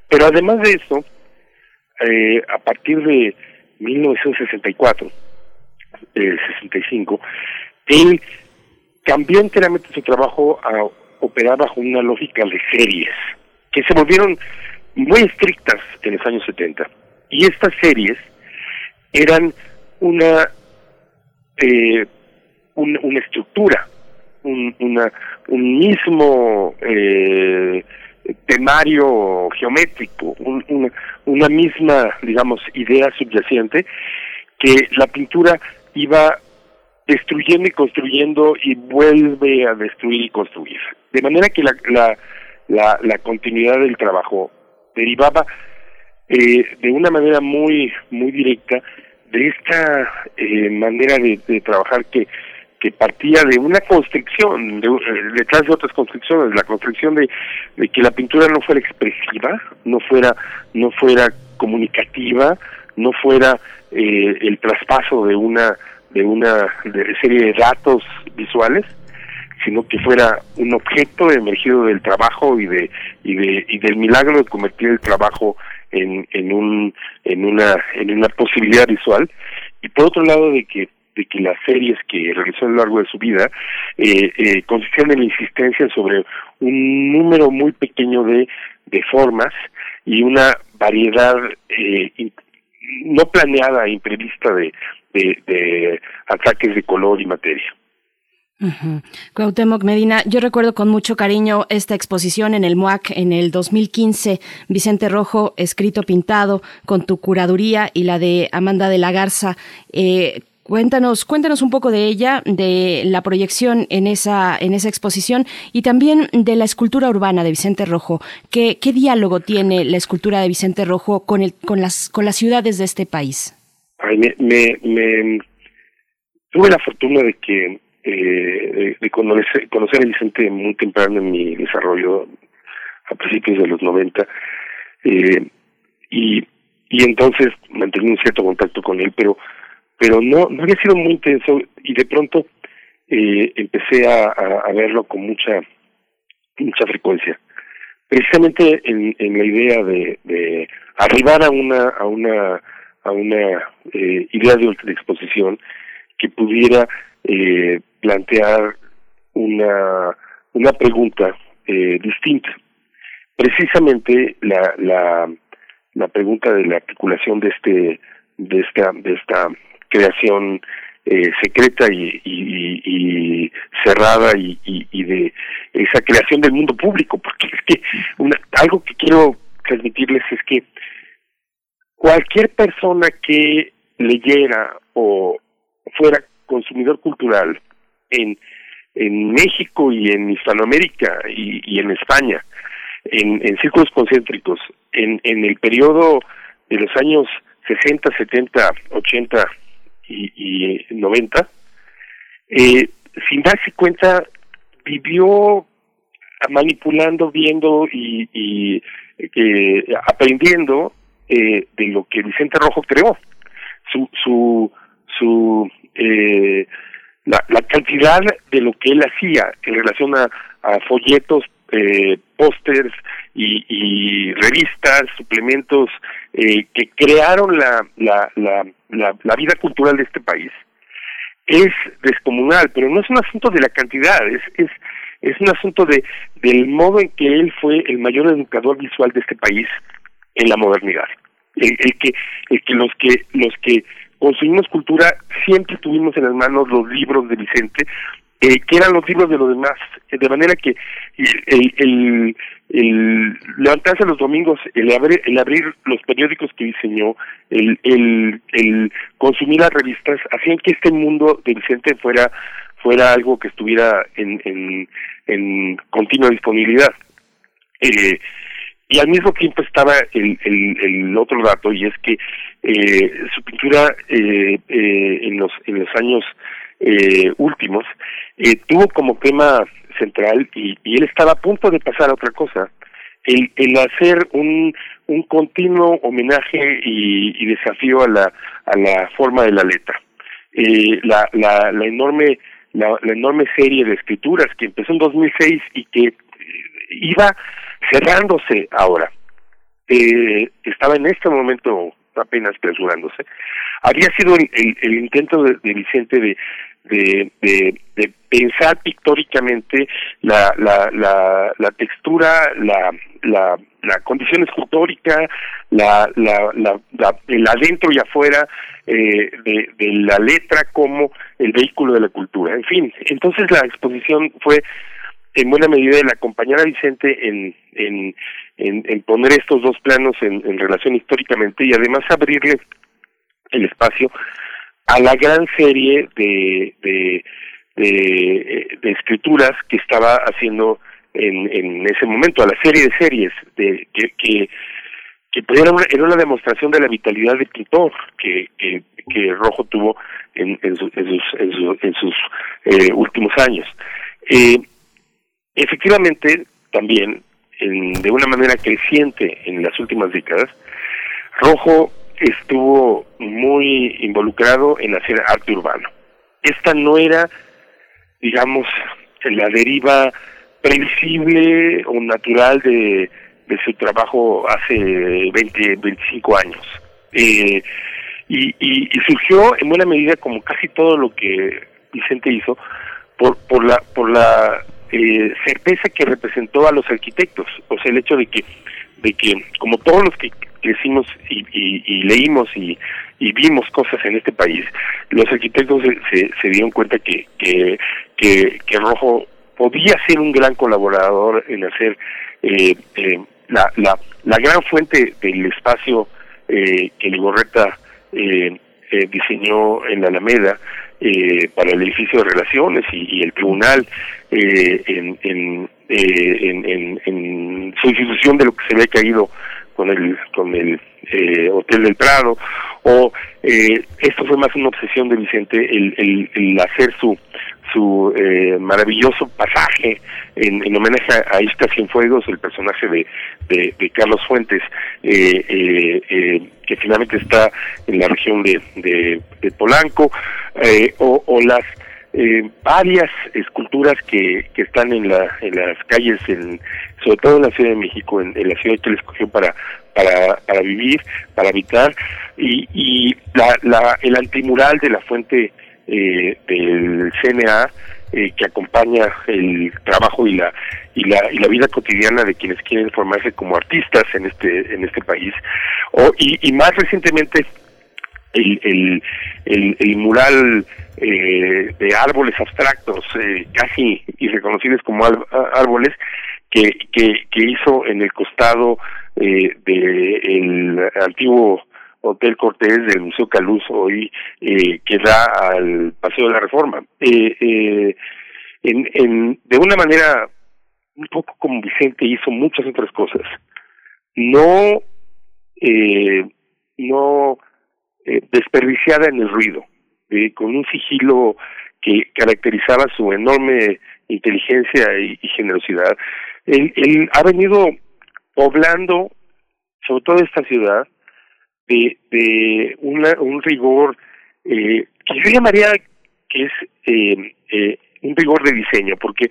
Pero además de eso, eh, a partir de 1964, eh, 65, él cambió enteramente su trabajo a operar bajo una lógica de series, que se volvieron muy estrictas en los años 70. Y estas series eran una eh, un, una estructura, un, una, un mismo eh, temario geométrico, un, una, una misma, digamos, idea subyacente que la pintura iba destruyendo y construyendo y vuelve a destruir y construir. De manera que la, la, la, la continuidad del trabajo derivaba eh, de una manera muy, muy directa de esta eh, manera de, de, trabajar que que partía de una constricción, de, eh, detrás de otras constricciones, la constricción de, de, que la pintura no fuera expresiva, no fuera, no fuera comunicativa, no fuera eh, el traspaso de una de una de serie de datos visuales, sino que fuera un objeto emergido del trabajo y de y de y del milagro de convertir el trabajo en en un en una en una posibilidad visual. Y por otro lado de que de que las series que realizó a lo largo de su vida eh, eh, consistían en la insistencia sobre un número muy pequeño de, de formas y una variedad eh, no planeada, imprevista de, de, ataques de color y materia. Uh Cuauhtémoc Medina, yo recuerdo con mucho cariño esta exposición en el MUAC en el 2015, Vicente Rojo, escrito pintado, con tu curaduría y la de Amanda de la Garza. Eh, Cuéntanos, cuéntanos un poco de ella, de la proyección en esa, en esa exposición y también de la escultura urbana de Vicente Rojo. ¿Qué, diálogo tiene la escultura de Vicente Rojo con, el, con, las, con las ciudades de este país? Ay, me, me, me, tuve la fortuna de que eh, de conocer, conocer a Vicente muy temprano en mi desarrollo, a principios de los 90, eh, y, y entonces mantenía un cierto contacto con él, pero pero no, no había sido muy intenso y de pronto eh, empecé a, verlo con mucha mucha frecuencia. Precisamente en, en la idea de, de arribar a una a una a una eh, idea de, de, exposición que pudiera eh, plantear una una pregunta eh, distinta. Precisamente la la la pregunta de la articulación de este de esta de esta creación eh, secreta y, y, cerrada y, y, de esa creación del mundo público, porque es que una, algo que quiero transmitirles es que cualquier persona que leyera o fuera consumidor cultural en en México y en Hispanoamérica y, y en España, en, en círculos concéntricos, en, en el periodo de los años 60, 70, 80 y, y 90, eh, sin darse cuenta, vivió manipulando, viendo y, y eh, aprendiendo eh, de lo que Vicente Rojo creó. Su, su, su eh, la, la cantidad de lo que él hacía en relación a, a folletos, eh, pósters y, revistas, suplementos eh, que crearon la, la, la, la, la vida cultural de este país, es descomunal, pero no es un asunto de la cantidad, es, es, es un asunto de del modo en que él fue el mayor educador visual de este país en la modernidad. El, el que el que los que los que consumimos cultura siempre tuvimos en las manos los libros de Vicente eh, que eran los libros de los demás, eh, de manera que el, el, levantarse los domingos, el abrir, el abrir los periódicos que diseñó, el, el, consumir las revistas, hacían que este mundo de Vicente fuera fuera algo que estuviera en, continua disponibilidad. Eh, y al mismo tiempo estaba el, el, el otro dato y es que eh, su pintura eh, eh, en los en los años eh, últimos, eh, tuvo como tema central, y, y, él estaba a punto de pasar a otra cosa, el, hacer un, un continuo homenaje y, y desafío a la, a la forma de la letra. Eh, la, la, la enorme la, la enorme serie de escrituras que empezó en 2006 y que eh, iba cerrándose ahora. Eh, estaba en este momento apenas clausurándose. Había sido el, el, intento de Vicente de, de, de, pensar pictóricamente la, la, la, la textura, la, la, la condición escultórica, la, la, la, la, el adentro y afuera eh, de, de la letra como el vehículo de la cultura. En fin, entonces la exposición fue en buena medida el acompañar a Vicente en, en, en, en poner estos dos planos en, en relación históricamente y además abrirle el espacio a la gran serie de, de, escrituras que estaba haciendo en, en ese momento, a la serie de series de, que, que, que pues era, una, era una demostración de la vitalidad del pintor que, que, que Rojo tuvo en, en, su, en sus, en, su, en sus eh, últimos años. Eh, efectivamente, también, en, de una manera creciente en las últimas décadas, Rojo estuvo muy involucrado en hacer arte urbano. Esta no era, digamos, la deriva previsible o natural de, de su trabajo hace 20, 25 años. Eh, y, y, y surgió en buena medida como casi todo lo que Vicente hizo por, por la, por la eh, certeza que representó a los arquitectos, o sea, el hecho de que, de que como todos los que crecimos y, y, y leímos y, y, vimos cosas en este país, los arquitectos se, se, dieron cuenta que, que, que, Rojo podía ser un gran colaborador en hacer eh, eh, la, la, la gran fuente del espacio eh, que Ligorreta eh, eh, diseñó en la Alameda para el edificio de relaciones y, el tribunal en, en, en, en, en sustitución de lo que se había caído con el con el eh, Hotel del Prado o eh, esto fue más una obsesión de Vicente el, el, hacer su su eh, maravilloso pasaje en, en homenaje a, Isca Cienfuegos, el personaje de, de, Carlos Fuentes, eh, eh, eh, que finalmente está en la región de, de, de Polanco, eh, o, o las eh, varias esculturas que, que están en, la, en las calles, en, sobre todo en la Ciudad de México, en, la ciudad que él escogió para, para, para vivir, para habitar, y, y la, la, el antimural de la fuente eh, del CNA eh, que acompaña el trabajo y la y la y la vida cotidiana de quienes quieren formarse como artistas en este en este país. O y más recientemente el el el, mural eh, de árboles abstractos eh, casi irreconocibles como árboles que, que hizo en el costado eh, de el antiguo Hotel Cortés del Museo Caluz hoy eh, que da al Paseo de la Reforma. Eh, eh, en, en, de una manera un poco como Vicente hizo muchas otras cosas. No, eh, no eh, desperdiciada en el ruido, eh, con un sigilo que caracterizaba su enorme inteligencia y, generosidad. Él, él ha venido poblando, sobre todo esta ciudad, de, de una, un rigor eh, que yo llamaría que es eh, eh, un rigor de diseño, porque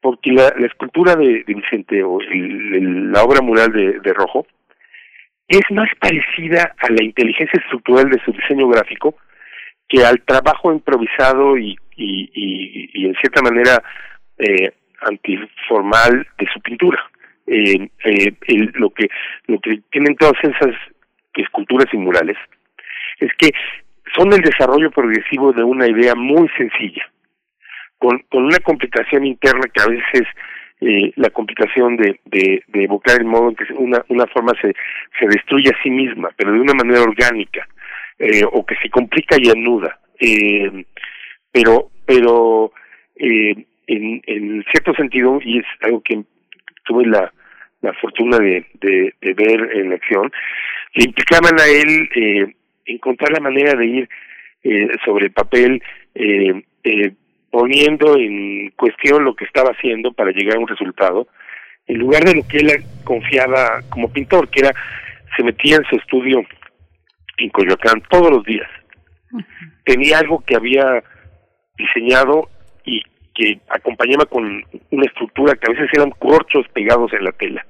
porque la, la escultura de, Vicente o el, la obra mural de Rojo es más parecida a la inteligencia estructural de su diseño gráfico que al trabajo improvisado y, y, y, en cierta manera eh, antiformal de su pintura. Eh, eh, lo que lo que tienen todas esas esculturas y murales es que son el desarrollo progresivo de una idea muy sencilla, con, con una complicación interna que a veces eh, la complicación de, de, evocar el modo en que una, una forma se, se destruye a sí misma, pero de una manera orgánica, eh, o que se complica y anuda. Eh, pero pero eh, en, en cierto sentido, y es algo que tuve la, la fortuna de, de, de ver en acción, le implicaban a él eh, encontrar la manera de ir eh, sobre el papel eh, eh, poniendo en cuestión lo que estaba haciendo para llegar a un resultado, en lugar de lo que él confiaba como pintor, que era, se metía en su estudio en Coyoacán todos los días. Tenía algo que había diseñado y que acompañaba con una estructura que a veces eran corchos pegados en la tela.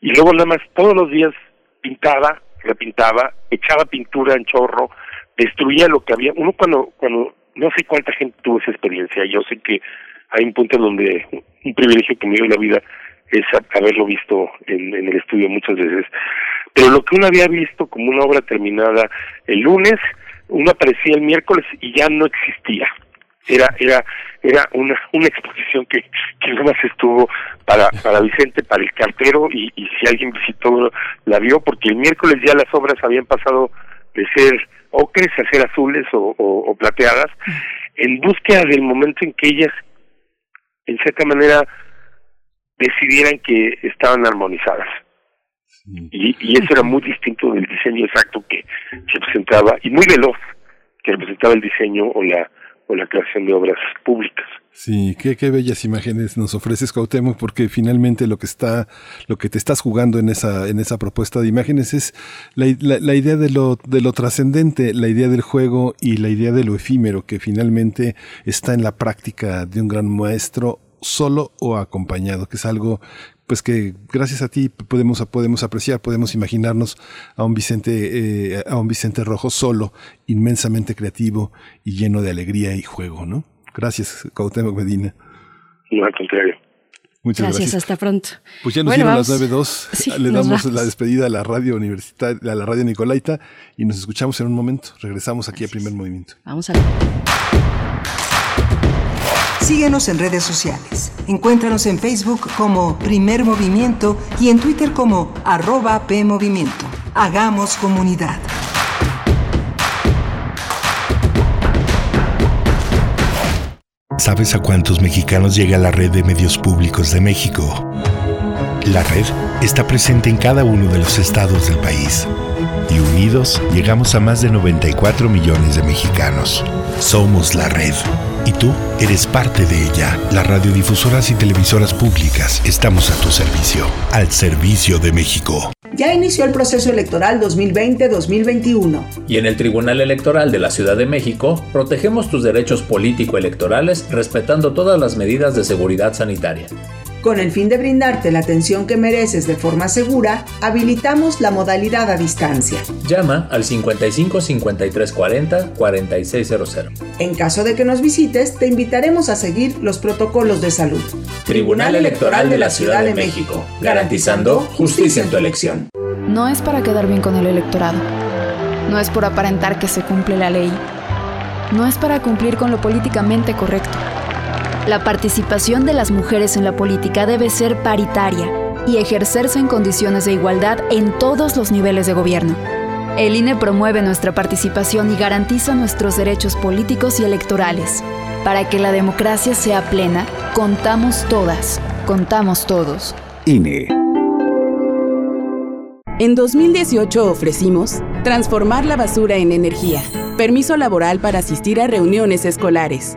Y luego nada más todos los días pintaba, repintaba, echaba pintura en chorro, destruía lo que había. Uno cuando, cuando, no sé cuánta gente tuvo esa experiencia, yo sé que hay un punto donde un privilegio que me dio la vida es haberlo visto en, el estudio muchas veces. Pero lo que uno había visto como una obra terminada el lunes, uno aparecía el miércoles y ya no existía era era era una una exposición que que más estuvo para para Vicente para el cartero y, y si alguien visitó la vio porque el miércoles ya las obras habían pasado de ser ocres a ser azules o, o, plateadas en búsqueda del momento en que ellas en cierta manera decidieran que estaban armonizadas. Y, y eso era muy distinto del diseño exacto que se presentaba y muy veloz que representaba el diseño o la o la creación de obras públicas. Sí, qué, qué bellas imágenes nos ofreces Cuauhtémoc, porque finalmente lo que está, lo que te estás jugando en esa, en esa propuesta de imágenes es la, la, idea de lo, de lo trascendente, la idea del juego y la idea de lo efímero, que finalmente está en la práctica de un gran maestro solo o acompañado, que es algo pues que gracias a ti podemos, podemos apreciar, podemos imaginarnos a un Vicente, eh, a un Vicente Rojo solo, inmensamente creativo y lleno de alegría y juego, ¿no? Gracias, Cuauhtémoc Medina. No, al contrario. Muchas gracias, hasta pronto. Pues ya nos dieron las 9.2, le damos la despedida a la radio universitaria, a la radio Nicolaita y nos escuchamos en un momento. Regresamos aquí a Primer Movimiento. Vamos a ver. Síguenos en redes sociales. Encuéntranos en Facebook como Primer Movimiento y en Twitter como arroba PMovimiento. Hagamos comunidad. ¿Sabes a cuántos mexicanos llega la red de medios públicos de México? La red está presente en cada uno de los estados del país. Y unidos llegamos a más de 94 millones de mexicanos. Somos la red. Y tú eres parte de ella. Las radiodifusoras y televisoras públicas estamos a tu servicio, al servicio de México. Ya inició el proceso electoral 2020-2021. Y en el Tribunal Electoral de la Ciudad de México protegemos tus derechos político-electorales respetando todas las medidas de seguridad sanitaria. Con el fin de brindarte la atención que mereces de forma segura, habilitamos la modalidad a distancia. Llama al 55 53 40 4600. En caso de que nos visites, te invitaremos a seguir los protocolos de salud. Tribunal Electoral de la Ciudad de México, garantizando justicia en tu elección. No es para quedar bien con el electorado. No es por aparentar que se cumple la ley. No es para cumplir con lo políticamente correcto la participación de las mujeres en la política debe ser paritaria y ejercerse en condiciones de igualdad en todos los niveles de gobierno. El INE promueve nuestra participación y garantiza nuestros derechos políticos y electorales. Para que la democracia sea plena, contamos todas, contamos todos. INE. En 2018 ofrecimos transformar la basura en energía, permiso laboral para asistir a reuniones escolares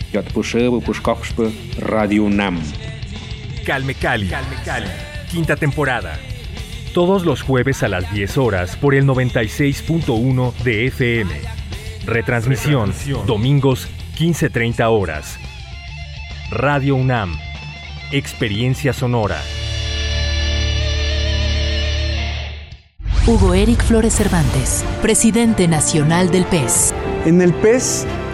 Radio Nam. Calme Cali. Calme Cali. Quinta temporada. Todos los jueves a las 10 horas por el 96.1 de FM. Retransmisión, Retransmisión. domingos 15.30 horas. Radio UNAM. Experiencia sonora. Hugo Eric Flores Cervantes, presidente nacional del PES. En el PES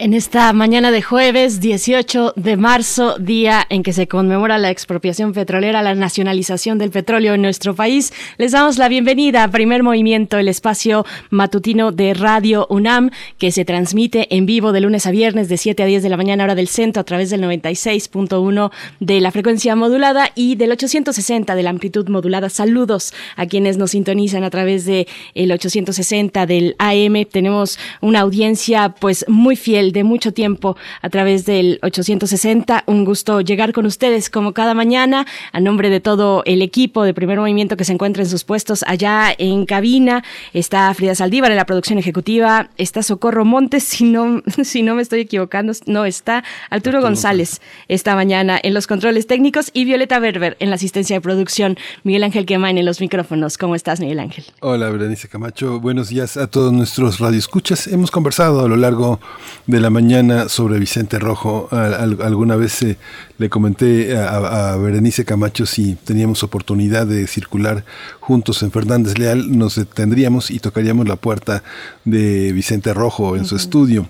En esta mañana de jueves 18 de marzo, día en que se conmemora la expropiación petrolera, la nacionalización del petróleo en nuestro país, les damos la bienvenida a Primer Movimiento, el espacio matutino de Radio UNAM, que se transmite en vivo de lunes a viernes de 7 a 10 de la mañana hora del centro a través del 96.1 de la frecuencia modulada y del 860 de la amplitud modulada. Saludos a quienes nos sintonizan a través de el 860 del AM. Tenemos una audiencia pues muy fiel de mucho tiempo a través del 860. Un gusto llegar con ustedes como cada mañana a nombre de todo el equipo de Primer Movimiento que se encuentra en sus puestos allá en cabina. Está Frida Saldívar en la producción ejecutiva, está Socorro Montes, si no, si no me estoy equivocando, no está Arturo González esta mañana en los controles técnicos y Violeta Berber en la asistencia de producción. Miguel Ángel Quemain en los micrófonos. ¿Cómo estás, Miguel Ángel? Hola, Berenice Camacho. Buenos días a todos nuestros radioescuchas. Hemos conversado a lo largo de la mañana sobre Vicente Rojo. alguna vez eh, le comenté a, a, Berenice Camacho si teníamos oportunidad de circular juntos en Fernández Leal, nos detendríamos y tocaríamos la puerta de Vicente Rojo en su estudio.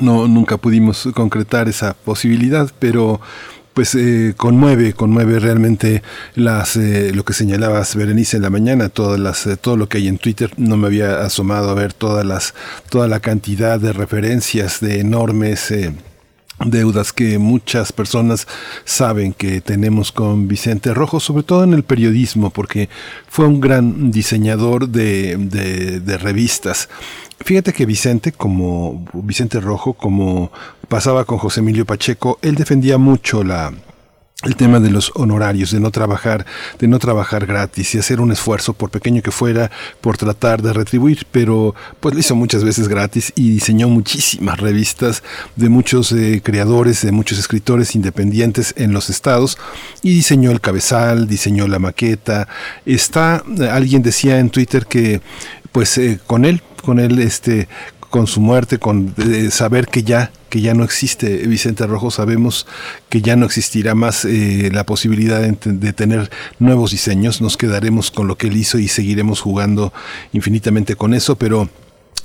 No, nunca pudimos concretar esa posibilidad, pero pues eh, conmueve, conmueve realmente las eh, lo que señalabas Berenice en la mañana, todas las eh, todo lo que hay en Twitter, no me había asomado a ver todas las toda la cantidad de referencias de enormes deudas que muchas personas saben que tenemos con Vicente Rojo, sobre todo en el periodismo, porque fue un gran diseñador de, de, de revistas. Fíjate que Vicente, como Vicente Rojo, como pasaba con José Emilio Pacheco, él defendía mucho el tema de los honorarios, de no trabajar, de no trabajar gratis y hacer un esfuerzo, por pequeño que fuera, por tratar de retribuir, pero pues lo hizo muchas veces gratis y diseñó muchísimas revistas de muchos eh, creadores, de muchos escritores independientes en los estados y diseñó el cabezal, diseñó la maqueta. Está, alguien decía en Twitter que pues eh, con él, con él este con su muerte, con eh, saber que ya que ya no existe Vicente Rojo, sabemos que ya no existirá más eh, la posibilidad de, de, tener nuevos diseños, nos quedaremos con lo que él hizo y seguiremos jugando infinitamente con eso, pero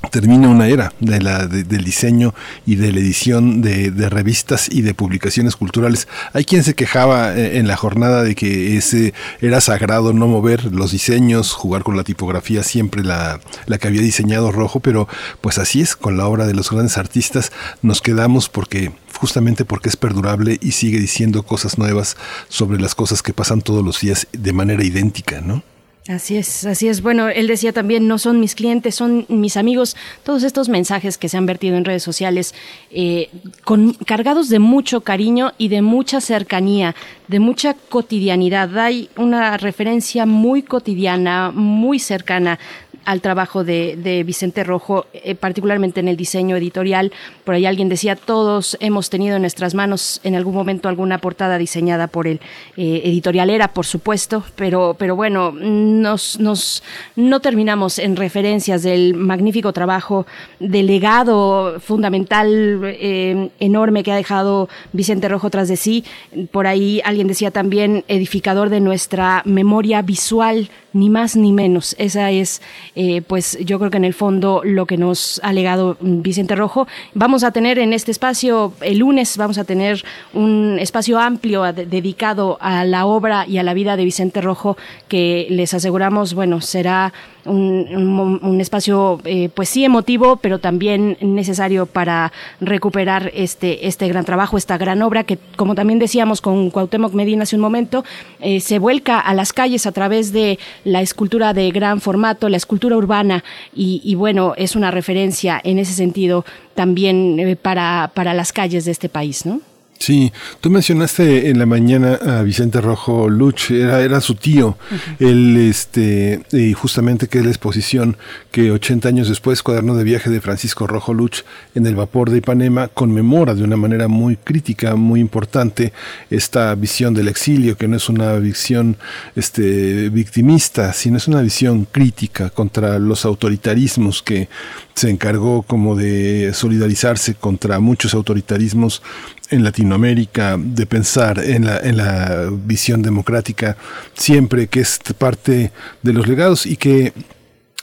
termina una era de la, de, del diseño y de la edición de, revistas y de publicaciones culturales. Hay quien se quejaba eh, en la jornada de que ese era sagrado no mover los diseños, jugar con la tipografía siempre la, la que había diseñado Rojo, pero pues así es, con la obra de los grandes artistas nos quedamos porque justamente porque es perdurable y sigue diciendo cosas nuevas sobre las cosas que pasan todos los días de manera idéntica, ¿no? Así es, así es. Bueno, él decía también, no son mis clientes, son mis amigos. Todos estos mensajes que se han vertido en redes sociales, eh, con, cargados de mucho cariño y de mucha cercanía, de mucha cotidianidad. Hay una referencia muy cotidiana, muy cercana al trabajo de, Vicente Rojo, eh, particularmente en el diseño editorial. Por ahí alguien decía, todos hemos tenido en nuestras manos en algún momento alguna portada diseñada por él. Eh, editorial era, por supuesto, pero, pero bueno, nos, nos, no terminamos en referencias del magnífico trabajo, del legado fundamental eh, enorme que ha dejado Vicente Rojo tras de sí. Por ahí alguien decía también, edificador de nuestra memoria visual, ni más ni menos. Esa es eh, pues yo creo que en el fondo lo que nos ha legado Vicente Rojo. Vamos a tener en este espacio, el lunes vamos a tener un espacio amplio dedicado a la obra y a la vida de Vicente Rojo que les aseguramos, bueno, será un, un, un espacio eh, pues sí emotivo, pero también necesario para recuperar este, este gran trabajo, esta gran obra que, como también decíamos con Cuauhtémoc Medina hace un momento, eh, se vuelca a las calles a través de la escultura de gran formato, la escultura urbana, y, y bueno, es una referencia en ese sentido también eh, para, para las calles de este país, ¿no? Sí, tú mencionaste en la mañana a Vicente Rojo Luch, era, era su tío, uh -huh. él, este, y justamente que es la exposición que 80 años después, cuaderno de viaje de Francisco Rojo Luch en el vapor de Ipanema, conmemora de una manera muy crítica, muy importante, esta visión del exilio, que no es una visión este, victimista, sino es una visión crítica contra los autoritarismos que se encargó como de solidarizarse contra muchos autoritarismos en Latinoamérica, de pensar en la, en la visión democrática siempre que es parte de los legados y que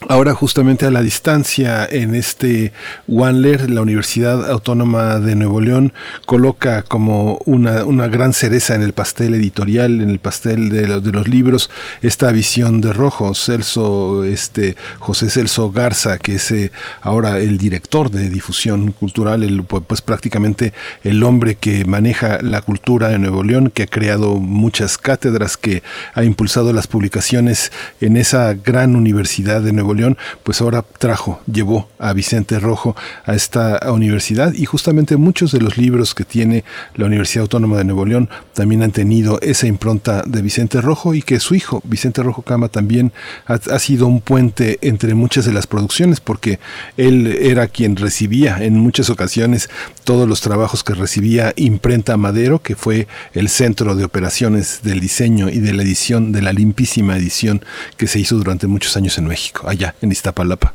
Ahora justamente a la distancia en este Wanler, la Universidad Autónoma de Nuevo León coloca como una, una gran cereza en el pastel editorial, en el pastel de, los, de los libros, esta visión de Rojo, Celso, este, José Celso Garza, que es eh, ahora el director de difusión cultural, el, pues prácticamente el hombre que maneja la cultura de Nuevo León, que ha creado muchas cátedras, que ha impulsado las publicaciones en esa gran universidad de Nuevo León, pues ahora trajo, llevó a Vicente Rojo a esta universidad y justamente muchos de los libros que tiene la Universidad Autónoma de Nuevo León también han tenido esa impronta de Vicente Rojo y que su hijo, Vicente Rojo Cama, también ha, ha sido un puente entre muchas de las producciones porque él era quien recibía en muchas ocasiones todos los trabajos que recibía Imprenta Madero, que fue el centro de operaciones del diseño y de la edición, de la limpísima edición que se hizo durante muchos años en México allá en Iztapalapa.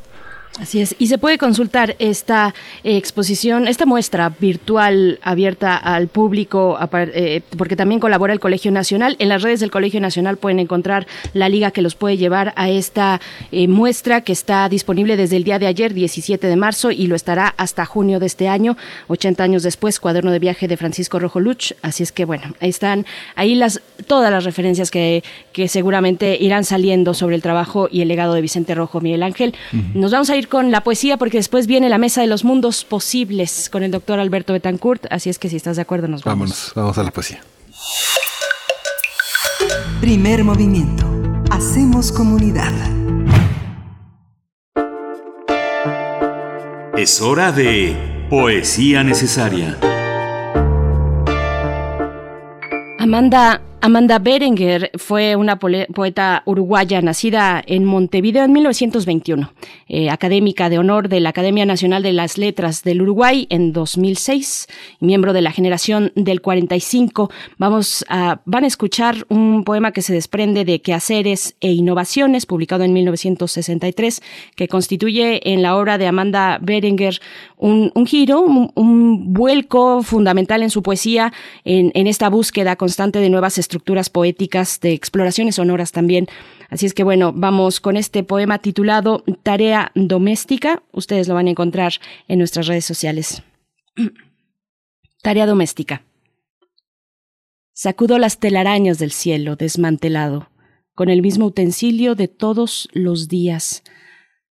Así es, y se puede consultar esta eh, exposición, esta muestra virtual abierta al público, eh, porque también colabora el Colegio Nacional. En las redes del Colegio Nacional pueden encontrar la liga que los puede llevar a esta eh, muestra que está disponible desde el día de ayer, 17 de marzo, y lo estará hasta junio de este año, 80 años después, cuaderno de viaje de Francisco Rojo Luch. Así es que, bueno, ahí están ahí las, todas las referencias que, que seguramente irán saliendo sobre el trabajo y el legado de Vicente Rojo Miguel Ángel. Nos vamos a ir con la poesía porque después viene la mesa de los mundos posibles con el doctor Alberto Betancourt, así es que si estás de acuerdo nos vamos. Vámonos, vamos a la poesía. Primer movimiento. Hacemos comunidad. Es hora de poesía necesaria. Amanda Amanda Berenguer fue una poeta uruguaya nacida en Montevideo en 1921, eh, académica de honor de la Academia Nacional de las Letras del Uruguay en 2006, miembro de la generación del 45. Vamos a, van a escuchar un poema que se desprende de Quehaceres e Innovaciones, publicado en 1963, que constituye en la obra de Amanda Berenguer un, giro, un, vuelco fundamental en su poesía, en, en esta búsqueda constante de nuevas estructuras estructuras poéticas, de exploraciones sonoras también. Así es que bueno, vamos con este poema titulado Tarea Doméstica. Ustedes lo van a encontrar en nuestras redes sociales. Tarea Doméstica. Sacudo las telarañas del cielo desmantelado, con el mismo utensilio de todos los días.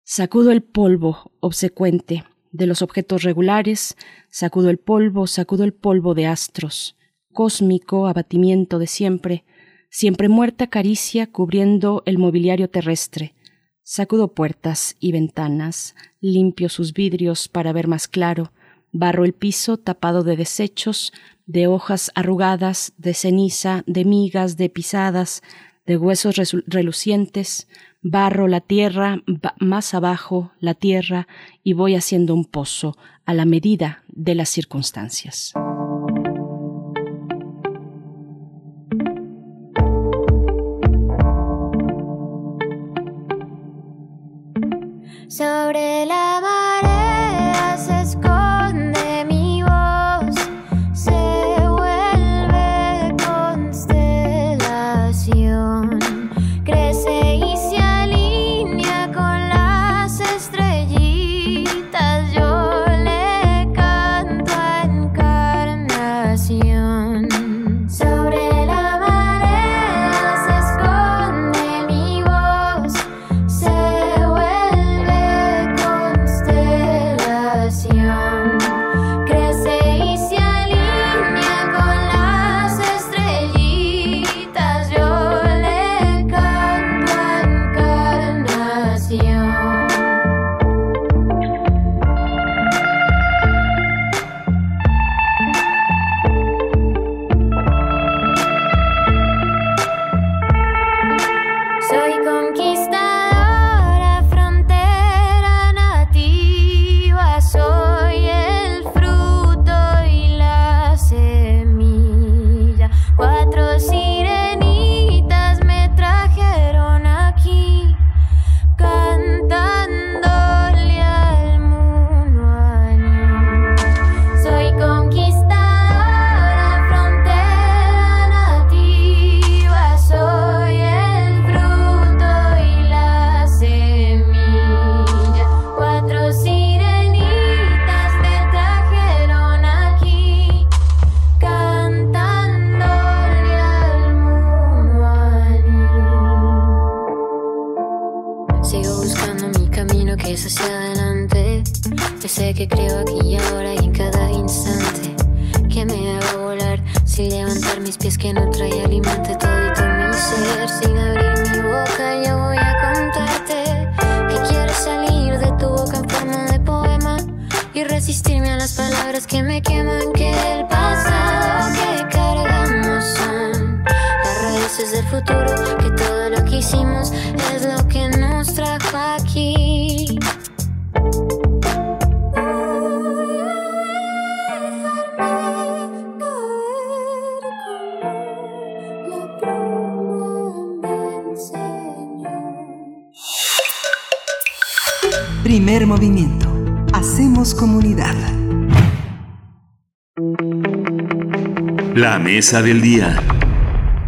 Sacudo el polvo obsecuente de los objetos regulares, sacudo el polvo, sacudo el polvo de astros cósmico abatimiento de siempre, siempre muerta caricia cubriendo el mobiliario terrestre. Sacudo puertas y ventanas, limpio sus vidrios para ver más claro, barro el piso tapado de desechos, de hojas arrugadas, de ceniza, de migas, de pisadas, de huesos relucientes, barro la tierra, más abajo la tierra, y voy haciendo un pozo a la medida de las circunstancias. Sobre la mesa del día.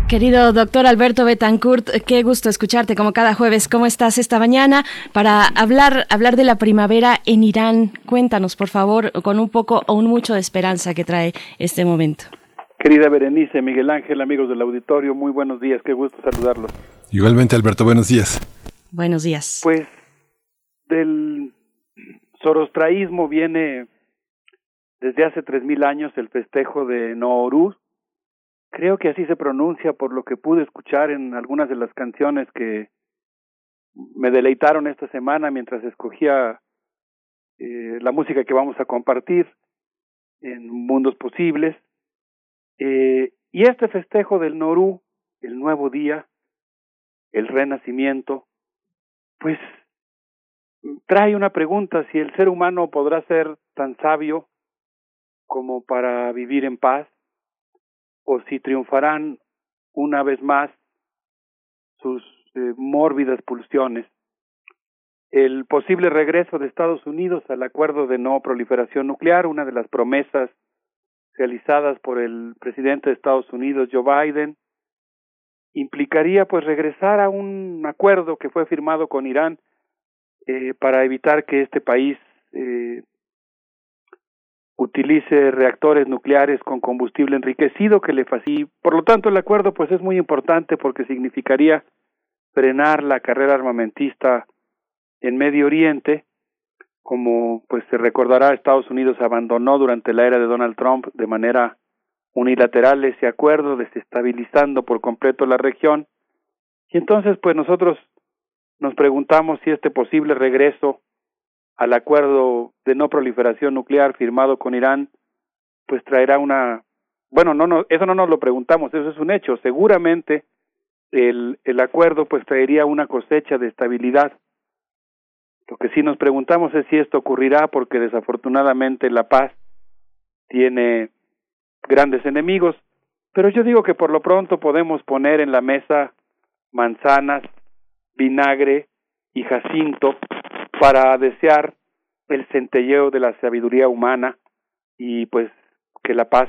Querido doctor Alberto Betancourt, qué gusto escucharte como cada jueves. ¿Cómo estás esta mañana? Para hablar, hablar de la primavera en Irán, cuéntanos, por favor, con un poco o un mucho de esperanza que trae este momento. Querida Berenice, Miguel Ángel, amigos del auditorio, muy buenos días, qué gusto saludarlos. Igualmente, Alberto, buenos días. Buenos días. Pues del sorostraísmo viene desde hace tres mil años el festejo de Nowruz, Creo que así se pronuncia por lo que pude escuchar en algunas de las canciones que me deleitaron esta semana mientras escogía eh, la música que vamos a compartir en Mundos Posibles. Eh, y este festejo del Norú el nuevo día, el renacimiento, pues trae una pregunta, si el ser humano podrá ser tan sabio como para vivir en paz, o si triunfarán una vez más sus eh, mórbidas pulsiones. El posible regreso de Estados Unidos al acuerdo de no proliferación nuclear, una de las promesas realizadas por el presidente de Estados Unidos, Joe Biden, implicaría pues regresar a un acuerdo que fue firmado con Irán eh, para evitar que este país eh, utilice reactores nucleares con combustible enriquecido que le facilite. Por lo tanto, el acuerdo pues es muy importante porque significaría frenar la carrera armamentista en Medio Oriente, como pues se recordará, Estados Unidos abandonó durante la era de Donald Trump de manera unilateral ese acuerdo, desestabilizando por completo la región. Y entonces pues nosotros nos preguntamos si este posible regreso al acuerdo de no proliferación nuclear firmado con Irán, pues traerá una, bueno, no, no, eso no nos lo preguntamos, eso es un hecho. Seguramente el, el acuerdo pues traería una cosecha de estabilidad. Lo que sí nos preguntamos es si esto ocurrirá porque desafortunadamente la paz tiene grandes enemigos, pero yo digo que por lo pronto podemos poner en la mesa manzanas, vinagre y jacinto para desear el centelleo de la sabiduría humana y pues que la paz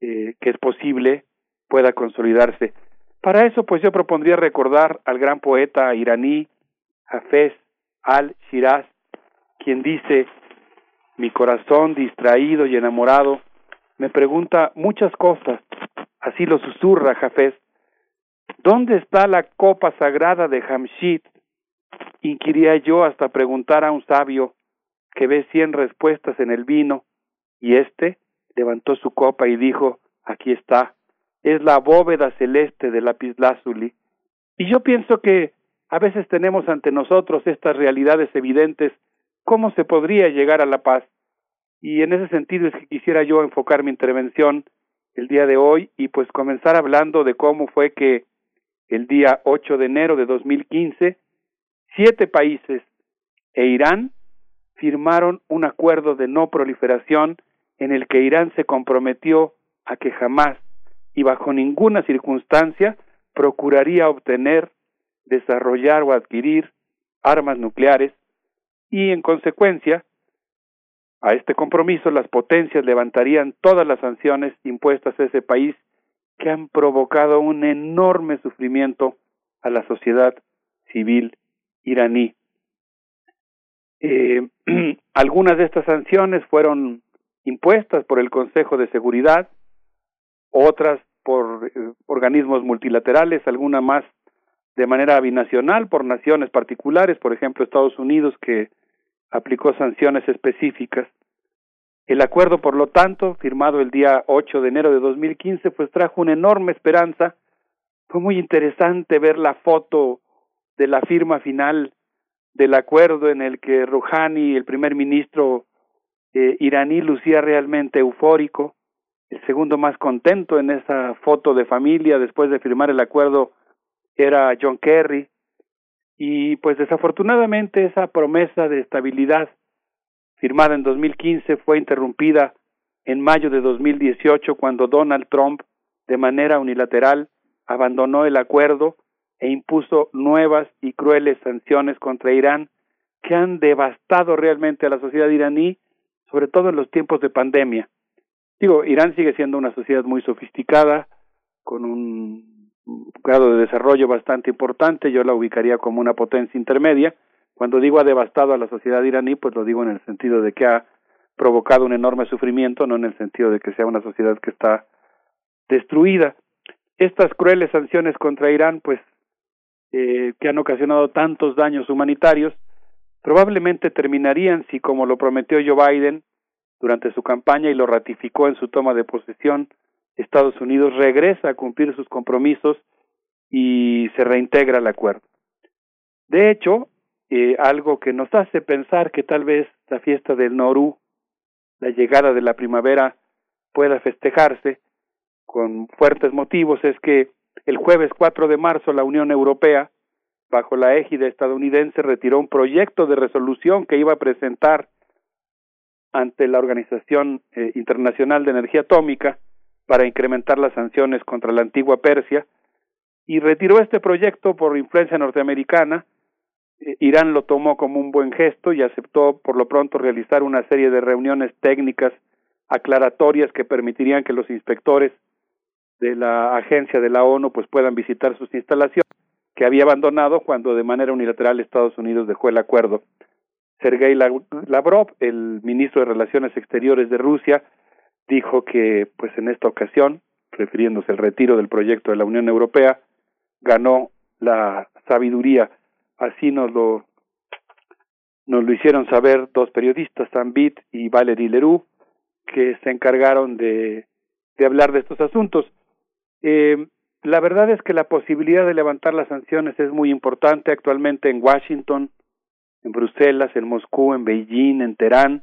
eh, que es posible pueda consolidarse. Para eso pues yo propondría recordar al gran poeta iraní Hafez al-Shiraz, quien dice, mi corazón distraído y enamorado me pregunta muchas cosas, así lo susurra Hafez. ¿Dónde está la copa sagrada de Hamshid inquiría yo hasta preguntar a un sabio que ve cien respuestas en el vino, y éste levantó su copa y dijo, aquí está, es la bóveda celeste de lapislázuli. Y yo pienso que a veces tenemos ante nosotros estas realidades evidentes, ¿cómo se podría llegar a la paz? Y en ese sentido es que quisiera yo enfocar mi intervención el día de hoy y pues comenzar hablando de cómo fue que el día 8 de enero de 2015 siete países e Irán firmaron un acuerdo de no proliferación en el que Irán se comprometió a que jamás y bajo ninguna circunstancia procuraría obtener, desarrollar o adquirir armas nucleares y en consecuencia a este compromiso las potencias levantarían todas las sanciones impuestas a ese país que han provocado un enorme sufrimiento a la sociedad civil iraní. Eh, algunas de estas sanciones fueron impuestas por el Consejo de Seguridad, otras por eh, organismos multilaterales, algunas más de manera binacional por naciones particulares, por ejemplo Estados Unidos que aplicó sanciones específicas. El acuerdo, por lo tanto, firmado el día 8 de enero de 2015, pues trajo una enorme esperanza. Fue muy interesante ver la foto de la firma final del acuerdo en el que Rouhani, el primer ministro eh, iraní, lucía realmente eufórico, el segundo más contento en esa foto de familia después de firmar el acuerdo era John Kerry, y pues desafortunadamente esa promesa de estabilidad firmada en 2015 fue interrumpida en mayo de 2018 cuando Donald Trump de manera unilateral abandonó el acuerdo e impuso nuevas y crueles sanciones contra Irán que han devastado realmente a la sociedad iraní, sobre todo en los tiempos de pandemia. Digo, Irán sigue siendo una sociedad muy sofisticada, con un grado de desarrollo bastante importante, yo la ubicaría como una potencia intermedia. Cuando digo ha devastado a la sociedad iraní, pues lo digo en el sentido de que ha provocado un enorme sufrimiento, no en el sentido de que sea una sociedad que está destruida. Estas crueles sanciones contra Irán, pues eh, que han ocasionado tantos daños humanitarios, probablemente terminarían si, como lo prometió Joe Biden durante su campaña y lo ratificó en su toma de posesión, Estados Unidos regresa a cumplir sus compromisos y se reintegra al acuerdo. De hecho, eh, algo que nos hace pensar que tal vez la fiesta del Norú, la llegada de la primavera, pueda festejarse con fuertes motivos es que el jueves 4 de marzo la Unión Europea, bajo la égida estadounidense, retiró un proyecto de resolución que iba a presentar ante la Organización eh, Internacional de Energía Atómica para incrementar las sanciones contra la antigua Persia y retiró este proyecto por influencia norteamericana. Eh, Irán lo tomó como un buen gesto y aceptó por lo pronto realizar una serie de reuniones técnicas aclaratorias que permitirían que los inspectores de la agencia de la ONU pues puedan visitar sus instalaciones que había abandonado cuando de manera unilateral Estados Unidos dejó el acuerdo. Sergei Lavrov, el ministro de Relaciones Exteriores de Rusia, dijo que pues en esta ocasión, refiriéndose al retiro del proyecto de la Unión Europea, ganó la sabiduría. Así nos lo nos lo hicieron saber dos periodistas, Tambit y Valerie Leroux, que se encargaron de, de hablar de estos asuntos. Eh, la verdad es que la posibilidad de levantar las sanciones es muy importante actualmente en Washington, en Bruselas, en Moscú, en Beijing, en Teherán.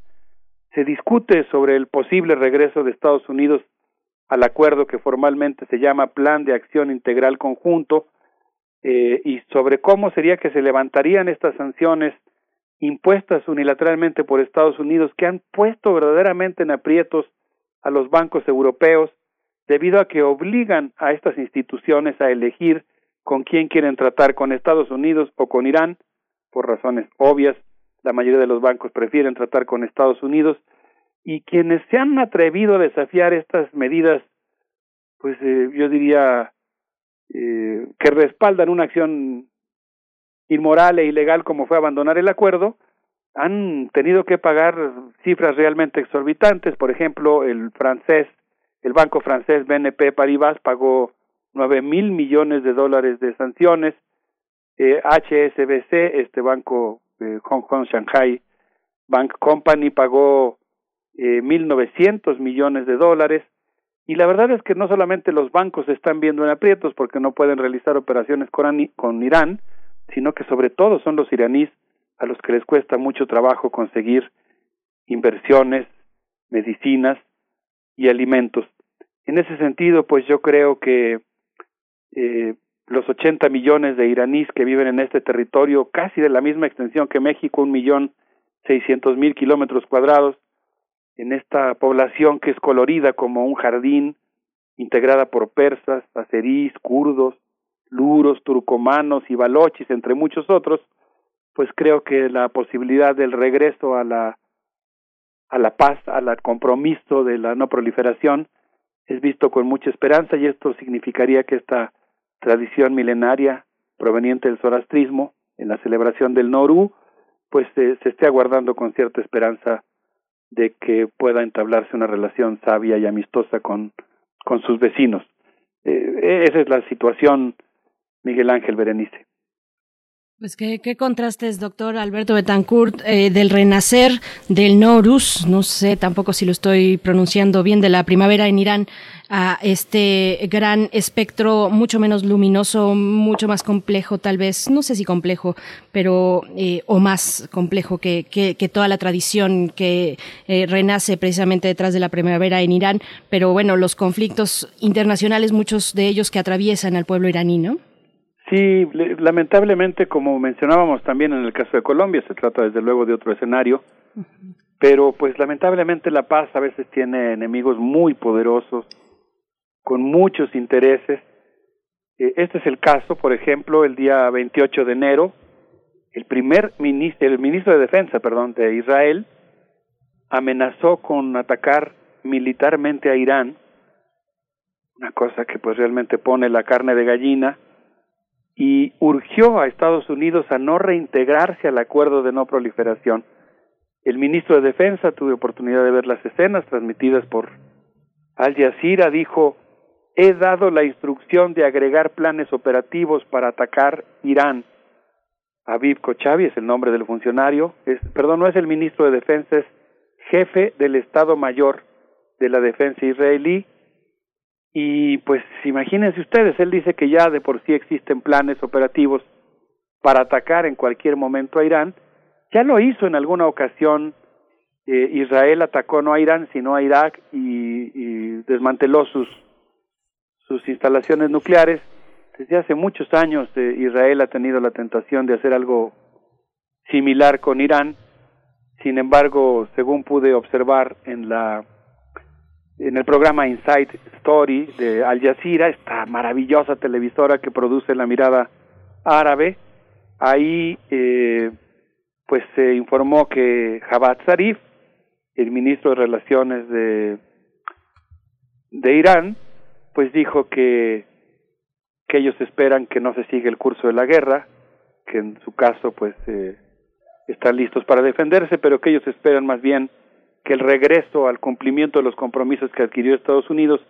Se discute sobre el posible regreso de Estados Unidos al acuerdo que formalmente se llama Plan de Acción Integral Conjunto eh, y sobre cómo sería que se levantarían estas sanciones impuestas unilateralmente por Estados Unidos que han puesto verdaderamente en aprietos a los bancos europeos debido a que obligan a estas instituciones a elegir con quién quieren tratar, con Estados Unidos o con Irán, por razones obvias, la mayoría de los bancos prefieren tratar con Estados Unidos, y quienes se han atrevido a desafiar estas medidas, pues eh, yo diría eh, que respaldan una acción inmoral e ilegal como fue abandonar el acuerdo, han tenido que pagar cifras realmente exorbitantes. Por ejemplo, el francés el banco francés BNP Paribas pagó nueve mil millones de dólares de sanciones. Eh, HSBC, este banco eh, Hong Kong Shanghai Bank Company, pagó eh, mil novecientos millones de dólares. Y la verdad es que no solamente los bancos están viendo en aprietos porque no pueden realizar operaciones con, con Irán, sino que sobre todo son los iraníes a los que les cuesta mucho trabajo conseguir inversiones, medicinas y alimentos. En ese sentido, pues yo creo que eh, los 80 millones de iraníes que viven en este territorio, casi de la misma extensión que México, un millón seiscientos mil kilómetros cuadrados, en esta población que es colorida como un jardín, integrada por persas, azeríes, kurdos, luros, turcomanos y balochis, entre muchos otros, pues creo que la posibilidad del regreso a la a la paz, al compromiso de la no proliferación, es visto con mucha esperanza y esto significaría que esta tradición milenaria proveniente del zoroastrismo en la celebración del Noru, pues se esté aguardando con cierta esperanza de que pueda entablarse una relación sabia y amistosa con, con sus vecinos. Eh, esa es la situación, Miguel Ángel Berenice. Pues qué, qué, contrastes, doctor Alberto Betancourt, eh, del renacer del Norus, no sé tampoco si lo estoy pronunciando bien, de la primavera en Irán, a este gran espectro mucho menos luminoso, mucho más complejo tal vez, no sé si complejo, pero eh, o más complejo que, que, que, toda la tradición que eh, renace precisamente detrás de la primavera en Irán, pero bueno, los conflictos internacionales, muchos de ellos que atraviesan al pueblo iraní, ¿no? Sí, lamentablemente, como mencionábamos también en el caso de Colombia, se trata desde luego de otro escenario, pero pues lamentablemente la paz a veces tiene enemigos muy poderosos, con muchos intereses. E, este es el caso, por ejemplo, el día 28 de enero, el primer ministro, el ministro de Defensa, perdón, de Israel, amenazó con atacar militarmente a Irán, una cosa que pues realmente pone la carne de gallina, y urgió a Estados Unidos a no reintegrarse al acuerdo de no proliferación. El ministro de Defensa, tuve oportunidad de ver las escenas transmitidas por Al Jazeera, dijo, he dado la instrucción de agregar planes operativos para atacar Irán. Aviv Kochavi es el nombre del funcionario, es, perdón, no es el ministro de Defensa, es jefe del Estado Mayor de la Defensa israelí, y pues imagínense ustedes, él dice que ya de por sí existen planes operativos para atacar en cualquier momento a Irán. Ya lo hizo en alguna ocasión. Eh, Israel atacó no a Irán, sino a Irak y, y desmanteló sus, sus instalaciones nucleares. desde hace muchos años eh, Israel ha tenido la tentación de hacer algo similar con Irán. Sin embargo, según pude observar en la en el programa Inside Story de Al Jazeera, esta maravillosa televisora que produce la mirada árabe, ahí eh, pues se informó que Javad Zarif, el ministro de Relaciones de, de Irán, pues dijo que, que ellos esperan que no se siga el curso de la guerra, que en su caso pues eh, están listos para defenderse, pero que ellos esperan más bien que el regreso al cumplimiento de los compromisos que adquirió Estados Unidos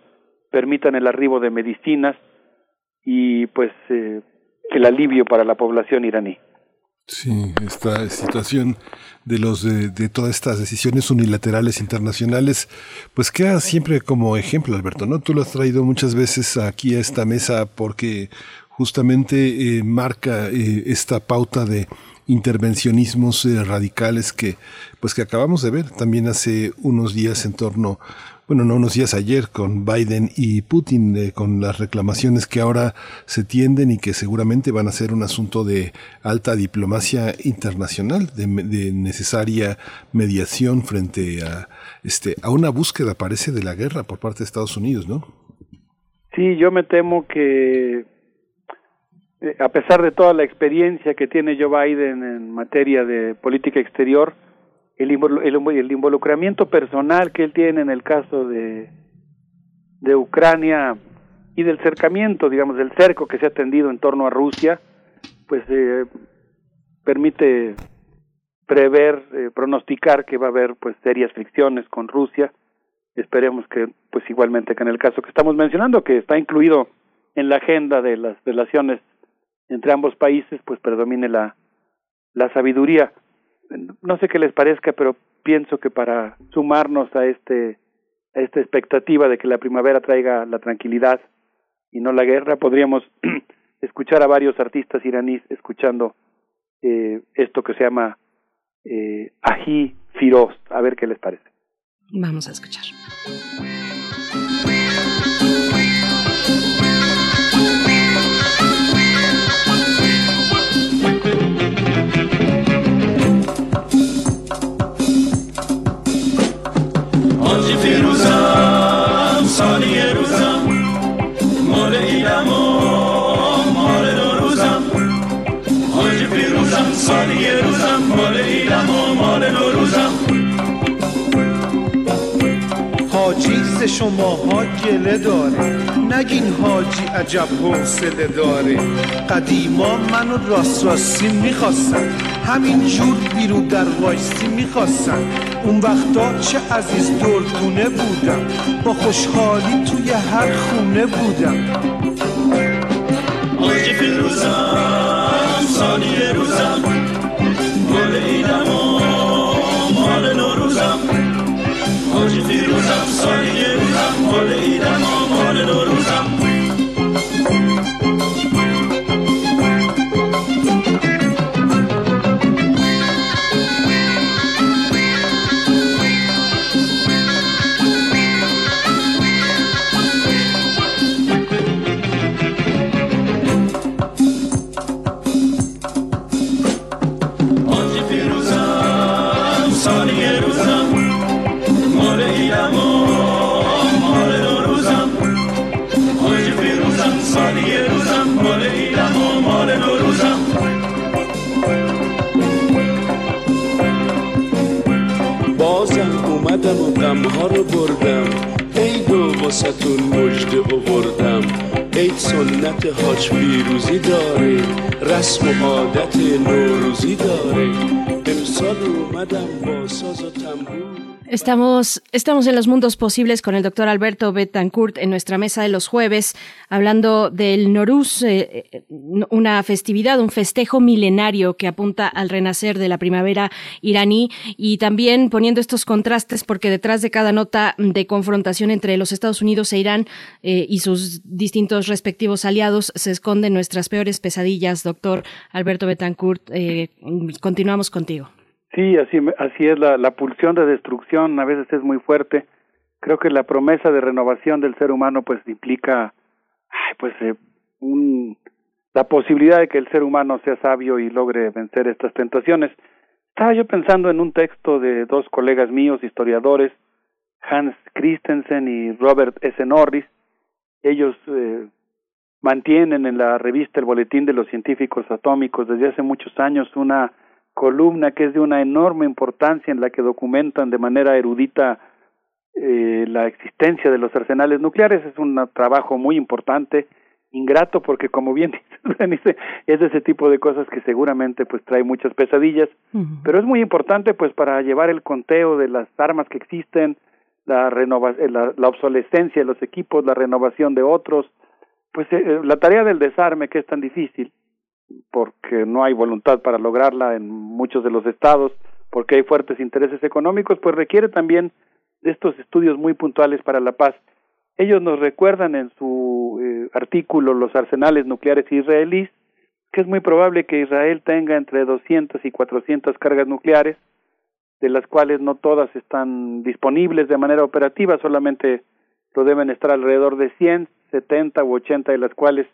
permitan el arribo de medicinas y pues eh, el alivio para la población iraní. Sí, esta situación de los de, de, todas estas decisiones unilaterales internacionales, pues queda siempre como ejemplo, Alberto, ¿no? Tú lo has traído muchas veces aquí a esta mesa porque justamente eh, marca eh, esta pauta de intervencionismos eh, radicales que pues que acabamos de ver también hace unos días en torno bueno, no unos días ayer con Biden y Putin, eh, con las reclamaciones que ahora se tienden y que seguramente van a ser un asunto de alta diplomacia internacional, de, de, necesaria mediación frente a, este, a una búsqueda, parece, de la guerra por parte de Estados Unidos, ¿no? Sí, yo me temo que eh, a pesar de toda la experiencia que tiene Joe Biden en materia de política exterior, el, el, involucramiento personal que él tiene en el caso de, de Ucrania y del cercamiento, digamos, del cerco que se ha tendido en torno a Rusia, pues eh, permite prever, eh, pronosticar que va a haber pues serias fricciones con Rusia. Esperemos que, pues igualmente que en el caso que estamos mencionando, que está incluido en la agenda de las relaciones entre ambos países, pues predomine la, la sabiduría no sé qué les parezca, pero pienso que para sumarnos a este a esta expectativa de que la primavera traiga la tranquilidad y no la guerra, podríamos escuchar a varios artistas iraníes escuchando eh, esto que se llama eh, Firoz, a ver qué les parece. Vamos a escuchar. de Firuzão. ها گله داره. نگین حاجی عجب حوصله داره. قدیما منو راست راستی می‌خواستن. همین جور بیرو در وایستی می‌خواستن. اون وقتا چه عزیز دردونه بودم. با خوشحالی توی هر خونه بودم. حاجی فیروزم سالی روزم. مال ایدم و مال نوروزم. روزی روزم سالی روزم مال ایدم آمال نوروزم Yes, Muhammed. Estamos, estamos en los mundos posibles con el doctor Alberto Betancourt en nuestra mesa de los jueves, hablando del Noruz, eh, eh, una festividad, un festejo milenario que apunta al renacer de la primavera iraní y también poniendo estos contrastes porque detrás de cada nota de confrontación entre los Estados Unidos e Irán eh, y sus distintos respectivos aliados se esconden nuestras peores pesadillas. Doctor Alberto Betancourt, continuamos contigo. Sí, así, así es, la, la pulsión de destrucción a veces es muy fuerte. Creo que la promesa de renovación del ser humano pues implica ay, pues eh, un, la posibilidad de que el ser humano sea sabio y logre vencer estas tentaciones. Estaba yo pensando en un texto de dos colegas míos, historiadores, Hans Christensen y Robert S. Norris. Ellos eh, mantienen en la revista El Boletín de los Científicos Atómicos desde hace muchos años una columna que es de una enorme importancia en la que documentan de manera erudita eh, la existencia de los arsenales nucleares. Es un trabajo muy importante, ingrato, porque como bien dice, es de ese tipo de cosas que seguramente pues trae muchas pesadillas, pero es muy importante pues para llevar el conteo de las armas que existen, la, renova eh, la, la obsolescencia de los equipos, la renovación de otros, pues eh, eh, la tarea del desarme que es tan difícil, porque no hay voluntad para lograrla en muchos de los estados, porque hay fuertes intereses económicos, pues requiere también de estos estudios muy puntuales para la paz. Ellos nos recuerdan en su eh, artículo Los arsenales nucleares israelíes que es muy probable que Israel tenga entre 200 y 400 cargas nucleares, de las cuales no todas están disponibles de manera operativa, solamente lo deben estar alrededor de 100, 70 u 80 de las cuales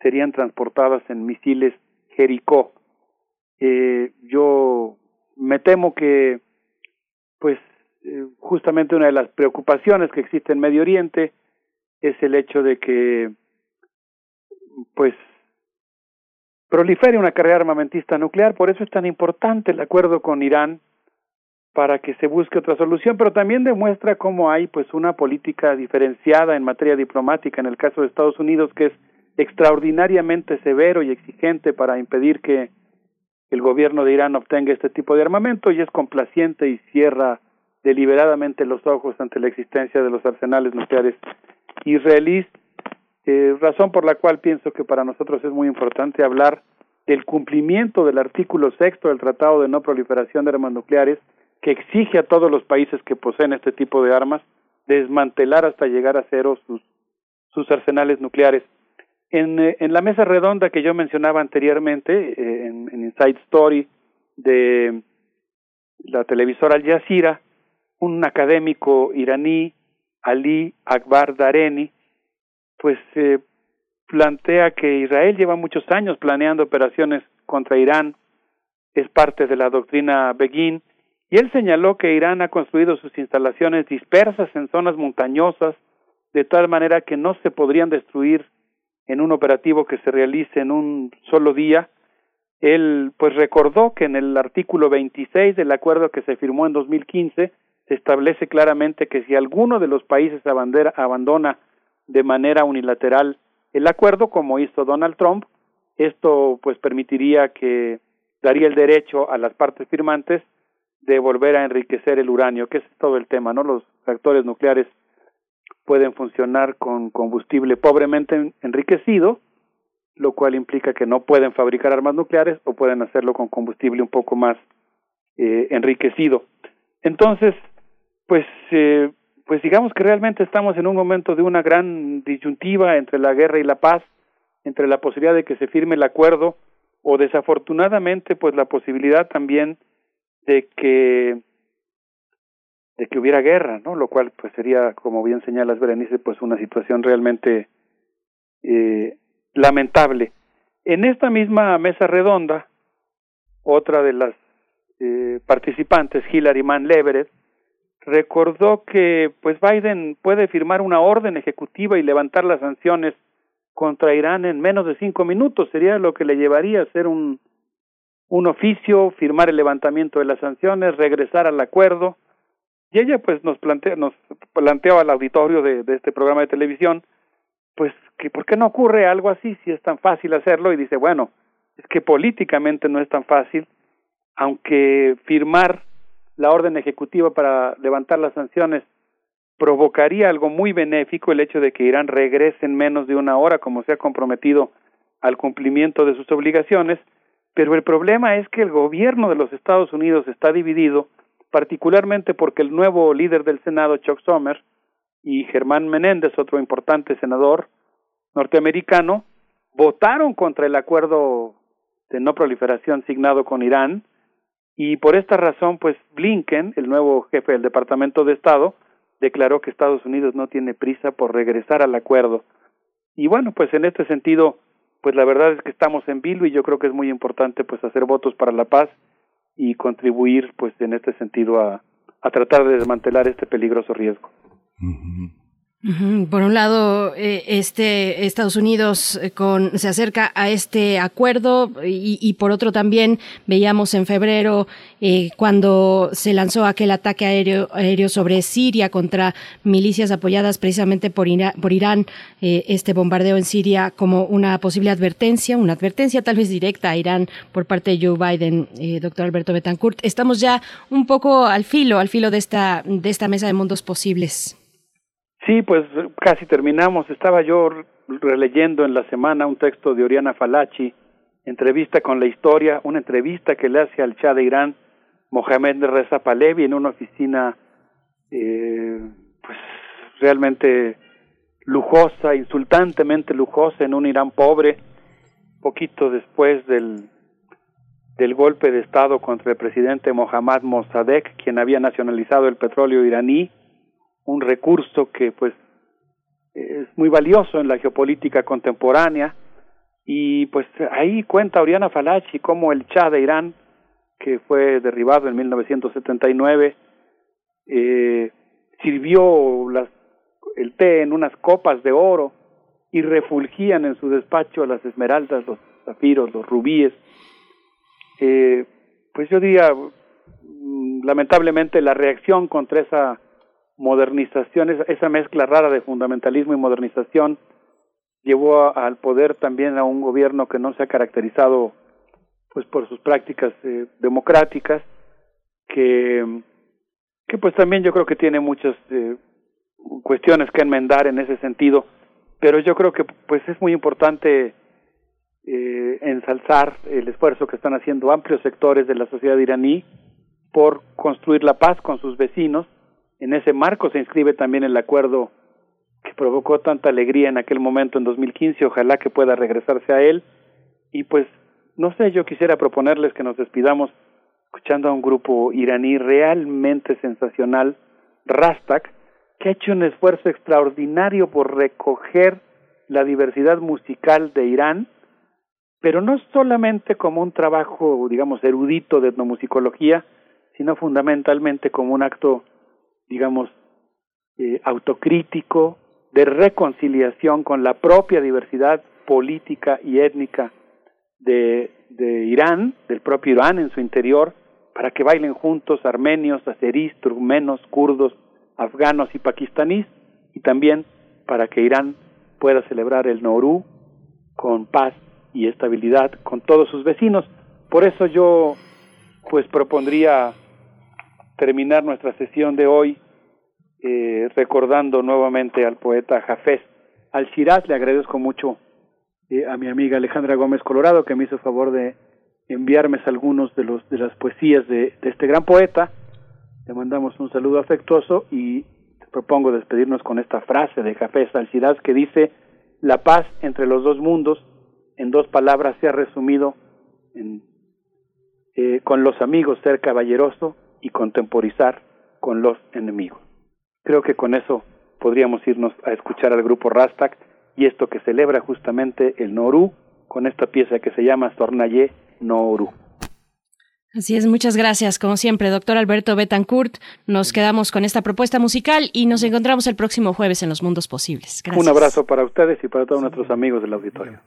serían transportadas en misiles Jericó. Eh, yo me temo que, pues, eh, justamente una de las preocupaciones que existe en Medio Oriente es el hecho de que, pues, prolifere una carrera armamentista nuclear, por eso es tan importante el acuerdo con Irán para que se busque otra solución, pero también demuestra cómo hay pues una política diferenciada en materia diplomática en el caso de Estados Unidos que es extraordinariamente severo y exigente para impedir que el gobierno de Irán obtenga este tipo de armamento y es complaciente y cierra deliberadamente los ojos ante la existencia de los arsenales nucleares israelíes, eh, razón por la cual pienso que para nosotros es muy importante hablar del cumplimiento del artículo sexto del Tratado de No Proliferación de Armas Nucleares, que exige a todos los países que poseen este tipo de armas desmantelar hasta llegar a cero sus, sus arsenales nucleares. En, eh, en la mesa redonda que yo mencionaba anteriormente, eh, en, en, Inside Story de la televisora Al Jazeera, un académico iraní, Ali Akbar Dareni, pues eh, plantea que Israel lleva muchos años planeando operaciones contra Irán, es parte de la doctrina Begin, y él señaló que Irán ha construido sus instalaciones dispersas en zonas montañosas, de tal manera que no se podrían destruir en un operativo que se realice en un solo día. Él pues recordó que en el artículo 26 del acuerdo que se firmó en 2015 se establece claramente que si alguno de los países abandona de manera unilateral el acuerdo, como hizo Donald Trump, esto pues permitiría que daría el derecho a las partes firmantes de volver a enriquecer el uranio, que es todo el tema, ¿no? Los reactores nucleares pueden funcionar con combustible pobremente enriquecido, lo cual implica que no pueden fabricar armas nucleares o pueden hacerlo con combustible un poco más eh, enriquecido. Entonces, pues, eh, pues digamos que realmente estamos en un momento de una gran disyuntiva entre la guerra y la paz, entre la posibilidad de que se firme el acuerdo o desafortunadamente, pues la posibilidad también de que de que hubiera guerra, ¿no? Lo cual pues sería, como bien señalas Berenice, pues una situación realmente eh, lamentable. En esta misma mesa redonda, otra de las eh, participantes, Hillary Mann Leverett, recordó que pues Biden puede firmar una orden ejecutiva y levantar las sanciones contra Irán en menos de cinco minutos. Sería lo que le llevaría a hacer un un oficio, firmar el levantamiento de las sanciones, regresar al acuerdo. Y ella pues nos plantea, nos planteaba al auditorio de, este programa de televisión, pues que por qué no ocurre algo así si es tan fácil hacerlo y dice, bueno, es que políticamente no es tan fácil, aunque firmar la orden ejecutiva para levantar las sanciones provocaría algo muy benéfico el hecho de que Irán regrese en menos de una hora como se ha comprometido al cumplimiento de sus obligaciones, pero el problema es que el gobierno de los Estados Unidos está dividido, particularmente porque el nuevo líder del Senado, Chuck Schumer, y Germán Menéndez, otro importante senador norteamericano, votaron contra el acuerdo de no proliferación signado con Irán y por esta razón, pues Blinken, el nuevo jefe del Departamento de Estado, declaró que Estados Unidos no tiene prisa por regresar al acuerdo. Y bueno, pues en este sentido, pues la verdad es que estamos en vilo y yo creo que es muy importante pues hacer votos para la paz y contribuir pues en este sentido a, a tratar de desmantelar este peligroso riesgo. Por un lado, eh, este Estados Unidos eh, se acerca a este acuerdo y, por otro también veíamos en febrero eh, cuando se lanzó aquel ataque aéreo, aéreo sobre Siria contra milicias apoyadas precisamente por, por Irán, este bombardeo en Siria como una posible advertencia, una advertencia tal vez directa a Irán por parte de Joe Biden, doctor Alberto Betancourt. Estamos ya un poco al filo, al filo de esta, de esta mesa de mundos posibles. Sí, pues casi terminamos. Estaba yo releyendo en la semana un texto de Oriana Falachi, entrevista con la historia, una entrevista que le hace al Shah de Irán, Mohamed Reza Pahlavi, en una oficina eh, pues realmente lujosa, insultantemente lujosa, en un Irán pobre, poquito después del, del golpe de Estado contra el presidente Mohammad Mossadegh, quien había nacionalizado el petróleo iraní, un recurso que pues es muy valioso en la geopolítica contemporánea y pues ahí cuenta Oriana Falachi cómo el Shah de Irán que fue derribado en 1979 eh, sirvió las, el té en unas copas de oro y refulgían en su despacho las esmeraldas, los zafiros, los rubíes. Eh, pues yo diría, mm, lamentablemente la reacción contra esa modernización, esa mezcla rara de fundamentalismo y modernización llevó al poder también a un gobierno que no se ha caracterizado pues por sus prácticas eh, democráticas que que pues también yo creo que tiene muchas eh, cuestiones que enmendar en ese sentido. Pero yo creo que pues es muy importante eh, ensalzar el esfuerzo que están haciendo amplios sectores de la sociedad iraní por construir la paz con sus vecinos en ese marco se inscribe también el acuerdo que provocó tanta alegría en aquel momento en 2015, ojalá que pueda regresarse a él. Y pues, no sé, yo quisiera proponerles que nos despidamos escuchando a un grupo iraní realmente sensacional, Rastak, que ha hecho un esfuerzo extraordinario por recoger la diversidad musical de Irán, pero no solamente como un trabajo, digamos, erudito de etnomusicología, sino fundamentalmente como un acto digamos, eh, autocrítico, de reconciliación con la propia diversidad política y étnica de, de Irán, del propio Irán en su interior, para que bailen juntos armenios, azeríes, turmenos, kurdos, afganos y pakistaníes, y también para que Irán pueda celebrar el Nowruz con paz y estabilidad con todos sus vecinos. Por eso yo pues propondría terminar nuestra sesión de hoy eh, recordando nuevamente al poeta Jafés al. Le agradezco mucho eh, a mi amiga Alejandra Gómez Colorado que me hizo favor de enviarme algunos de los de las poesías de, este gran poeta. Le mandamos un saludo afectuoso y propongo despedirnos con esta frase de Jafés al que dice la paz entre los dos mundos en dos palabras se ha resumido en eh, con los amigos ser caballeroso y contemporizar con los enemigos. Creo que con eso podríamos irnos a escuchar al grupo Rastak y esto que celebra justamente el Noru con esta pieza que se llama Tornaye Noru. Así es, muchas gracias. Como siempre, doctor Alberto Betancourt, nos quedamos con esta propuesta musical y nos encontramos el próximo jueves en Los Mundos Posibles. Un abrazo para ustedes y para todos nuestros amigos del auditorio.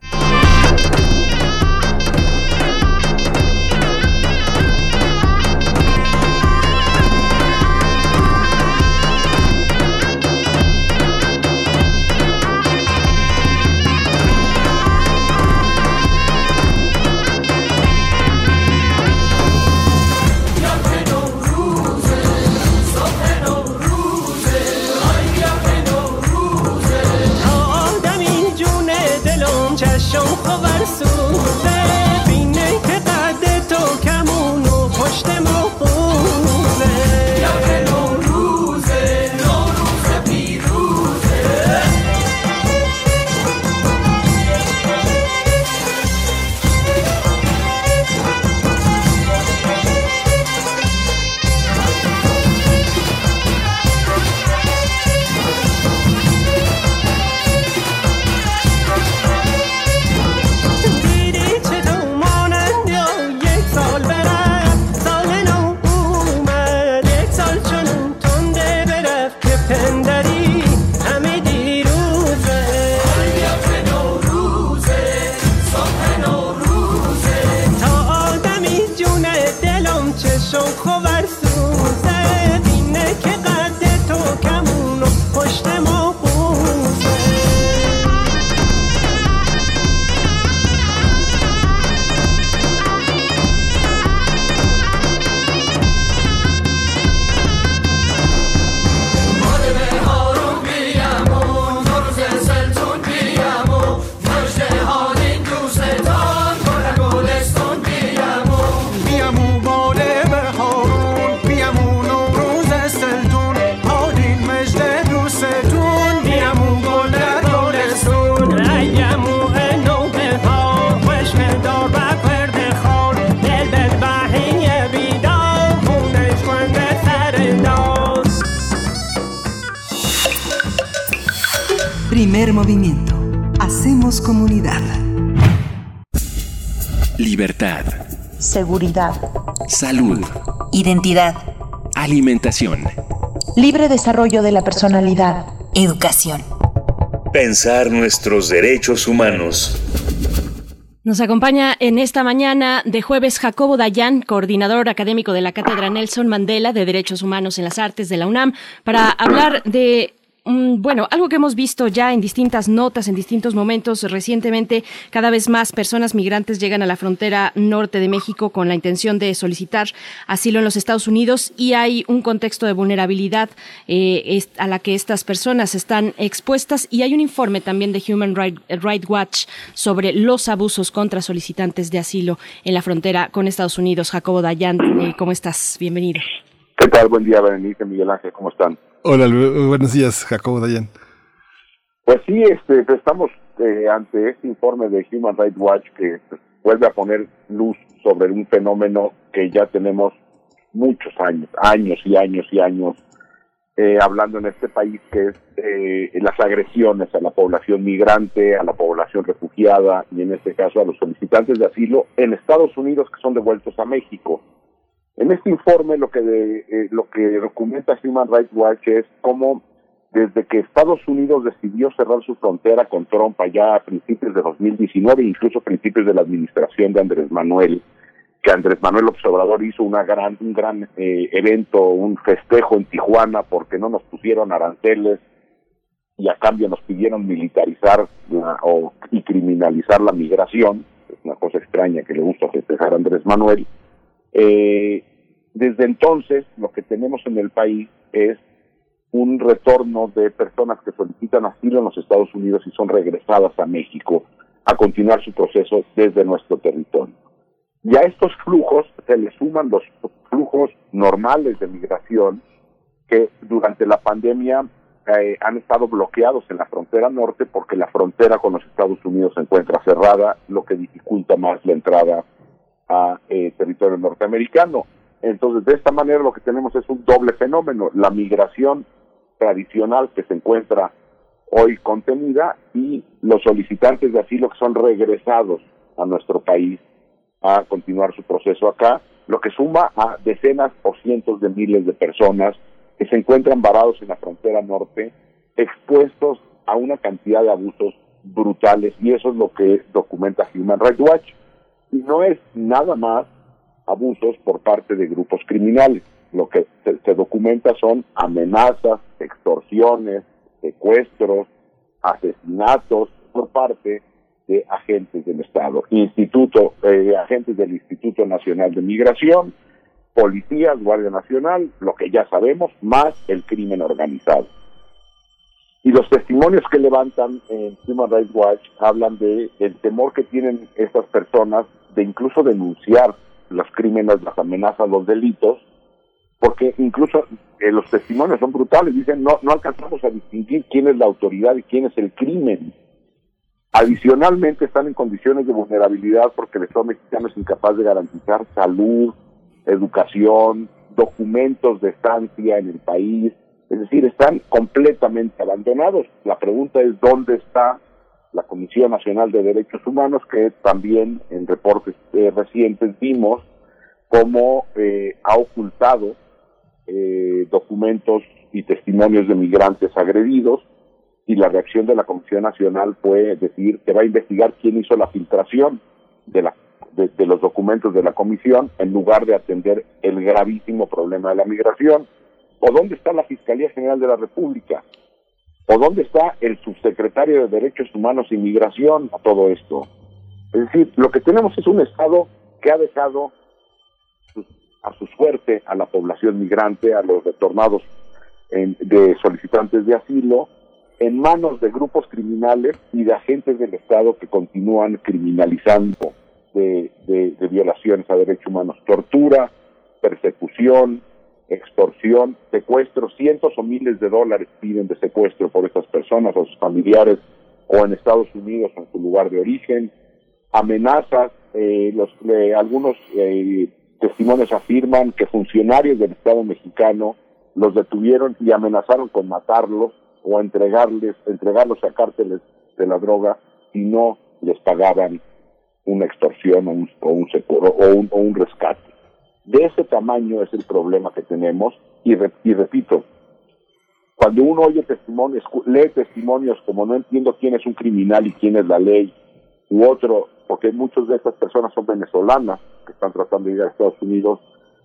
Seguridad. Salud. Identidad. Alimentación. Libre desarrollo de la personalidad. Educación. Pensar nuestros derechos humanos. Nos acompaña en esta mañana de jueves Jacobo Dayan, coordinador académico de la Cátedra Nelson Mandela de Derechos Humanos en las Artes de la UNAM, para hablar de bueno, algo que hemos visto ya en distintas notas, en distintos momentos recientemente, cada vez más personas migrantes llegan a la frontera norte de México con la intención de solicitar asilo en los Estados Unidos y hay un contexto de vulnerabilidad eh, a la que estas personas están expuestas y hay un informe también de Human Rights Watch sobre los abusos contra solicitantes de asilo en la frontera con Estados Unidos. Jacobo Dayan, eh, ¿cómo estás? Bienvenido. ¿Qué tal? Buen día, Berenice, Miguel Ángel, ¿cómo están? Hola, buenos días, Jacobo Dayan. Pues sí, este, estamos eh, ante este informe de Human Rights Watch que pues, vuelve a poner luz sobre un fenómeno que ya tenemos muchos años, años y años y años eh, hablando en este país, que es eh, las agresiones a la población migrante, a la población refugiada y en este caso a los solicitantes de asilo en Estados Unidos que son devueltos a México. En este informe lo que, eh, lo que documenta Human Rights Watch es cómo desde que Estados Unidos decidió cerrar su frontera con Trump allá a principios de 2019, incluso a principios de la administración de Andrés Manuel, que Andrés Manuel Observador hizo una gran, un gran eh, evento, un festejo en Tijuana porque no nos pusieron aranceles y a cambio nos pidieron militarizar o, y criminalizar la migración, es una cosa extraña que le gusta festejar a Andrés Manuel. Eh, desde entonces, lo que tenemos en el país es un retorno de personas que solicitan asilo en los Estados Unidos y son regresadas a México a continuar su proceso desde nuestro territorio. Y a estos flujos se le suman los flujos normales de migración que durante la pandemia eh, han estado bloqueados en la frontera norte porque la frontera con los Estados Unidos se encuentra cerrada, lo que dificulta más la entrada a eh, territorio norteamericano. Entonces, de esta manera lo que tenemos es un doble fenómeno, la migración tradicional que se encuentra hoy contenida y los solicitantes de asilo que son regresados a nuestro país a continuar su proceso acá, lo que suma a decenas o cientos de miles de personas que se encuentran varados en la frontera norte, expuestos a una cantidad de abusos brutales y eso es lo que documenta Human Rights Watch. Y no es nada más abusos por parte de grupos criminales. Lo que se, documenta son amenazas, extorsiones, secuestros, asesinatos por parte de agentes del Estado, instituto, eh, agentes del Instituto Nacional de Migración, policías, Guardia Nacional, lo que ya sabemos, más el crimen organizado. Y los testimonios que levantan en Human Rights Watch hablan de el temor que tienen estas personas de incluso denunciar los crímenes, las amenazas, los delitos, porque incluso eh, los testimonios son brutales, dicen no, no alcanzamos a distinguir quién es la autoridad y quién es el crimen. Adicionalmente están en condiciones de vulnerabilidad porque el Estado mexicano es incapaz de garantizar salud, educación, documentos de estancia en el país, es decir, están completamente abandonados. La pregunta es dónde está la Comisión Nacional de Derechos Humanos, que también en reportes eh, recientes vimos cómo eh, ha ocultado eh, documentos y testimonios de migrantes agredidos y la reacción de la Comisión Nacional fue decir que va a investigar quién hizo la filtración de, la, de los documentos de la Comisión en lugar de atender el gravísimo problema de la migración. ¿O dónde está la Fiscalía General de la República? ¿O dónde está el subsecretario de Derechos Humanos y Migración a todo esto? Es decir, lo que tenemos es un Estado que ha dejado a su suerte a la población migrante, a los retornados de solicitantes de asilo, en manos de grupos criminales y de agentes del Estado que continúan criminalizando de violaciones a derechos humanos, tortura, persecución, extorsión, secuestro, cientos o miles de dólares piden de secuestro por estas personas o sus familiares o en Estados Unidos o en su lugar de origen, amenazas, eh, los, eh, algunos eh, testimonios afirman que funcionarios del Estado mexicano los detuvieron y amenazaron con matarlos o entregarles, entregarlos a cárteles de la droga si no les pagaban una extorsión o un, o un, o un, o un rescate. De ese tamaño es el problema que tenemos y, y repito, cuando uno oye testimonios, lee testimonios como no entiendo quién es un criminal y quién es la ley, u otro, porque muchas de estas personas son venezolanas que están tratando de ir a Estados Unidos,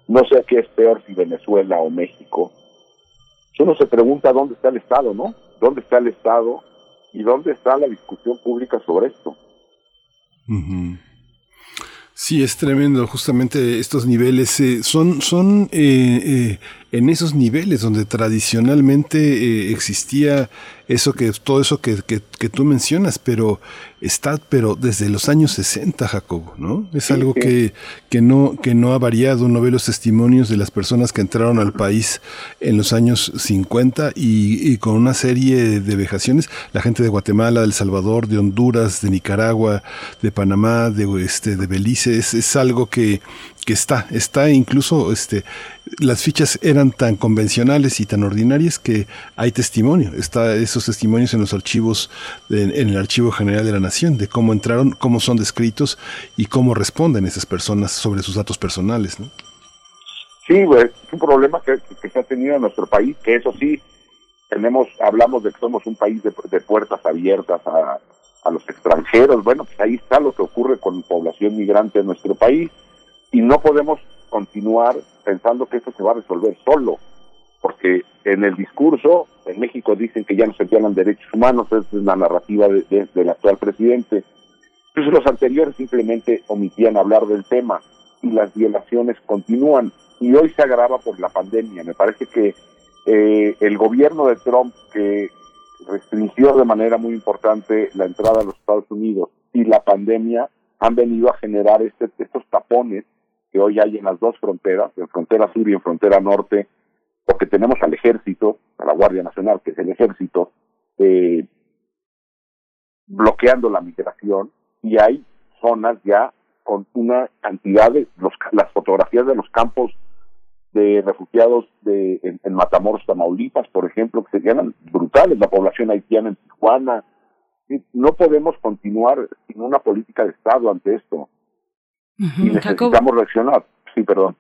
no sé qué es peor si Venezuela o México. Uno se pregunta dónde está el Estado, ¿no? ¿Dónde está el Estado y dónde está la discusión pública sobre esto? Sí, es tremendo. Justamente estos niveles eh, son, son eh, eh, en esos niveles donde tradicionalmente existía eso que, todo eso que, que, que, tú mencionas, pero está, pero desde los años 60, Jacobo, ¿no? Es algo que, que no, que no ha variado. Uno ve los testimonios de las personas que entraron al país en los años 50 y, y con una serie de vejaciones, la gente de Guatemala, de El Salvador, de Honduras, de Nicaragua, de Panamá, de este, de Belice, es, es algo que, que está, está incluso, este, las fichas eran tan convencionales y tan ordinarias que hay testimonio, está esos testimonios en los archivos, de, en el Archivo General de la Nación, de cómo entraron, cómo son descritos y cómo responden esas personas sobre sus datos personales, ¿no? Sí, pues, es un problema que, se ha tenido en nuestro país, que eso sí, tenemos, hablamos de que somos un país de, de puertas abiertas a, a los extranjeros, bueno, pues ahí está lo que ocurre con población migrante en nuestro país y no podemos continuar pensando que esto se va a resolver solo, porque en el discurso en México dicen que ya no se violan derechos humanos, esa es la narrativa de, de, del actual presidente. Entonces los anteriores simplemente omitían hablar del tema y las violaciones continúan y hoy se agrava por la pandemia. Me parece que eh, el gobierno de Trump que restringió de manera muy importante la entrada a los Estados Unidos y la pandemia han venido a generar este, estos tapones hoy hay en las dos fronteras, en frontera sur y en frontera norte, porque tenemos al ejército, a la Guardia Nacional, que es el ejército, eh, bloqueando la migración, y hay zonas ya con una cantidad de los, las fotografías de los campos de refugiados de, en, Matamoros, Tamaulipas, por ejemplo, que serían brutales, la población haitiana en Tijuana. No podemos continuar sin una política de Estado ante esto. Uh -huh, y necesitamos Jacob. reaccionar. Sí, perdón.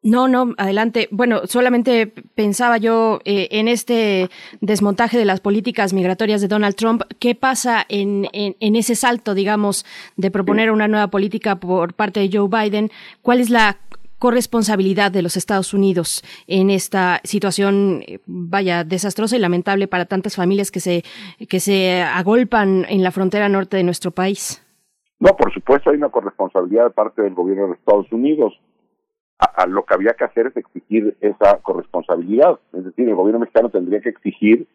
No, no, adelante. Bueno, solamente pensaba yo eh, en este desmontaje de las políticas migratorias de Donald Trump. ¿Qué pasa en, en, en ese salto, digamos, de proponer una nueva política por parte de Joe Biden? ¿Cuál es la corresponsabilidad de los Estados Unidos en esta situación, vaya, desastrosa y lamentable para tantas familias que se, que se agolpan en la frontera norte de nuestro país? No, por supuesto hay una corresponsabilidad de parte del gobierno de Estados Unidos. A, lo que había que hacer es exigir esa corresponsabilidad. Es decir, el gobierno mexicano tendría que exigir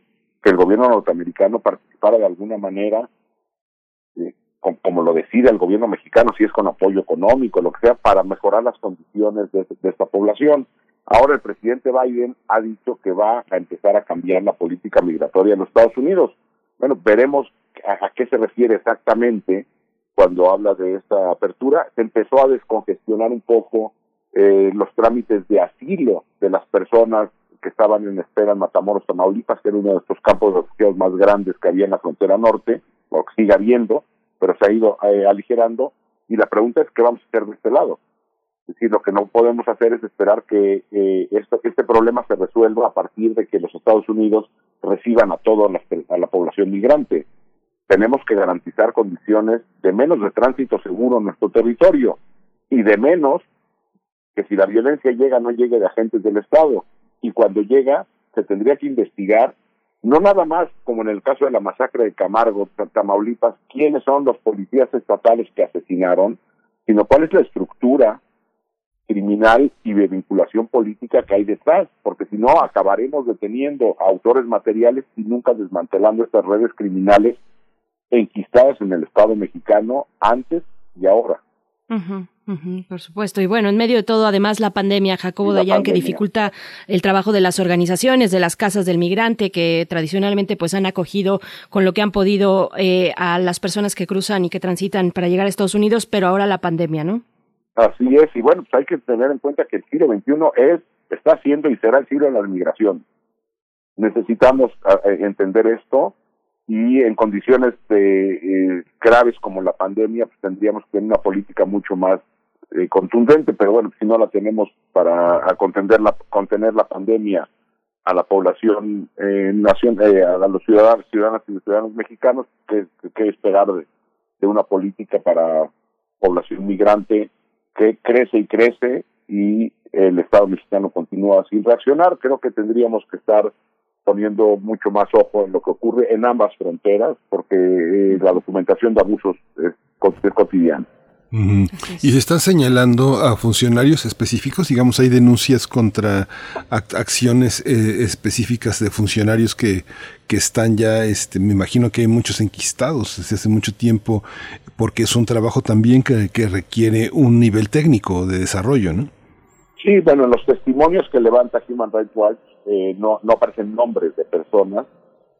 que el gobierno norteamericano participara de alguna manera, eh, como, como, lo decide el gobierno mexicano, si es con apoyo económico, lo que sea, para mejorar las condiciones de, de esta población. Ahora el presidente Biden ha dicho que va a empezar a cambiar la política migratoria en los Estados Unidos. Bueno, veremos a qué se refiere exactamente cuando habla de esta apertura. Se empezó a descongestionar un poco eh, los trámites de asilo de las personas que estaban en espera en Matamoros, Tamaulipas, que era uno de estos campos de refugiados más grandes que había en la frontera norte, o que sigue habiendo, pero se ha ido eh, aligerando. Y la pregunta es, ¿qué vamos a hacer de este lado? Es decir, lo que no podemos hacer es esperar que eh, este problema se resuelva a partir de que los Estados Unidos reciban a toda a la población migrante. Tenemos que garantizar condiciones de menos de tránsito seguro en nuestro territorio y de menos que si la violencia llega no llegue de agentes del Estado. Y cuando llega se tendría que investigar no nada más como en el caso de la masacre de Camargo, Tamaulipas, quiénes son los policías estatales que asesinaron, sino cuál es la estructura criminal y de vinculación política que hay detrás, porque si no acabaremos deteniendo a autores materiales y nunca desmantelando estas redes criminales enquistadas en el Estado mexicano antes y ahora. Uh -huh, uh -huh, por supuesto. Y bueno, en medio de todo, además, la pandemia, Jacobo Dayan, que dificulta el trabajo de las organizaciones, de las casas del migrante, que tradicionalmente pues han acogido con lo que han podido eh, a las personas que cruzan y que transitan para llegar a Estados Unidos, pero ahora la pandemia, ¿no? Así es, y bueno, pues hay que tener en cuenta que el siglo XXI es, está siendo y será el siglo de la migración. Necesitamos entender esto y en condiciones de, graves como la pandemia, pues tendríamos que tener una política mucho más contundente, pero bueno, si no la tenemos para contener la, contener la pandemia a la población eh, nación, eh, a los ciudadanos, ciudadanas y ciudadanos mexicanos, que, que esperar de, una política para población migrante que crece y crece y el Estado mexicano continúa sin reaccionar. Creo que tendríamos que estar poniendo mucho más ojo en lo que ocurre en ambas fronteras, porque eh, la documentación de abusos es, es cotidiana. Y se están señalando a funcionarios específicos, digamos, hay denuncias contra acciones eh, específicas de funcionarios que, que están ya, este, me imagino que hay muchos enquistados desde hace mucho tiempo, porque es un trabajo también que, que requiere un nivel técnico de desarrollo, ¿no? Sí, bueno, en los testimonios que levanta Human Rights Watch eh, no, no aparecen nombres de personas,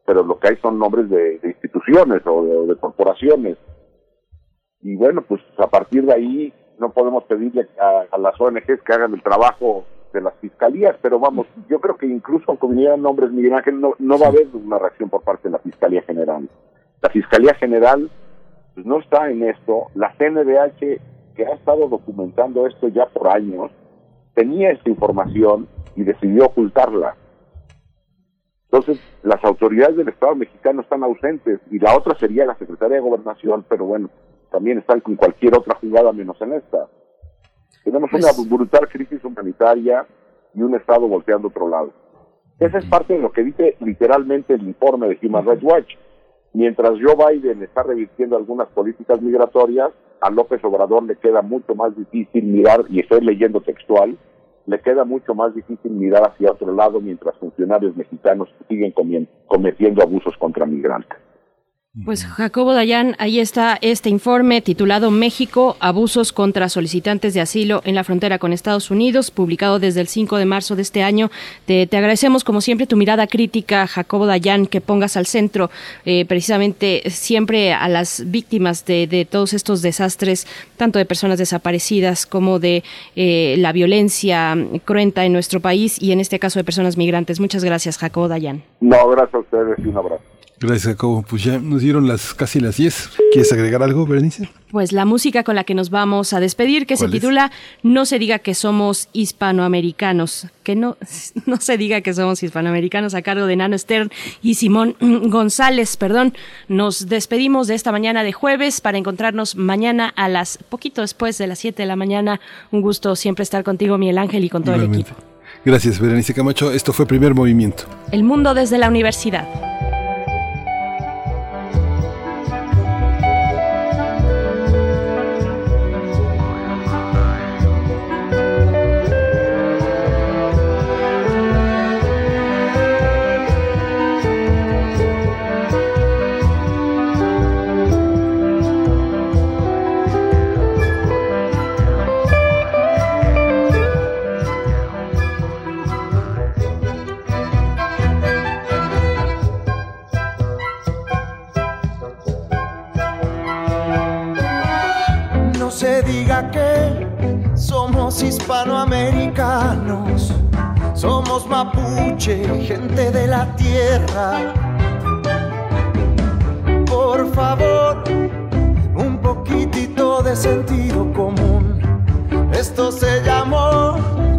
pero lo que hay son nombres de, instituciones o de corporaciones. Y bueno, pues a partir de ahí no podemos pedirle a, las ONGs que hagan el trabajo de las fiscalías, pero vamos, yo creo que incluso aunque vinieran nombres Miguel Ángel, no, no va a haber una reacción por parte de la Fiscalía General. La Fiscalía General pues, no está en esto, la CNDH que ha estado documentando esto ya por años, tenía esta información y decidió ocultarla. Entonces, las autoridades del Estado mexicano están ausentes y la otra sería la Secretaría de Gobernación, pero bueno, también están con cualquier otra jugada menos en esta. Tenemos una pues brutal crisis humanitaria y un Estado volteando otro lado. Esa es parte de lo que dice literalmente el informe de Human Rights Watch. Mientras Joe Biden está revirtiendo algunas políticas migratorias, a López Obrador le queda mucho más difícil mirar, y estoy leyendo textual, le queda mucho más difícil mirar hacia otro lado mientras funcionarios mexicanos siguen cometiendo abusos contra migrantes. Pues Jacobo Dayan, ahí está este informe titulado México, abusos contra solicitantes de asilo en la frontera con Estados Unidos, publicado desde el 5 de marzo de este año. Te, agradecemos como siempre tu mirada crítica, Jacobo Dayan, que pongas al centro eh, precisamente siempre a las víctimas de, todos estos desastres, tanto de personas desaparecidas como de eh, la violencia cruenta en nuestro país y en este caso de personas migrantes. Muchas gracias, Jacobo Dayan. No, gracias a ustedes y un abrazo. Gracias, Jacobo. Pues ya nos dieron las casi las 10. ¿Quieres agregar algo, Berenice? Pues la música con la que nos vamos a despedir, que se titula No se diga que somos hispanoamericanos. Que no, no se diga que somos hispanoamericanos a cargo de Nano Stern y Simón González, perdón. Nos despedimos de esta mañana de jueves para encontrarnos mañana a las poquito después de las 7 de la mañana. Un gusto siempre estar contigo, Miguel Ángel, y con todo el equipo. Gracias, Berenice Camacho. Esto fue Primer Movimiento. El mundo desde la universidad. Hispanoamericanos, somos mapuche, gente de la tierra. Por favor, un poquitito de sentido común. Esto se llamó,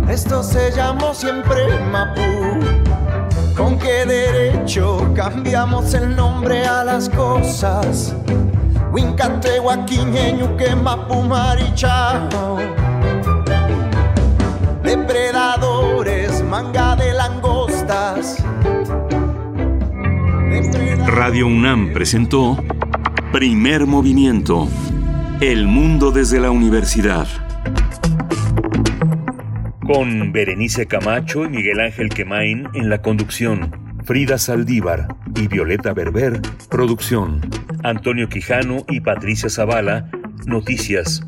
esto se llamó siempre Mapu. ¿Con qué derecho cambiamos el nombre a las cosas? Wincante, Guaquiñeño, que Mapu, Marichao depredadores, manga de langostas. Radio UNAM presentó Primer Movimiento. El mundo desde la universidad. Con Berenice Camacho y Miguel Ángel Quemain en la conducción. Frida Saldívar y Violeta Berber, producción. Antonio Quijano y Patricia Zavala, noticias.